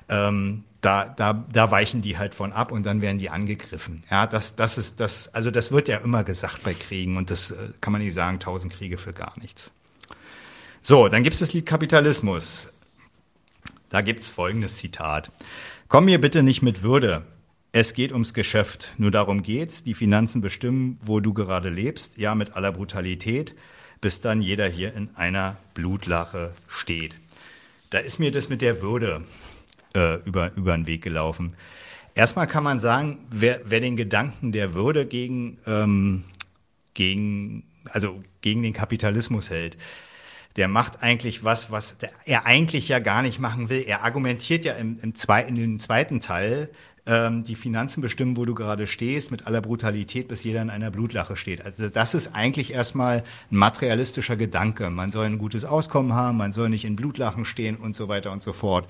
Ähm, da, da, da weichen die halt von ab und dann werden die angegriffen. Ja, das, das ist das, also das wird ja immer gesagt bei Kriegen und das äh, kann man nicht sagen, tausend Kriege für gar nichts. So, dann gibt es das Lied Kapitalismus. Da gibt es folgendes Zitat. Komm mir bitte nicht mit Würde. Es geht ums Geschäft. Nur darum geht's. Die Finanzen bestimmen, wo du gerade lebst. Ja, mit aller Brutalität, bis dann jeder hier in einer Blutlache steht. Da ist mir das mit der Würde äh, über, über den Weg gelaufen. Erstmal kann man sagen, wer, wer den Gedanken der Würde gegen, ähm, gegen, also gegen den Kapitalismus hält, der macht eigentlich was, was er eigentlich ja gar nicht machen will. Er argumentiert ja im, im zwei, in dem zweiten Teil, ähm, die Finanzen bestimmen, wo du gerade stehst, mit aller Brutalität, bis jeder in einer Blutlache steht. Also das ist eigentlich erstmal ein materialistischer Gedanke. Man soll ein gutes Auskommen haben, man soll nicht in Blutlachen stehen und so weiter und so fort.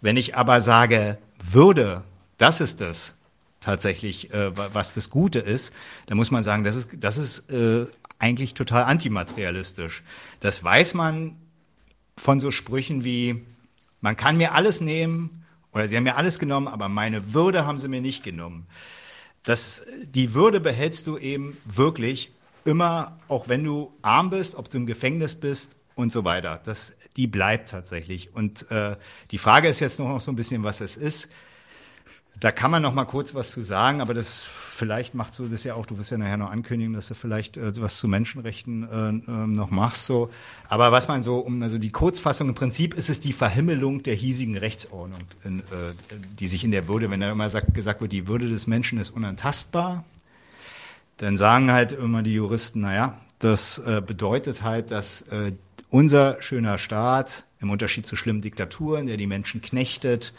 Wenn ich aber sage, Würde, das ist das, tatsächlich, äh, was das Gute ist, dann muss man sagen, das ist, das ist äh, eigentlich total antimaterialistisch. Das weiß man von so Sprüchen wie, man kann mir alles nehmen oder sie haben mir alles genommen, aber meine Würde haben sie mir nicht genommen. Das, die Würde behältst du eben wirklich immer, auch wenn du arm bist, ob du im Gefängnis bist und so weiter. Das, die bleibt tatsächlich. Und äh, die Frage ist jetzt noch so ein bisschen, was es ist. Da kann man noch mal kurz was zu sagen, aber das vielleicht macht so das ja auch, du wirst ja nachher noch ankündigen, dass du vielleicht äh, was zu Menschenrechten äh, äh, noch machst so. Aber was man so, um also die Kurzfassung im Prinzip ist es die Verhimmelung der hiesigen Rechtsordnung, in, äh, die sich in der Würde, wenn da immer sagt, gesagt wird, die Würde des Menschen ist unantastbar, dann sagen halt immer die Juristen, naja, das äh, bedeutet halt, dass äh, unser schöner Staat im Unterschied zu schlimmen Diktaturen, der die Menschen knechtet,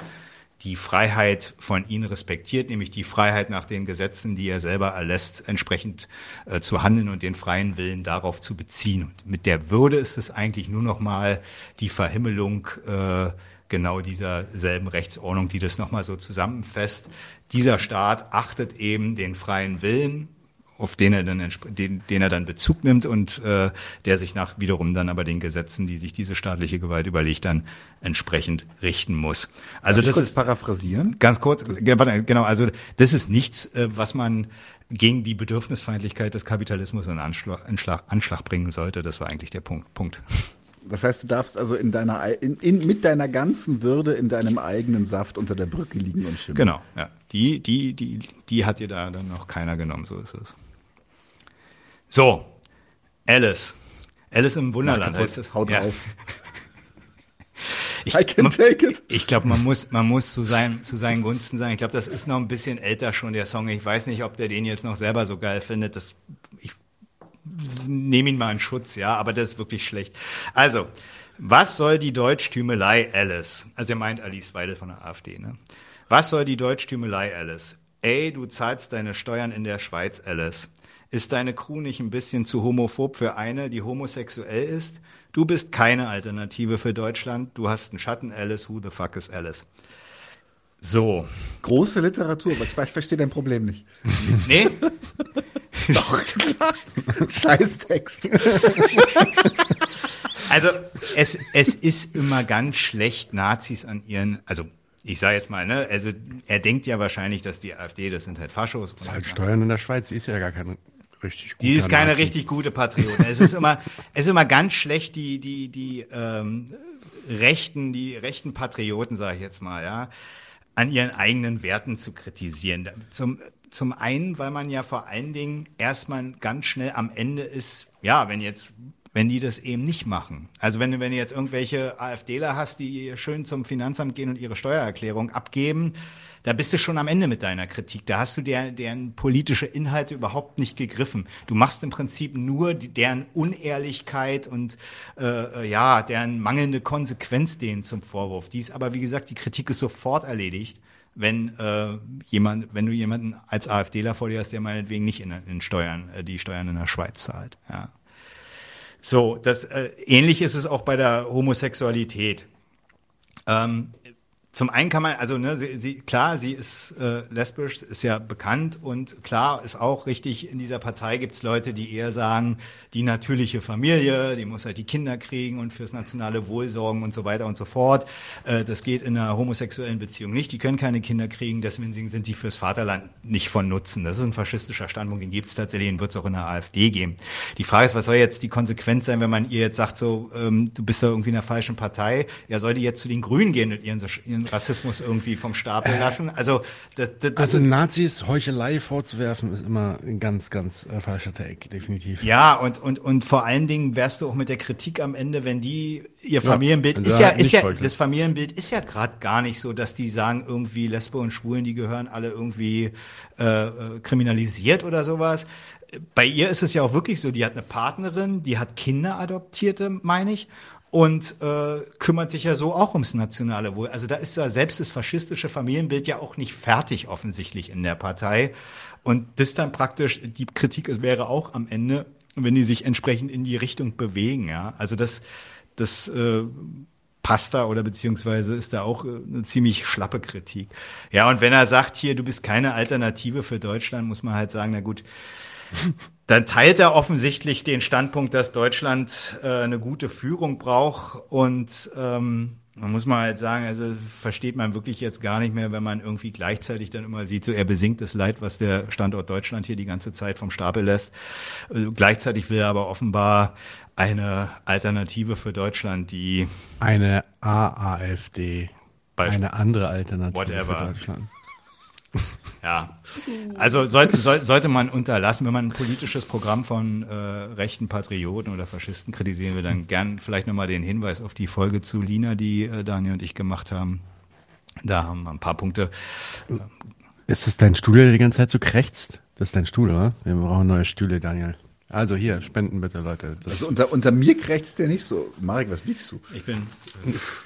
die Freiheit von ihnen respektiert, nämlich die Freiheit nach den Gesetzen, die er selber erlässt, entsprechend äh, zu handeln und den freien Willen darauf zu beziehen. Und mit der Würde ist es eigentlich nur noch mal die Verhimmelung äh, genau dieser selben Rechtsordnung, die das nochmal so zusammenfasst. Dieser Staat achtet eben den freien Willen auf den er dann den, den er dann Bezug nimmt und äh, der sich nach wiederum dann aber den Gesetzen, die sich diese staatliche Gewalt überlegt, dann entsprechend richten muss. Also das ist paraphrasieren. Ganz kurz, genau. Also das ist nichts, äh, was man gegen die Bedürfnisfeindlichkeit des Kapitalismus in Anschlag, Anschlag, Anschlag bringen sollte. Das war eigentlich der Punkt. Punkt. Das heißt, du darfst also in deiner, in, in, mit deiner ganzen Würde in deinem eigenen Saft unter der Brücke liegen und schimmern. Genau, ja. Die, die, die, die hat dir da dann noch keiner genommen, so ist es. So, Alice. Alice im Wunderland heißt es. Haut ja. drauf. Ich, I can take it. Ich glaube, man muss, man muss zu, sein, zu seinen Gunsten sagen. Ich glaube, das ist noch ein bisschen älter schon, der Song. Ich weiß nicht, ob der den jetzt noch selber so geil findet. Das, ich nehme ihn mal in Schutz, ja, aber das ist wirklich schlecht. Also, was soll die Deutschtümelei Alice? Also, er meint Alice Weidel von der AfD, ne? Was soll die Deutschtümelei Alice? Ey, du zahlst deine Steuern in der Schweiz, Alice. Ist deine Crew nicht ein bisschen zu homophob für eine, die homosexuell ist? Du bist keine Alternative für Deutschland. Du hast einen Schatten, Alice. Who the fuck is Alice? So. Große Literatur, aber ich, ich verstehe dein Problem nicht. Nee. Doch, klar. Scheißtext. Also es, es ist immer ganz schlecht, Nazis an ihren, also ich sage jetzt mal, ne, also er denkt ja wahrscheinlich, dass die AfD, das sind halt Faschos. Das halt Steuern in der Schweiz, die ist ja gar keine richtig gute. Die ist keine Nazi. richtig gute Patriotin. Es ist immer, es ist immer ganz schlecht, die, die, die ähm, Rechten, die rechten Patrioten, sage ich jetzt mal, ja, an ihren eigenen Werten zu kritisieren. Zum, zum einen, weil man ja vor allen Dingen erstmal ganz schnell am Ende ist, ja, wenn jetzt wenn die das eben nicht machen. Also wenn du, wenn du jetzt irgendwelche AfDler hast, die schön zum Finanzamt gehen und ihre Steuererklärung abgeben, da bist du schon am Ende mit deiner Kritik. Da hast du der, deren politische Inhalte überhaupt nicht gegriffen. Du machst im Prinzip nur die, deren Unehrlichkeit und äh, ja, deren mangelnde Konsequenz denen zum Vorwurf. Dies aber, wie gesagt, die Kritik ist sofort erledigt wenn äh, jemand, wenn du jemanden als AfDler vor dir hast, der meinetwegen nicht in, in Steuern, äh, die Steuern in der Schweiz zahlt. Ja. So, das äh, ähnlich ist es auch bei der Homosexualität. Ähm, zum einen kann man, also ne, sie, sie, klar, sie ist äh, lesbisch, ist ja bekannt und klar ist auch richtig, in dieser Partei gibt's Leute, die eher sagen, die natürliche Familie, die muss halt die Kinder kriegen und fürs nationale Wohl sorgen und so weiter und so fort. Äh, das geht in einer homosexuellen Beziehung nicht, die können keine Kinder kriegen, deswegen sind die fürs Vaterland nicht von Nutzen. Das ist ein faschistischer Standpunkt, den gibt's tatsächlich und wird's auch in der AfD geben. Die Frage ist, was soll jetzt die Konsequenz sein, wenn man ihr jetzt sagt, so, ähm, du bist da irgendwie in der falschen Partei, ja, soll die jetzt zu den Grünen gehen und ihren, ihren Rassismus irgendwie vom Stapel lassen. Also, das, das, also Nazis Heuchelei vorzuwerfen ist immer ein ganz, ganz äh, falscher Take, definitiv. Ja, und, und, und vor allen Dingen wärst du auch mit der Kritik am Ende, wenn die ihr Familienbild Ja, ist ja, halt ist ja, folgt. das Familienbild ist ja gerade gar nicht so, dass die sagen, irgendwie Lesbe und Schwulen, die gehören alle irgendwie äh, äh, kriminalisiert oder sowas. Bei ihr ist es ja auch wirklich so, die hat eine Partnerin, die hat Kinder adoptierte, meine ich und äh, kümmert sich ja so auch ums nationale Wohl. Also da ist ja selbst das faschistische Familienbild ja auch nicht fertig offensichtlich in der Partei. Und das dann praktisch, die Kritik wäre auch am Ende, wenn die sich entsprechend in die Richtung bewegen. Ja, Also das, das äh, passt da oder beziehungsweise ist da auch äh, eine ziemlich schlappe Kritik. Ja, und wenn er sagt, hier, du bist keine Alternative für Deutschland, muss man halt sagen, na gut, dann teilt er offensichtlich den Standpunkt, dass Deutschland äh, eine gute Führung braucht und ähm, man muss mal halt sagen, also versteht man wirklich jetzt gar nicht mehr, wenn man irgendwie gleichzeitig dann immer sieht, so er besingt das Leid, was der Standort Deutschland hier die ganze Zeit vom Stapel lässt. Also gleichzeitig will er aber offenbar eine Alternative für Deutschland, die Eine AAFD. Beispiel- Eine andere Alternative Whatever. für Deutschland. Ja, also sollte, soll, sollte man unterlassen, wenn man ein politisches Programm von äh, rechten Patrioten oder Faschisten kritisieren will, dann gern vielleicht nochmal den Hinweis auf die Folge zu Lina, die äh, Daniel und ich gemacht haben. Da haben wir ein paar Punkte. Ist das dein Stuhl, der die ganze Zeit so krächzt? Das ist dein Stuhl, oder? Wir brauchen neue Stühle, Daniel. Also hier, spenden bitte, Leute. Das Also unter, unter mir krächzt der nicht so. Marek, was wiegst du? Ich bin.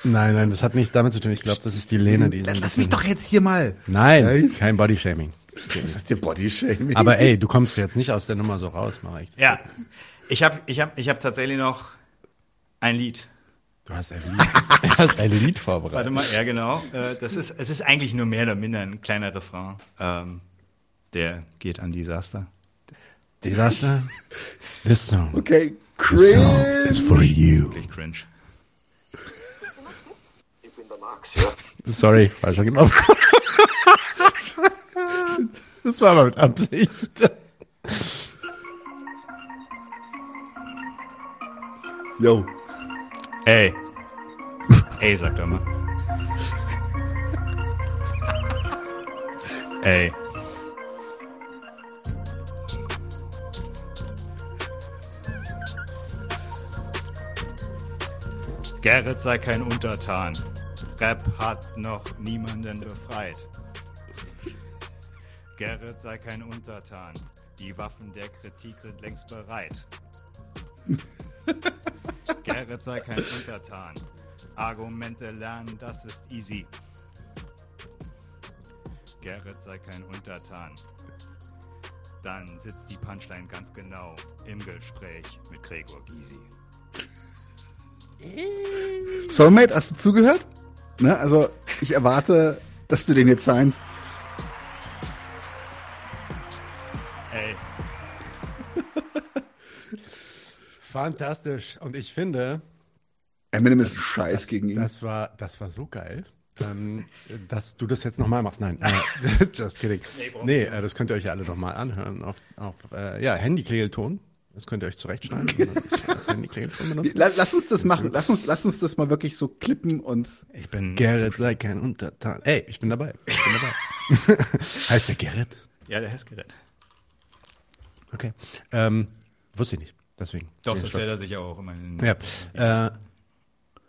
nein, nein, das hat nichts damit zu tun. Ich glaube, das ist die Lene, die. Lass mich doch jetzt hier mal. Nein, Ja, kein Bodyshaming. Das ist der Bodyshaming. Aber ey, du kommst jetzt nicht aus der Nummer so raus, Marek. Ja, ich habe ich hab, ich hab tatsächlich noch ein Lied. Du hast ein Lied, du hast ein Lied vorbereitet. Warte mal, ja genau. Äh, das ist, es ist eigentlich nur mehr oder minder ein kleiner Refrain. Ähm, der geht an Desaster. Disaster? This song. Okay, This song is for you. Wirklich cringe. Ich bin der Max, ja. Sorry, falscher Knopf. Das war aber mit Absicht. Yo. Ey. Ey, sagt er mal. Ey. Gerrit sei kein Untertan. Rap hat noch niemanden befreit. Gerrit sei kein Untertan. Die Waffen der Kritik sind längst bereit. Gerrit sei kein Untertan. Argumente lernen, das ist easy. Gerrit sei kein Untertan. Dann sitzt die Punchline ganz genau im Gespräch mit Gregor Gysi. Soulmate, hast du zugehört? Ne, also ich erwarte, dass du den jetzt signst. Ey, Fantastisch. Und ich finde, Eminem ist ein Scheiß gegen ihn. das war, das war so geil. Ähm, dass du das jetzt nochmal machst. Nein, äh, just kidding. Nee, äh, das könnt ihr euch ja alle nochmal anhören auf, auf äh, ja, Handyklingelton. Das könnt ihr euch zurechtschneiden. und dann das Handyklingelton benutzen. La- Lass uns das machen. Lass uns, lass uns das mal wirklich so klippen und. Ich bin. Gerrit, sei kein Untertan. Ey, ich bin dabei. Ich bin dabei. heißt der Gerrit? Ja, der Hessgerät. Okay. Ähm, wusste ich nicht. Deswegen. Doch, so stellt er sich ja auch immer in. Ja. Äh,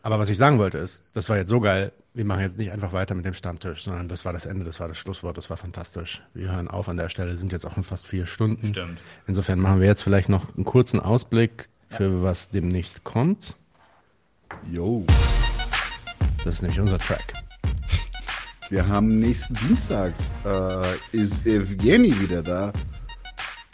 aber was ich sagen wollte ist, das war jetzt so geil. Wir machen jetzt nicht einfach weiter mit dem Stammtisch, sondern das war das Ende, das war das Schlusswort, das war fantastisch. Wir hören auf an der Stelle, sind jetzt auch schon fast vier Stunden. Stimmt. Insofern machen wir jetzt vielleicht noch einen kurzen Ausblick für was demnächst kommt. Jo. Das ist nämlich unser Track. Wir haben nächsten Dienstag äh, ist Evgeny wieder da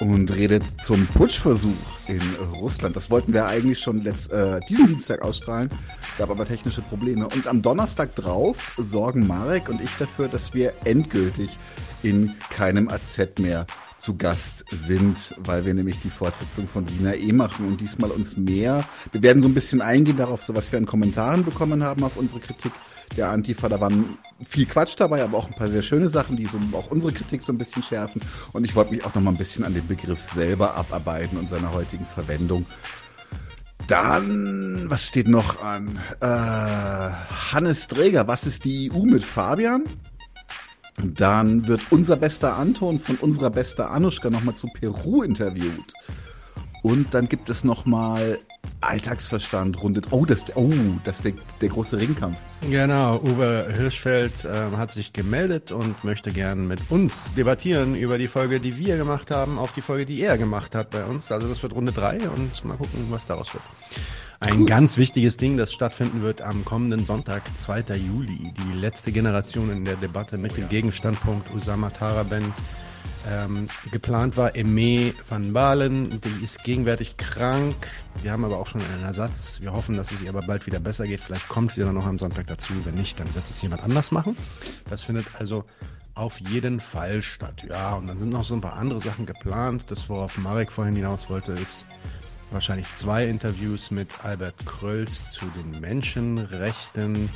und redet zum Putschversuch in Russland. Das wollten wir eigentlich schon letzt, äh, diesen Dienstag ausstrahlen, gab aber technische Probleme. Und am Donnerstag drauf sorgen Marek und ich dafür, dass wir endgültig in keinem AZ mehr zu Gast sind, weil wir nämlich die Fortsetzung von Wiener E machen und diesmal uns mehr. Wir werden so ein bisschen eingehen darauf, so was wir an Kommentaren bekommen haben auf unsere Kritik der Antifa. Da waren viel Quatsch dabei, aber auch ein paar sehr schöne Sachen, die so auch unsere Kritik so ein bisschen schärfen. Und ich wollte mich auch noch mal ein bisschen an den Begriff selber abarbeiten und seiner heutigen Verwendung. Dann, was steht noch an? Äh, Hannes Dräger, was ist die EU mit Fabian? Dann wird unser bester Anton von unserer bester Anuschka nochmal zu Peru interviewt. Und dann gibt es nochmal Alltagsverstand rundet. Oh, das, oh, das ist der, der große Ringkampf. Genau, Uwe Hirschfeld ähm, hat sich gemeldet und möchte gern mit uns debattieren über die Folge, die wir gemacht haben, auf die Folge, die er gemacht hat bei uns. Also das wird Runde drei und mal gucken, was daraus wird. Ein ganz wichtiges Ding, das stattfinden wird am kommenden Sonntag, 2. Juli. Die letzte Generation in der Debatte mit dem Gegenstandpunkt Usama Taraben. Ähm, geplant war Eme van Balen, die ist gegenwärtig krank. Wir haben aber auch schon einen Ersatz. Wir hoffen, dass es ihr aber bald wieder besser geht. Vielleicht kommt sie dann noch am Sonntag dazu. Wenn nicht, dann wird es jemand anders machen. Das findet also auf jeden Fall statt. Ja, und dann sind noch so ein paar andere Sachen geplant. Das, worauf Marek vorhin hinaus wollte, ist wahrscheinlich zwei Interviews mit Albert Krölz zu den Menschenrechten.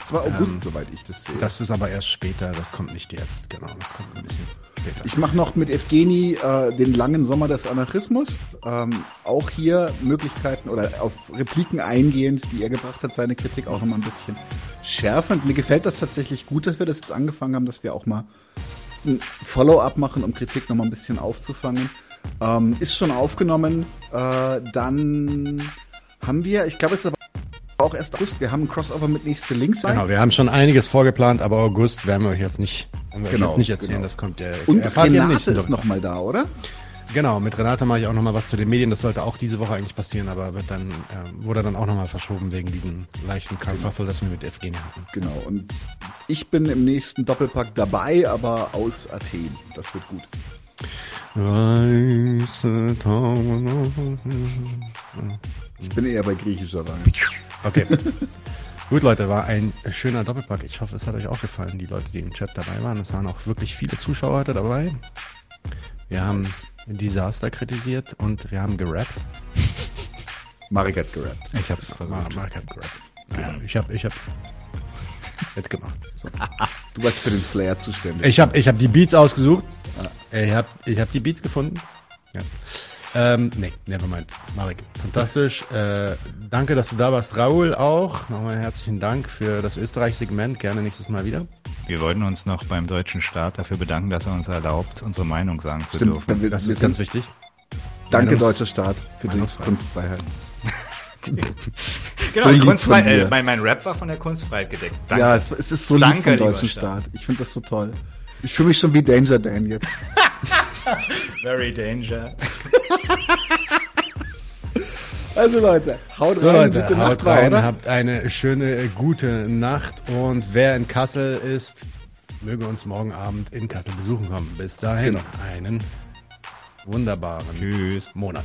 Das war August, soweit ich das sehe. Das ist aber erst später, das kommt nicht jetzt, genau, das kommt ein bisschen später. Ich mache noch mit Evgeni äh, den langen Sommer des Anarchismus. Ähm, auch hier Möglichkeiten oder auf Repliken eingehend, die er gebracht hat, seine Kritik auch nochmal ein bisschen schärfend. Mir gefällt das tatsächlich gut, dass wir das jetzt angefangen haben, dass wir auch mal ein Follow-up machen, um Kritik nochmal ein bisschen aufzufangen. Ähm, ist schon aufgenommen. Äh, dann haben wir, ich glaube, es ist aber auch erst August, wir haben ein Crossover mit nächste Links. Genau, wir haben schon einiges vorgeplant, aber August werden wir euch jetzt nicht, Genau, jetzt nicht erzählen, genau. das kommt ja, Und erfahrt Renate nächsten ist Doppel. noch mal da, oder? Genau, mit Renate mache ich auch nochmal was zu den Medien, das sollte auch diese Woche eigentlich passieren, aber wird dann, ähm, wurde dann auch nochmal verschoben wegen diesem leichten Kerfuffle, das wir mit Evgenia hatten. Genau, und ich bin im nächsten Doppelpack dabei, aber aus Athen. Das wird gut. Ich bin eher bei griechischer Wein. Okay. Gut, Leute, war ein schöner Doppelpack. Ich hoffe, es hat euch auch gefallen, die Leute, die im Chat dabei waren. Es waren auch wirklich viele Zuschauer heute dabei. Wir haben Desaster kritisiert und wir haben gerappt. Marek hat gerappt. Ich hab's Mar versucht. Mark hat gerappt. Naja, ich habe ich hab mitgemacht. So. Du warst für den Flair zuständig. Ich habe ich hab die Beats ausgesucht. Ich habe ich hab die Beats gefunden. Ja. Ähm, nee, nevermind. Marek, fantastisch. Äh, danke, dass du da warst. Raoul auch. Nochmal herzlichen Dank für das Österreich-Segment. Gerne nächstes Mal wieder. Wir wollten uns noch beim deutschen Staat dafür bedanken, dass er uns erlaubt, unsere Meinung sagen zu Stimmt, dürfen. wir- Das ist ganz wichtig. Danke, Meinungs- deutscher Staat, für die. Kunstfreiheit. Genau, So die Kunstfreiheit, äh, mein, mein Rap war von der Kunstfreiheit gedeckt. Danke. Ja, es, es ist so lieb Danke, vom deutschen Staat. Staat. Ich finde das so toll. Ich fühle mich schon wie Danger Dan jetzt. Very danger. Also Leute, haut So rein, Leute, haut rein, oder? habt eine schöne, gute Nacht und wer in Kassel ist, möge uns morgen Abend in Kassel besuchen kommen. Bis dahin, Genau. einen wunderbaren Tschüss. Monat.